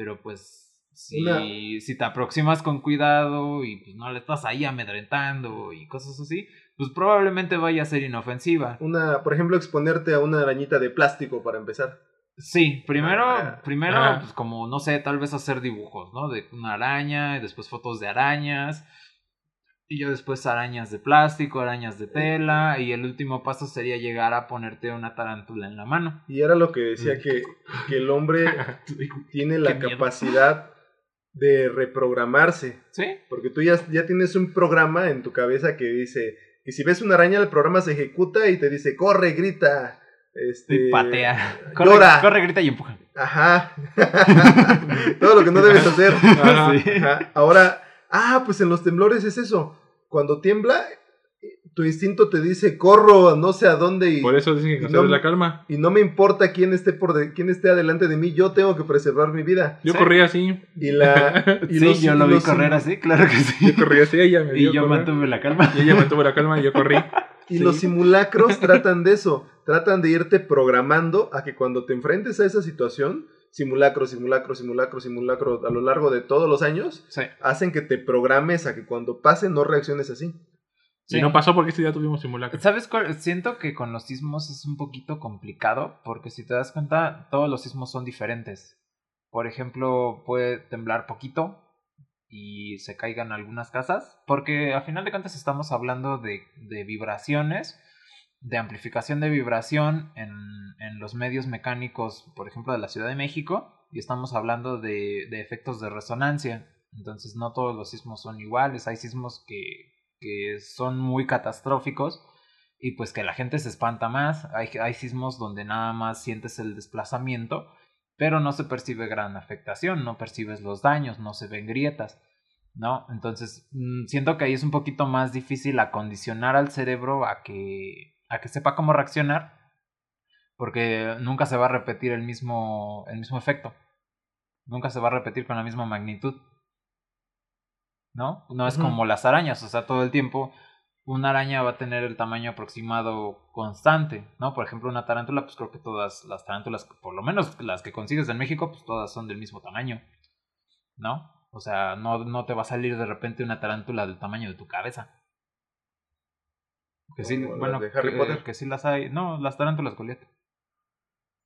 pero pues si, si te aproximas con cuidado y pues no le estás ahí amedrentando y cosas así, pues probablemente vaya a ser inofensiva. Una, por ejemplo, exponerte a una arañita de plástico para empezar. Sí, primero, ah, primero, pues como, no sé, tal vez hacer dibujos, ¿no? De una araña, y después fotos de arañas. Y yo después arañas de plástico, arañas de tela. Y el último paso sería llegar a ponerte una tarántula en la mano. Y era lo que decía que, *laughs* que el hombre tiene la capacidad de reprogramarse. Sí. Porque tú ya, ya tienes un programa en tu cabeza que dice que si ves una araña, el programa se ejecuta y te dice, corre, grita. Este, y patea. *laughs* Corre, corre, grita y empuja. Ajá. *laughs* Todo lo que no debes hacer. Ajá. Ahora, ah, pues en los temblores es eso. Cuando tiembla, tu instinto te dice corro no sé a dónde y por eso dicen que no, la calma y no me importa quién esté por quién esté adelante de mí yo tengo que preservar mi vida. Yo corría así. Y la *laughs* sí yo lo vi correr así claro que sí. Yo corrí así ella me y yo mantuve la calma. Y ella mantuvo la calma y yo corrí. Y los simulacros *laughs* tratan de eso tratan de irte programando a que cuando te enfrentes a esa situación simulacro, simulacro, simulacro, simulacro a lo largo de todos los años, hacen que te programes a que cuando pase no reacciones así. Sí. no pasó porque este día tuvimos simulacro. ¿Sabes Siento que con los sismos es un poquito complicado porque si te das cuenta, todos los sismos son diferentes. Por ejemplo, puede temblar poquito y se caigan algunas casas porque a final de cuentas estamos hablando de, de vibraciones de amplificación de vibración en, en, los medios mecánicos, por ejemplo, de la Ciudad de México, y estamos hablando de, de, efectos de resonancia. Entonces, no todos los sismos son iguales, hay sismos que, que son muy catastróficos y pues que la gente se espanta más, hay, hay sismos donde nada más sientes el desplazamiento, pero no se percibe gran afectación, no percibes los daños, no se ven grietas. ¿no? Entonces, mm, siento que ahí es un poquito más difícil acondicionar al cerebro a que a que sepa cómo reaccionar, porque nunca se va a repetir el mismo, el mismo efecto. Nunca se va a repetir con la misma magnitud. ¿No? No es como las arañas, o sea, todo el tiempo una araña va a tener el tamaño aproximado constante, ¿no? Por ejemplo, una tarántula, pues creo que todas las tarántulas, por lo menos las que consigues en México, pues todas son del mismo tamaño, ¿no? O sea, no, no te va a salir de repente una tarántula del tamaño de tu cabeza. Que sí, bueno, de Harry que, Potter. que sí las hay. No, las tarántulas Goliath.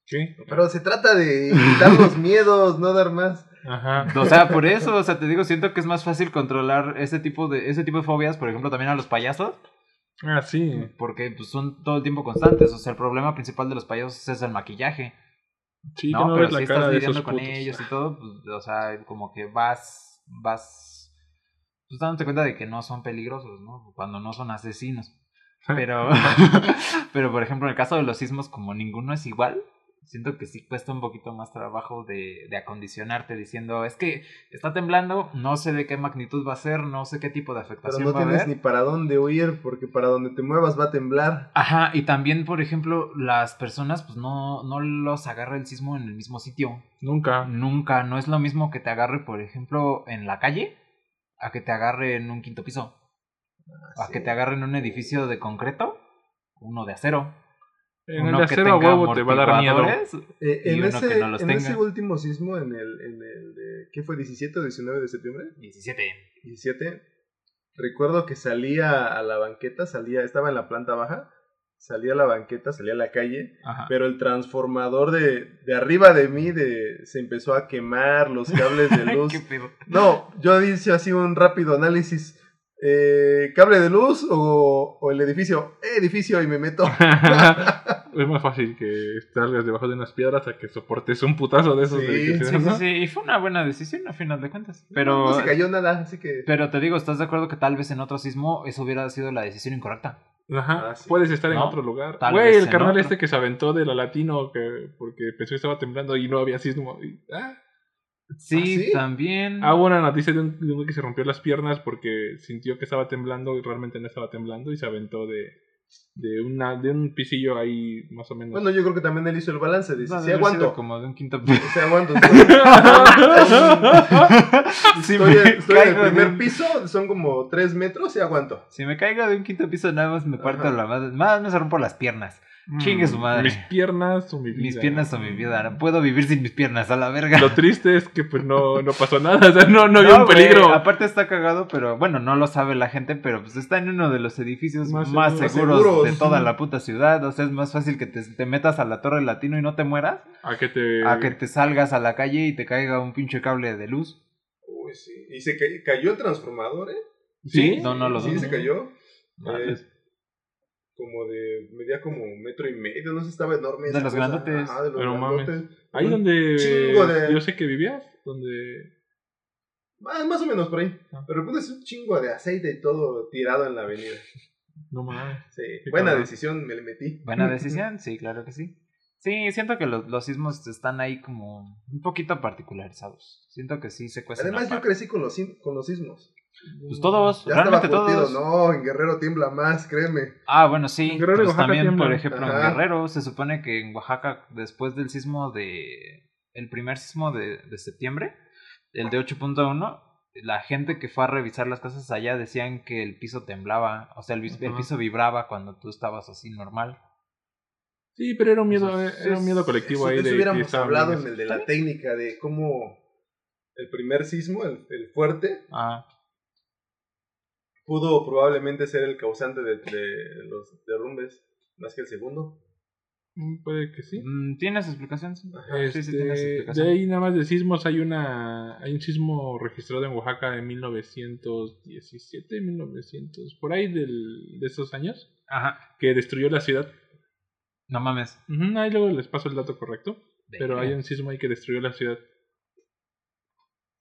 Sí. Pero se trata de quitar *laughs* los miedos, no dar más. Ajá. O sea, por eso, o sea, te digo, siento que es más fácil controlar ese tipo de ese tipo de fobias, por ejemplo, también a los payasos. Ah, sí. Porque pues, son todo el tiempo constantes. O sea, el problema principal de los payasos es el maquillaje. Sí, no, no pero si estás lidiando con ellos y todo, pues, o sea, como que vas, vas, pues dándote cuenta de que no son peligrosos, ¿no? Cuando no son asesinos. Pero, *laughs* *laughs* pero por ejemplo, en el caso de los sismos, como ninguno es igual, siento que sí cuesta un poquito más trabajo de, de, acondicionarte diciendo, es que está temblando, no sé de qué magnitud va a ser, no sé qué tipo de afectación Pero no tienes ni para dónde huir, porque para donde te muevas va a temblar. Ajá, y también, por ejemplo, las personas, pues no, no los agarra el sismo en el mismo sitio. Nunca. Nunca, no es lo mismo que te agarre, por ejemplo, en la calle, a que te agarre en un quinto piso a que te agarren un edificio de concreto, uno de acero. En el de acero a huevo te va a dar miedo. Eh, en, ese, en ese, último sismo, en el, en el de, ¿qué fue? ¿17 o 19 de septiembre? 17. 17. Recuerdo que salía a la banqueta, salía, estaba en la planta baja, salía a la banqueta, salía a la calle, pero el transformador de, de arriba de mí de, se empezó a quemar los cables de *laughs* luz. no, yo hice así un rápido análisis eh, cable de luz o, o, el edificio, eh, edificio y me meto. *laughs* es más fácil que salgas debajo de unas piedras a que soportes un putazo de esos sí, Sí, sí, y fue una buena decisión a final de cuentas. Pero, no, se cayó nada, así que... Pero te digo, ¿estás de acuerdo que tal vez en otro sismo eso hubiera sido la decisión incorrecta? Ajá, ah, puedes estar en otro lugar. Güey, el carnal este que se aventó de la latino que, porque pensó que estaba temblando y no había sismo. ah, Sí, también. Hago ah, una noticia de un, de que se rompió las piernas porque sintió que estaba temblando y realmente no estaba temblando y se aventó de, de, una, de un pisillo ahí más o menos. Bueno, yo creo que también él hizo el balance. Dice, si aguanto. Como de un quinto *laughs* piso. Si aguanto. si *laughs* estoy, estoy en el primer piso, son como tres metros y aguanto. Si me caigo de un quinto piso, nada más me parto la madre. Más me se rompo las piernas. Chingue su madre. Mis piernas o mi vida. Mis piernas o mi vida. No puedo vivir sin mis piernas, a la verga. Lo triste es que pues no, no pasó nada. O sea, no, no había un peligro. aparte está cagado, pero bueno, no lo sabe la gente, pero pues está en uno de los edificios más, seguros, de toda la puta ciudad. O sea, es más fácil que te, te, metas a la Torre Latino y no te mueras. A que te. A que te salgas a la calle y te caiga un pinche cable de luz. Uy, sí. ¿Y se cayó el transformador, eh? ¿Sí? No, no lo Sí, dudo. se cayó. Eh, como de, medía como metro y medio, no sé, estaba enorme. De los cosa. grandotes. Ajá, de los Pero mames. grandotes. Ahí Un donde chingo de- yo sé que vivías, donde... Más, más o menos por ahí. Ah. Pero pones un chingo de aceite y todo tirado en la avenida. No mames. Sí, Qué buena cabrón. decisión, me le metí. Buena *laughs* decisión, sí, claro que sí. Sí, siento que los, los sismos están ahí como un poquito particularizados. Siento que sí se cuestan. Además, yo crecí con los, con los sismos. Pues todos, Ya estaba realmente curtido. todos. No, en Guerrero tiembla más, créeme. Ah, bueno, sí. Guerrero pues Oaxaca también, por ejemplo, Ajá. en Guerrero se supone que en Oaxaca, después del sismo de... El primer sismo de, de septiembre, el de 8.1, la gente que fue a revisar las casas allá decían que el piso temblaba. O sea, el, piso vibraba cuando tú estabas así normal. Sí, pero era un miedo, Entonces, era un miedo colectivo Eso, ahí de eso de hubiéramos hablado en el de la técnica, de cómo el primer sismo, el, el fuerte, Ah, pudo probablemente ser el causante de, de los derrumbes, más que el segundo. Mm, Puede que sí. mm, ¿Tienes explicación? Sí, Ajá. sí, sí, Este, tienes de explicación. ahí nada más de sismos hay una hay un sismo registrado en Oaxaca en 1917, 1900, por ahí del, de esos años, Ajá. que destruyó la ciudad. No mames. Ahí luego les paso el dato correcto, pero hay un sismo ahí que destruyó la ciudad.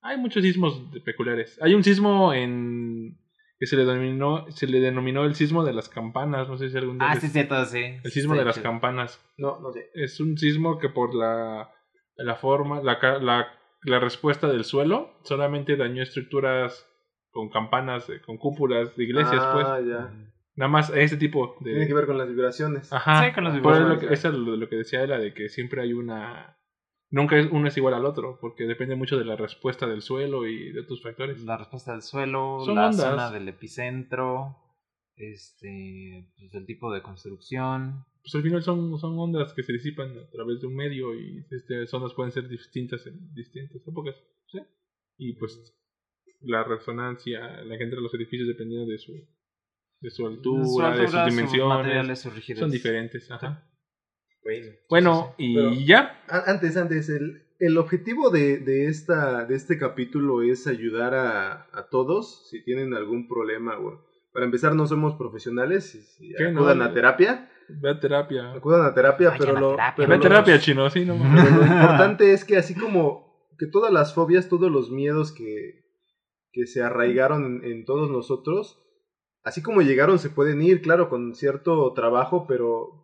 Hay muchos sismos de- peculiares. Hay un sismo en que se le denominó se le denominó el sismo de las campanas, no sé si algún día Ah, les- sí, cierto, sí. el sismo de las campanas. No, no sé. Es un sismo que por la, la forma, la, ca- la, la respuesta del suelo, solamente dañó estructuras con campanas, eh, con cúpulas de iglesias, ah, pues. ya. Nada más ese tipo de... Tiene que ver con las vibraciones. Ajá. Sí, con las Por vibraciones. lo que, eso es lo, lo que decía era de que siempre hay una... Nunca es, uno es igual al otro, porque depende mucho de la respuesta del suelo y de otros factores. La respuesta del suelo, Son la ondas. zona del epicentro, este, pues, el tipo de construcción. Pues al final son, son ondas que se disipan a través de un medio y este, ondas pueden ser distintas en distintas épocas. ¿sí? Y pues la resonancia, la que entra a los edificios dependiendo de su, de su altura, Su de sus dimensiones, son diferentes. Ajá. Bueno, Bueno, sí, y ya. Antes, antes, el, el objetivo de, de, esta, de este capítulo es ayudar a, a todos si tienen algún problema. güey. Para empezar, no somos profesionales. Si, si acudan no. a terapia. Ve a terapia. Acudan a terapia, Vayan pero a lo, terapia. pero Ve a terapia, chino, sí, no mames. pero lo importante es que así como que todas las fobias, todos los miedos que, que se arraigaron en, en todos nosotros, así como llegaron, se pueden ir, claro, con cierto trabajo, pero,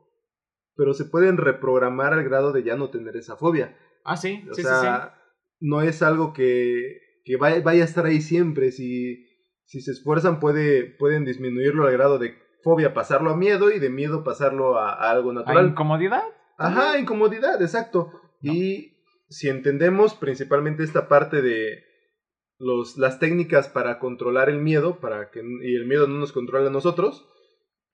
pero se pueden reprogramar al grado de ya no tener esa fobia. Ah, sí, O sí, sea, no es algo que, que vaya, vaya a estar ahí siempre. Si, si se esfuerzan, puede, pueden disminuirlo al grado de fobia, pasarlo a miedo y de miedo pasarlo a, a algo sí, sí. ¿Hay natural. incomodidad? Ajá, incomodidad, exacto. Y si entendemos principalmente esta parte de los, las técnicas para controlar el miedo, para que y el miedo no nos controle a nosotros,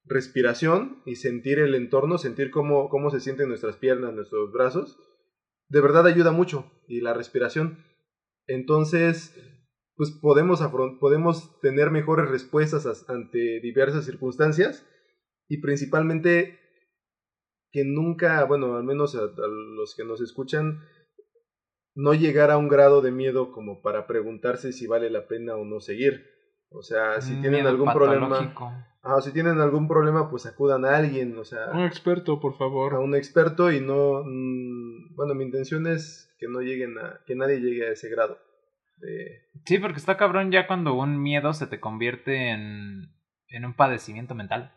respiración y sentir el entorno, sentir cómo, cómo se sienten nuestras piernas, nuestros brazos, de verdad ayuda mucho. Y la respiración. Entonces, pues podemos, podemos tener mejores respuestas as- ante diversas circunstancias y principalmente que nunca, bueno, al menos a, a los que nos escuchan, no llegar a un grado de miedo como para preguntarse si vale la pena o no seguir. O sea, si tienen miedo algún problema, ah, si tienen algún problema, pues acudan a alguien, o sea, Un experto, por a favor. un experto y no, mm, bueno, mi intención es que no lleguen a, que nadie llegue a ese grado. De, Sí, porque está cabrón ya cuando un miedo se te convierte en, en un padecimiento mental.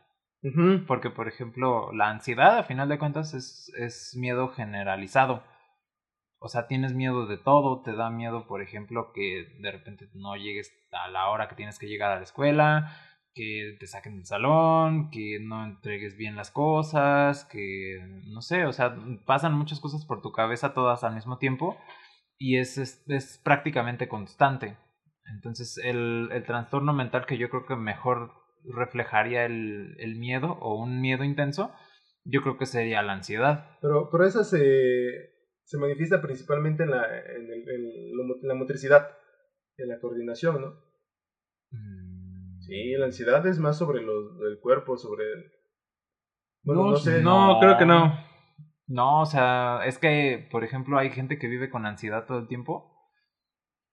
Porque, por ejemplo, la ansiedad, a final de cuentas, es, es miedo generalizado. O sea, tienes miedo de todo, te da miedo, por ejemplo, que de repente no llegues a la hora que tienes que llegar a la escuela, que te saquen del salón, que no entregues bien las cosas, que no sé, o sea, pasan muchas cosas por tu cabeza todas al mismo tiempo y es, es, es prácticamente constante. Entonces, el, el trastorno mental que yo creo que mejor reflejaría el, el miedo o un miedo intenso, yo creo que sería la ansiedad. Pero, pero esa se, se manifiesta principalmente en la, en, el- en la motricidad, en la coordinación, ¿no? Mm, Sí, la ansiedad es más sobre los, el cuerpo, sobre... el- Bueno, no, no, sé. no, creo que no. No, o sea, es que, por ejemplo, hay gente que vive con ansiedad todo el tiempo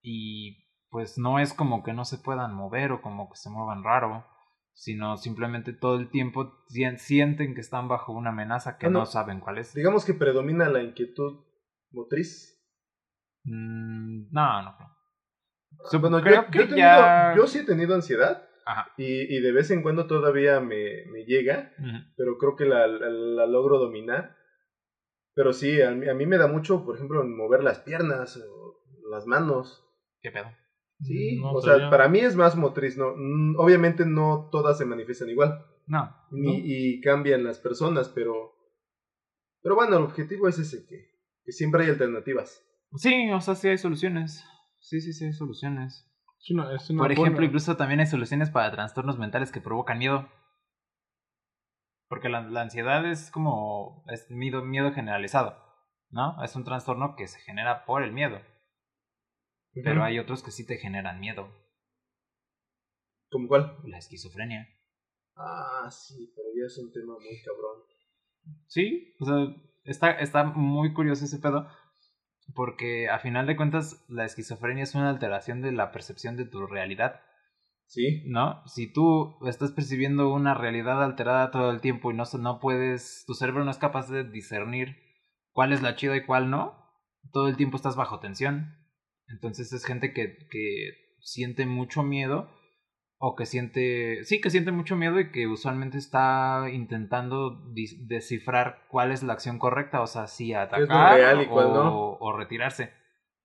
y pues no es como que no se puedan mover o como que se muevan raro, sino simplemente todo el tiempo sienten que están bajo una amenaza que no saben cuál es. Digamos que predomina la inquietud motriz. Mm, no, no. bueno, yo, yo, sí he tenido ansiedad. Y, y, de vez en cuando todavía me, me llega, pero creo que la, la, logro dominar. Pero sí, a mí, a mí me da mucho, por ejemplo, mover las piernas o las manos. ¿Qué pedo? Sí, o sea, para mí es más motriz, ¿no? Mm, obviamente no todas se manifiestan igual. No. Ni, Y cambian las personas, pero... Pero bueno, el objetivo es ese, que, que siempre hay alternativas. Sí, o sea, sí hay soluciones. Sí, sí, sí hay soluciones. Por ejemplo, incluso también hay soluciones para trastornos mentales que provocan miedo. Porque la, la ansiedad es como es miedo, miedo generalizado, ¿no? Es un trastorno que se genera por el miedo. Pero hay otros que sí te generan miedo. ¿Cómo cuál? La esquizofrenia. Ah, sí, pero ya es un tema muy cabrón. Sí, o sea, está, está muy curioso ese pedo. Porque a final de cuentas, la esquizofrenia es una alteración de la percepción de tu realidad. Sí. ¿No? Si tú estás percibiendo una realidad alterada todo el tiempo y no, no puedes, tu cerebro no es capaz de discernir cuál es la chida y cuál no, todo el tiempo estás bajo tensión. Entonces es gente que, que siente mucho miedo o que siente, sí, que siente mucho miedo y que usualmente está intentando descifrar cuál es la acción correcta, o sea, si atacar o, retirarse.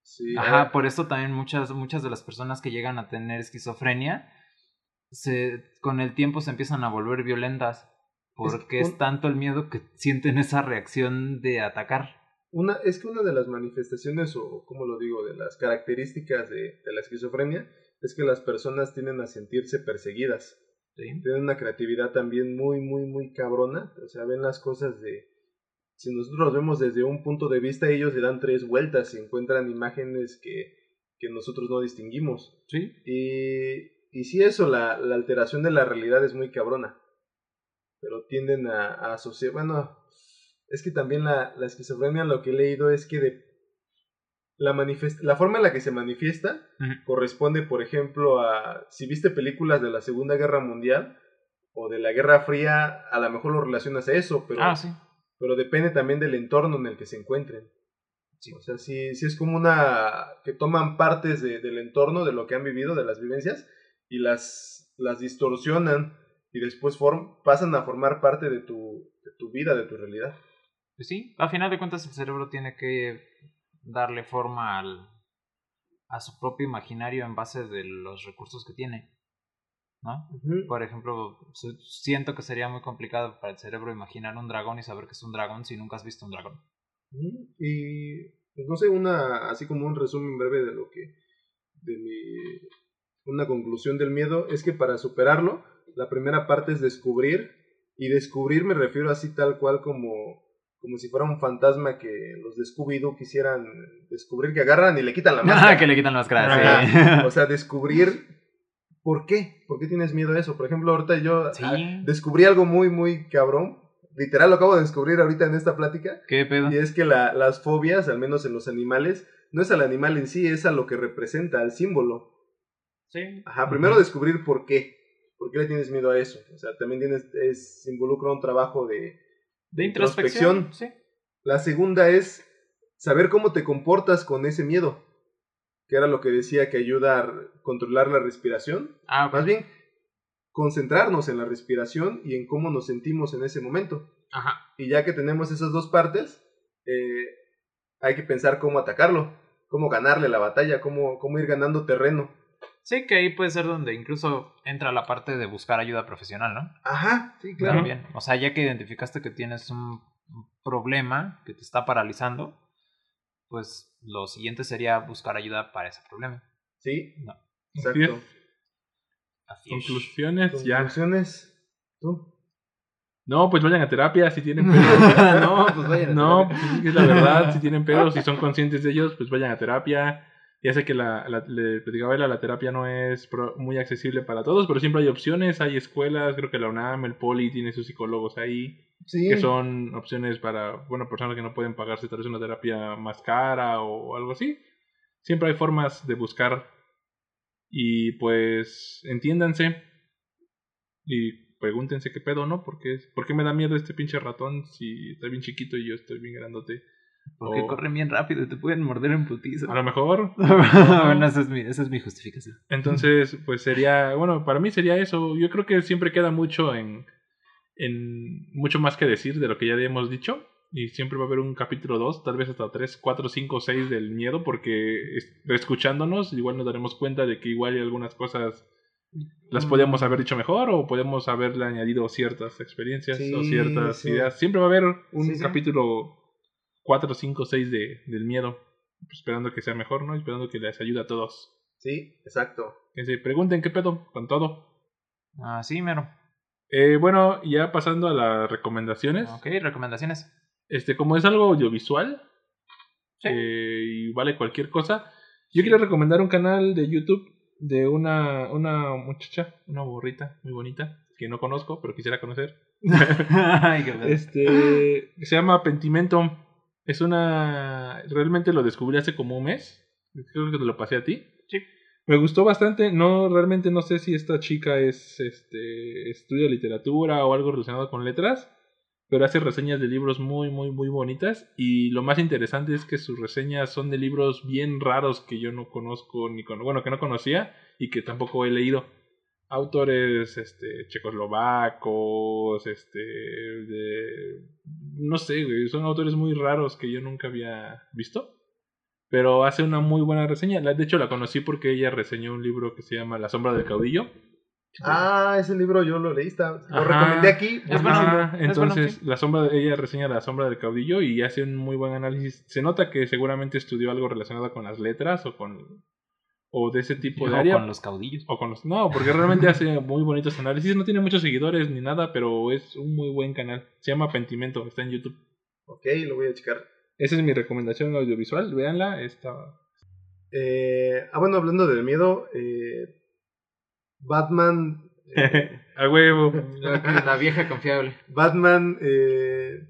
Sí, Ajá, por eso también muchas, muchas de las personas que llegan a tener esquizofrenia, se, con el tiempo se empiezan a volver violentas, porque es tanto el miedo que sienten esa reacción de atacar. Una, es que una de las manifestaciones, o como lo digo, de las características de, la esquizofrenia, es que las personas tienden a sentirse perseguidas. Tienen una creatividad también muy, muy, muy cabrona. O sea, ven las cosas de... Si nosotros los vemos desde un punto de vista, ellos le dan tres vueltas y encuentran imágenes que, que nosotros no distinguimos. Sí. Y, y sí, eso, la, la alteración de la realidad es muy cabrona. Pero tienden a, a asociar, bueno, es que también la, la esquizofrenia, lo que he leído es que de, la, la forma en la que se manifiesta corresponde, por ejemplo, a si viste películas de la Segunda Guerra Mundial o de la Guerra Fría, a lo mejor lo relacionas a eso, pero, ah, sí. pero depende también del entorno en el que se encuentren. Sí. O sea, si, si es como una... que toman partes de, del entorno, de lo que han vivido, de las vivencias, y las, las distorsionan y después form, pasan a formar parte de tu, de tu vida, de tu realidad. Pues sí, a final de cuentas el cerebro tiene que darle forma al, a su propio imaginario en base de los recursos que tiene. ¿No? Por ejemplo, siento que sería muy complicado para el cerebro imaginar un dragón y saber que es un dragón si nunca has visto un dragón. Y pues, no sé, una así como un resumen breve de lo que de mi una conclusión del miedo es que para superarlo, la primera parte es descubrir y descubrir me refiero así tal cual como como si fuera un fantasma que los de Scooby-Doo quisieran descubrir, que agarran y le quitan la *laughs* máscara. que le quitan la máscara, sí. *laughs* O sea, descubrir por qué, por qué tienes miedo a eso. Por ejemplo, ahorita yo ah, descubrí algo muy, muy cabrón. Literal, lo acabo de descubrir ahorita en esta plática. ¿Qué pedo? Y es que la, las fobias, al menos en los animales, no es al animal en sí, es a lo que representa, al símbolo. Sí. Ajá, primero descubrir por qué. ¿Por qué le tienes miedo a eso? O sea, también tienes, es, involucra un trabajo de, de introspección. Sí. La segunda es saber cómo te comportas con ese miedo, que era lo que decía que ayuda a controlar la respiración. Ah, Más bien, concentrarnos en la respiración y en cómo nos sentimos en ese momento. Ajá. Y ya que tenemos esas dos partes, eh, hay que pensar cómo atacarlo, cómo ganarle la batalla, cómo, cómo ir ganando terreno. Sí, que ahí puede ser donde incluso entra la parte de buscar ayuda profesional, ¿no? Ajá, sí, claro. También. O sea, ya que identificaste que tienes un problema que te está paralizando, pues lo siguiente sería buscar ayuda para ese problema. Sí, no. exacto. Conclusiones, ya. Conclusiones, tú. No, pues vayan a terapia si tienen pedos. *laughs* no, pues vayan a No, pues es la verdad, si tienen pedos, *laughs* si son conscientes de ellos, pues vayan a terapia ya sé que la, la, le platicaba la terapia no es muy accesible para todos, pero siempre hay opciones, hay escuelas, creo que la UNAM, el Poli tiene sus psicólogos ahí, que son opciones para, bueno, personas que no pueden pagarse tal vez una terapia más cara o, algo así. Siempre hay formas de buscar Y pues entiéndanse y pregúntense qué pedo, ¿no? ¿Por qué, ¿Por qué me da miedo este pinche ratón si está bien chiquito y yo estoy bien grandote? Porque corren bien rápido y te pueden morder en putiza. *laughs* A lo mejor. bueno, esa es, mi, esa es mi justificación. Entonces, pues sería, bueno, para mí sería eso. Yo creo que siempre queda mucho en, en mucho más que decir de lo que ya hemos dicho. Y siempre va a haber un capítulo 2, tal vez hasta 3, 4, 5, 6 del miedo, porque escuchándonos igual nos daremos cuenta de que igual hay algunas cosas las podíamos haber dicho mejor o podemos haberle añadido ciertas experiencias o ciertas ideas. Siempre va a haber un capítulo 4, 5, 6 de, del miedo, esperando que sea mejor, ¿no? Esperando que les ayude a todos. Sí, exacto. Que se pregunten qué pedo con todo. Ah, sí, mero. Eh, bueno, ya pasando a las recomendaciones. Ok, recomendaciones. Este, como es algo audiovisual eh, y vale cualquier cosa, yo quiero recomendar un canal de YouTube de una, una muchacha, una burrita muy bonita, que no conozco, pero quisiera conocer. *laughs* este, se llama Pentimento. Es una. Realmente lo descubrí hace como un mes. Creo que te lo pasé a ti. Sí. Me gustó bastante. No, realmente no sé si esta chica es. Este. estudia literatura o algo relacionado con letras pero hace reseñas de libros muy, muy, muy bonitas. Y lo más interesante es que sus reseñas son de libros bien raros que yo no conozco, ni con, bueno, que no conocía y que tampoco he leído. Autores este, checoslovacos, este, de, no sé, son autores muy raros que yo nunca había visto. Pero hace una muy buena reseña. De hecho, la conocí porque ella reseñó un libro que se llama La sombra del caudillo Ah, ese libro yo lo leí, está, lo recomendé aquí. entonces, la sombra, ella reseña La sombra del caudillo y hace un muy buen análisis. Se nota que seguramente estudió algo relacionado con las letras o con o de ese tipo de área. O con los caudillos. O con los, no, porque realmente hace muy bonitos análisis. No tiene muchos seguidores ni nada, pero es un muy buen canal. Se llama Pentimento, está en YouTube. Ok, lo voy a checar. Esa es mi recomendación audiovisual, véanla. Está... Eh, ah, bueno, hablando del miedo, eh, Batman. *laughs* A huevo. La vieja confiable. Batman, eh,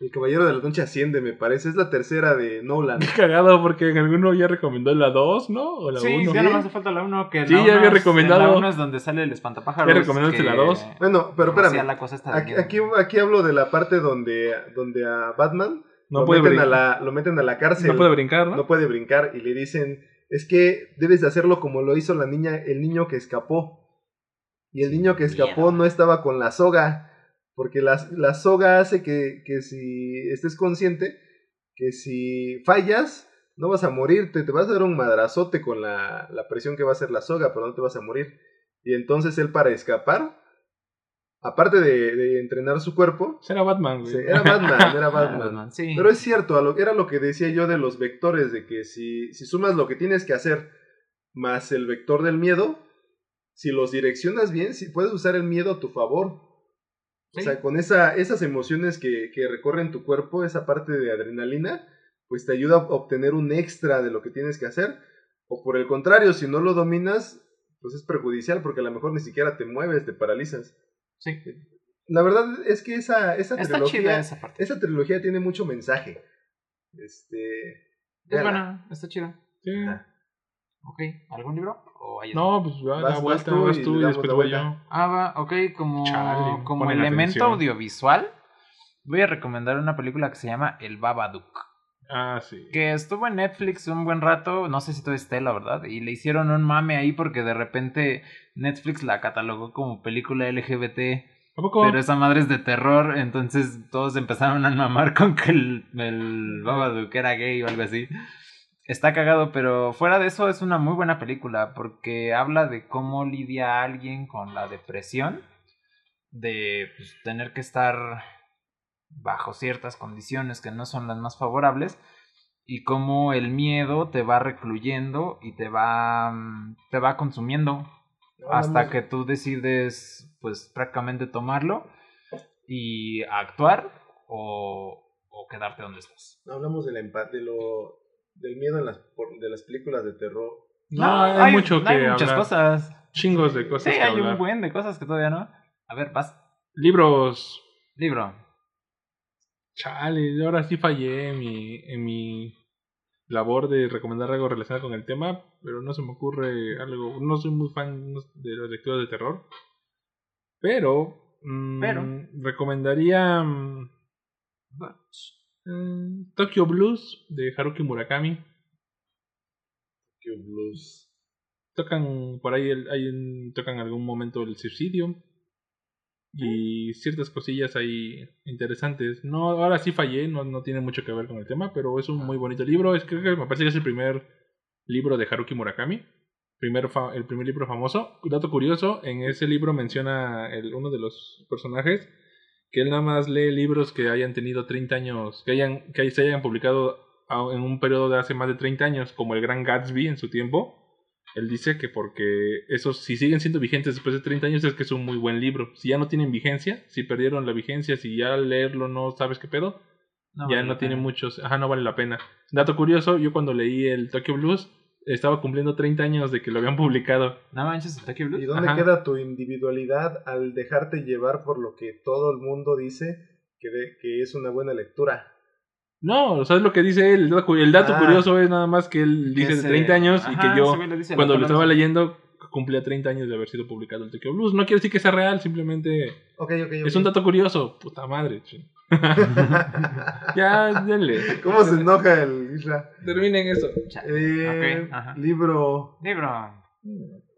El Caballero de la Noche Asciende, me parece. Es la tercera de Nolan. Cagado porque en alguno ya recomendó la 2, ¿no? O la sí, 1. ya nomás falta la 1. Que sí, ya había recomendado. La 1 es donde sale el espantapájaros. Ya recomendaste la 2. Bueno, pero espérame. aquí, aquí, aquí, hablo de la parte donde, donde a Batman no lo, puede meten a la, lo meten a la cárcel. No puede brincar, ¿no? No puede brincar y le dicen, es que debes de hacerlo como lo hizo la niña, el niño que escapó. Y el niño que escapó no estaba con la soga. Porque la, la soga hace que, que, si estés consciente, que si fallas, no vas a morirte, te vas a dar un madrazote con la, la presión que va a hacer la soga, pero no te vas a morir. Y entonces él para escapar, aparte de, de entrenar su cuerpo... Era Batman, güey. era Batman, era *laughs* Batman. Pero es cierto, a lo, era lo que decía yo de los vectores, de que si, si sumas lo que tienes que hacer más el vector del miedo, si los direccionas bien, si puedes usar el miedo a tu favor. O sea, con esa, esas emociones que, que recorren tu cuerpo, esa parte de adrenalina, pues te ayuda a obtener un extra de lo que tienes que hacer. O por el contrario, si no lo dominas, pues es perjudicial porque a lo mejor ni siquiera te mueves, te paralizas. Sí. La verdad es que esa, esa trilogía. esa, parte. esa trilogía tiene mucho mensaje. Este. Es buena, está chida. Sí. Ok, ¿algún libro? no, pues va, la vuelta, vas tú, y, después voy yo. Ah, va, ok, como, como elemento audiovisual, voy a recomendar una película que se llama El Babadook. Ah, sí. Que estuvo en Netflix un buen rato, no sé si todo esté, la verdad, y le hicieron un mame ahí porque de repente Netflix la catalogó como película LGBT. Pero esa madre es de terror, entonces todos empezaron a mamar con que el, el Babadook era gay o algo así. Está cagado, pero fuera de eso es una muy buena película porque habla de cómo lidia alguien con la depresión, de pues, tener que estar bajo ciertas condiciones que no son las más favorables y cómo el miedo te va recluyendo y te va mm, te va consumiendo hasta que tú decides pues prácticamente tomarlo y actuar o, o quedarte donde estás. Hablamos del empate, de lo del miedo en las, de las películas de terror. No, hay, mucho que hay muchas cosas. Chingos de cosas. Sí, hay un buen de cosas que todavía no. A ver, vas. Libros. Libro. Chale, ahora sí fallé en mi, en mi labor de recomendar algo relacionado con el tema, pero no se me ocurre algo. No soy muy fan de los lecturas de terror. Pero. Mm, pero. Recomendaría. Mm, mm, Tokyo Blues de Haruki Murakami. Tokyo Blues. Tocan por ahí, el, hay tocan algún momento el suicidio y ciertas cosillas ahí interesantes. No, ahora sí fallé, no, no tiene mucho que ver con el tema, pero es un muy bonito libro. Es, creo que me parece que es el primer libro de Haruki Murakami. Primer el primer libro famoso. Dato curioso, en ese libro menciona el, uno de los personajes que él nada más lee libros que hayan tenido 30 años, que, hayan, que se hayan publicado en un periodo de hace más de 30 años, como el Gran Gatsby en su tiempo él dice que porque esos, si siguen siendo vigentes después de 30 años, es que es un muy buen libro. Si ya no tienen vigencia, si perdieron la vigencia, si ya leerlo no sabes qué pedo, ya no tiene muchos, ajá, no vale la pena. Dato curioso, yo cuando leí el Tokyo Blues, estaba cumpliendo 30 años de que lo habían publicado. No manches, el Tokyo Blues. ¿Y dónde queda tu individualidad al dejarte llevar por lo que todo el mundo dice que, que es una buena lectura? No, ¿sabes lo que dice él? El dato, ah. curioso es nada más que él dice de 30 años y que yo, cuando lo estaba leyendo, cumplía 30 años de haber sido publicado el Tokyo Blues. No quiero decir que sea real, simplemente es un dato curioso. Puta madre. *laughs* ya, denle. ¿Cómo se enoja el Isla? Terminen eso. Eh, libro. Libro.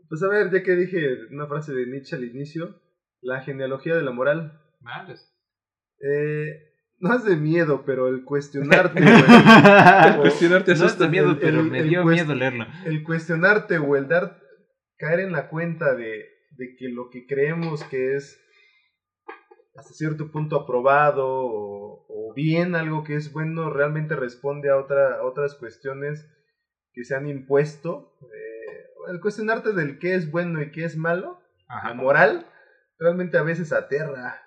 Pues a ver, ya que dije una frase de Nietzsche al inicio, la genealogía de la moral. Vale. Eh, no es de miedo, pero el cuestionarte, *laughs* el cuestionarte asusta. No es de miedo, pero me dio miedo leerlo. El cuestionarte o el dar, caer en la cuenta de, de que lo que creemos que es hasta cierto punto aprobado o, bien algo que es bueno realmente responde a, otra, otras cuestiones que se han impuesto. Eh, el cuestionarte del qué es bueno y qué es malo, la moral, realmente a veces aterra.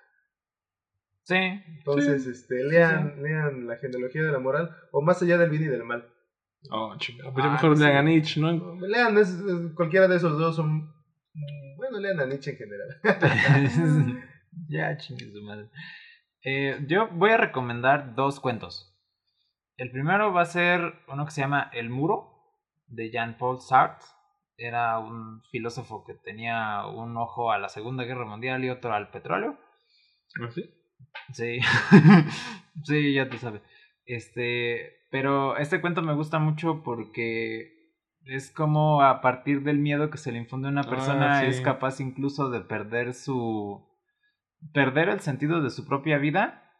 Sí. Entonces, este, lean, lean la genealogía de la moral o más allá del bien y del mal. Oh, chingado. Pues ah, mejor lean a Nietzsche, ¿no? Lean, cualquiera de esos dos son. Bueno, lean a Nietzsche en general. *laughs* *laughs* ya, chingue su madre. Eh, yo voy a recomendar dos cuentos. El primero va a ser uno que se llama El Muro, de Jean-Paul Sartre. Era un filósofo que tenía un ojo a la Segunda Guerra Mundial y otro al petróleo. ¿Ah, sí? Sí, *laughs* sí, ya te sabes. Este, pero este cuento me gusta mucho porque es como a partir del miedo que se le infunde a una ah, persona es capaz incluso de perder su perder el sentido de su propia vida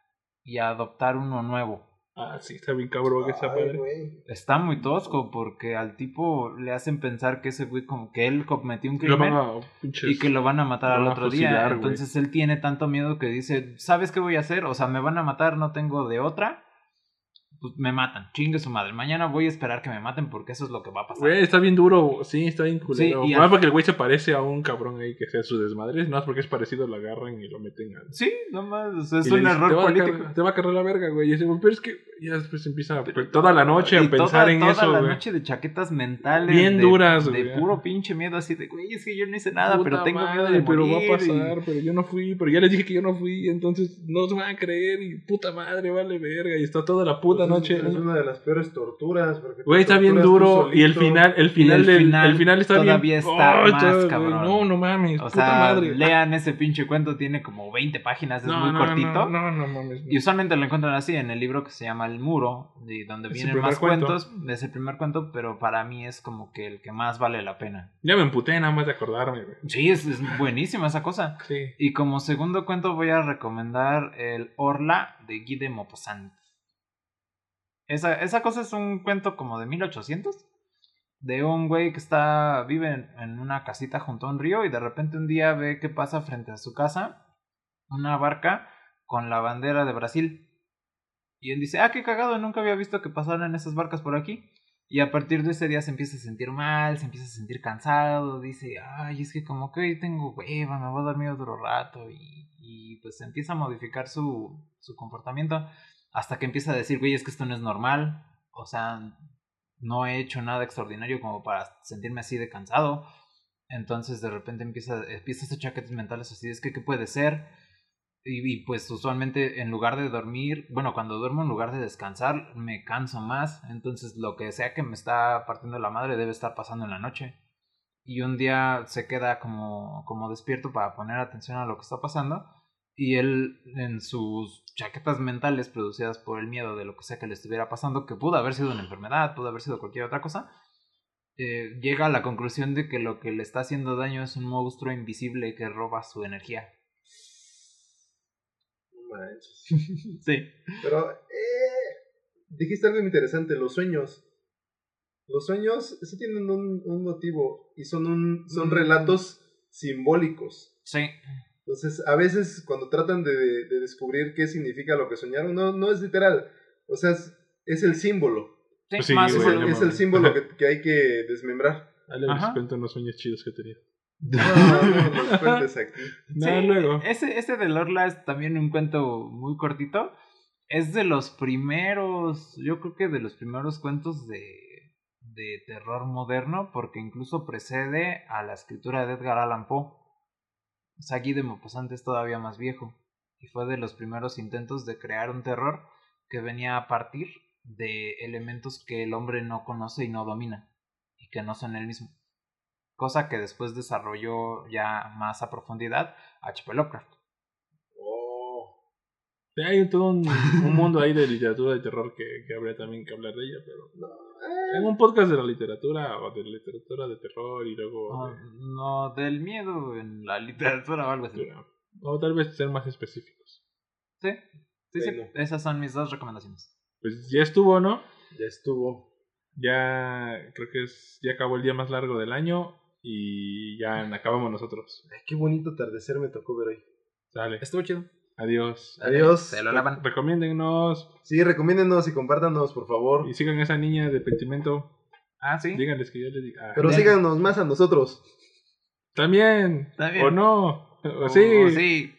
y adoptar uno nuevo. Ah, sí, está bien cabrón esa madre. Está muy tosco porque al tipo le hacen pensar que ese güey como que él cometió un crimen y que lo van a matar al otro día. Entonces él tiene tanto miedo que dice, ¿sabes qué voy a hacer? O sea, me van a matar, no tengo de otra pues me matan, chingue su madre. Mañana voy a esperar que me maten porque eso es lo que va a pasar. Güey, está bien duro, sí, está bien culero. Sí, no porque el güey se parece a un cabrón ahí que sea su desmadre, no es porque es parecido, lo agarran y lo meten a... Sí, nomás, es un error político. te va a cargar la verga, güey. Y ese, pero es que ya después empieza toda la noche a pensar en eso, Toda la noche de chaquetas mentales. Bien duras, güey. De puro pinche miedo así de, güey, es que yo no hice nada, pero tengo miedo de Pero va a pasar, pero yo no fui, pero ya les dije que yo no fui, entonces no se van a creer y puta madre, vale verga. Y está toda la puta noche las peores torturas. Güey, está bien duro. Y el final, el final, el final, el final está todavía está oh, más cabrón. No, no mames. O puta sea, madre. lean ese pinche cuento, tiene como 20 páginas, es muy cortito. No, no, mames. Y usualmente lo encuentran así en el libro que se llama El Muro, de donde vienen más cuentos. Es el primer cuento, pero para mí es como que el que más vale la pena. Ya me emputé nada más de acordarme, güey. Sí, es, es buenísima esa cosa. Sí. Y como segundo cuento voy a recomendar el Orla de Guy de Maupassant. Esa, esa cosa es un cuento como de 1800. De un güey que está, vive en, una casita junto a un río y de repente un día ve que pasa frente a su casa una barca con la bandera de Brasil. Y él dice, ah, qué cagado, nunca había visto que pasaran esas barcas por aquí. Y a partir de ese día se empieza a sentir mal, se empieza a sentir cansado, dice, ay, es que como que hoy tengo hueva, me voy a dormir otro rato. Y, y pues empieza a modificar su, su comportamiento. Hasta que empieza a decir, güey, es que esto no es normal. O sea, no he hecho nada extraordinario como para sentirme así de cansado. Entonces de repente empieza, empieza hacer chaquetes mentales así, es que ¿qué puede ser? y, pues usualmente en lugar de dormir, bueno, cuando duermo en lugar de descansar, me canso más. Entonces lo que sea que me está partiendo la madre debe estar pasando en la noche. Y un día se queda como, como despierto para poner atención a lo que está pasando. Y él en sus chaquetas mentales producidas por el miedo de lo que sea que le estuviera pasando, que pudo haber sido una enfermedad, pudo haber sido cualquier otra cosa, eh, llega a la conclusión de que lo que le está haciendo daño es un monstruo invisible que roba su energía. *laughs* sí. Pero, eh, dijiste algo interesante, los sueños. Los sueños sí tienen un, un motivo y son, un, son mm. relatos simbólicos. Sí. Entonces, a veces cuando tratan de, de, descubrir qué significa lo que soñaron, no, no es literal. O sea, es, es el símbolo. Pues es, el, símbolo que, que, hay que desmembrar. Dale, les cuento unos sueños chidos que he tenido. *laughs* No, no, los cuentes aquí. *laughs* No, luego. Ese, ese de Lorla es también un cuento muy cortito. Es de los primeros, yo creo que de los primeros cuentos de, de terror moderno, porque incluso precede a la escritura de Edgar Allan Poe. Guy de Maupassant es todavía más viejo. Y fue de los primeros intentos de crear un terror que venía a partir de elementos que el hombre no conoce y no domina, y que no son el mismo. Cosa que después desarrolló ya más a profundidad H.P. Lovecraft. Hay todo un, mundo ahí de literatura de terror que, que, habría también que hablar de ella, pero en un podcast de la literatura o de la literatura de terror y luego... No, del miedo en la literatura o algo así. O tal vez ser más específicos. Sí, sí, sí. Esas son mis dos recomendaciones pues ya estuvo, ¿no? Ya estuvo. Ya creo que es, ya acabó el día más largo del año y ya acabamos nosotros. qué bonito atardecer me tocó ver hoy. Dale. Estuvo chido. Adiós. Adiós. Se lo lavan. Recomiéndennos. Sí, recomiéndennos y compártanos, por favor. Y sigan a esa niña de pentimento. Ah, sí. Díganles que yo les diga. Pero síganos más a nosotros. También. También. O no. O, sí. sí.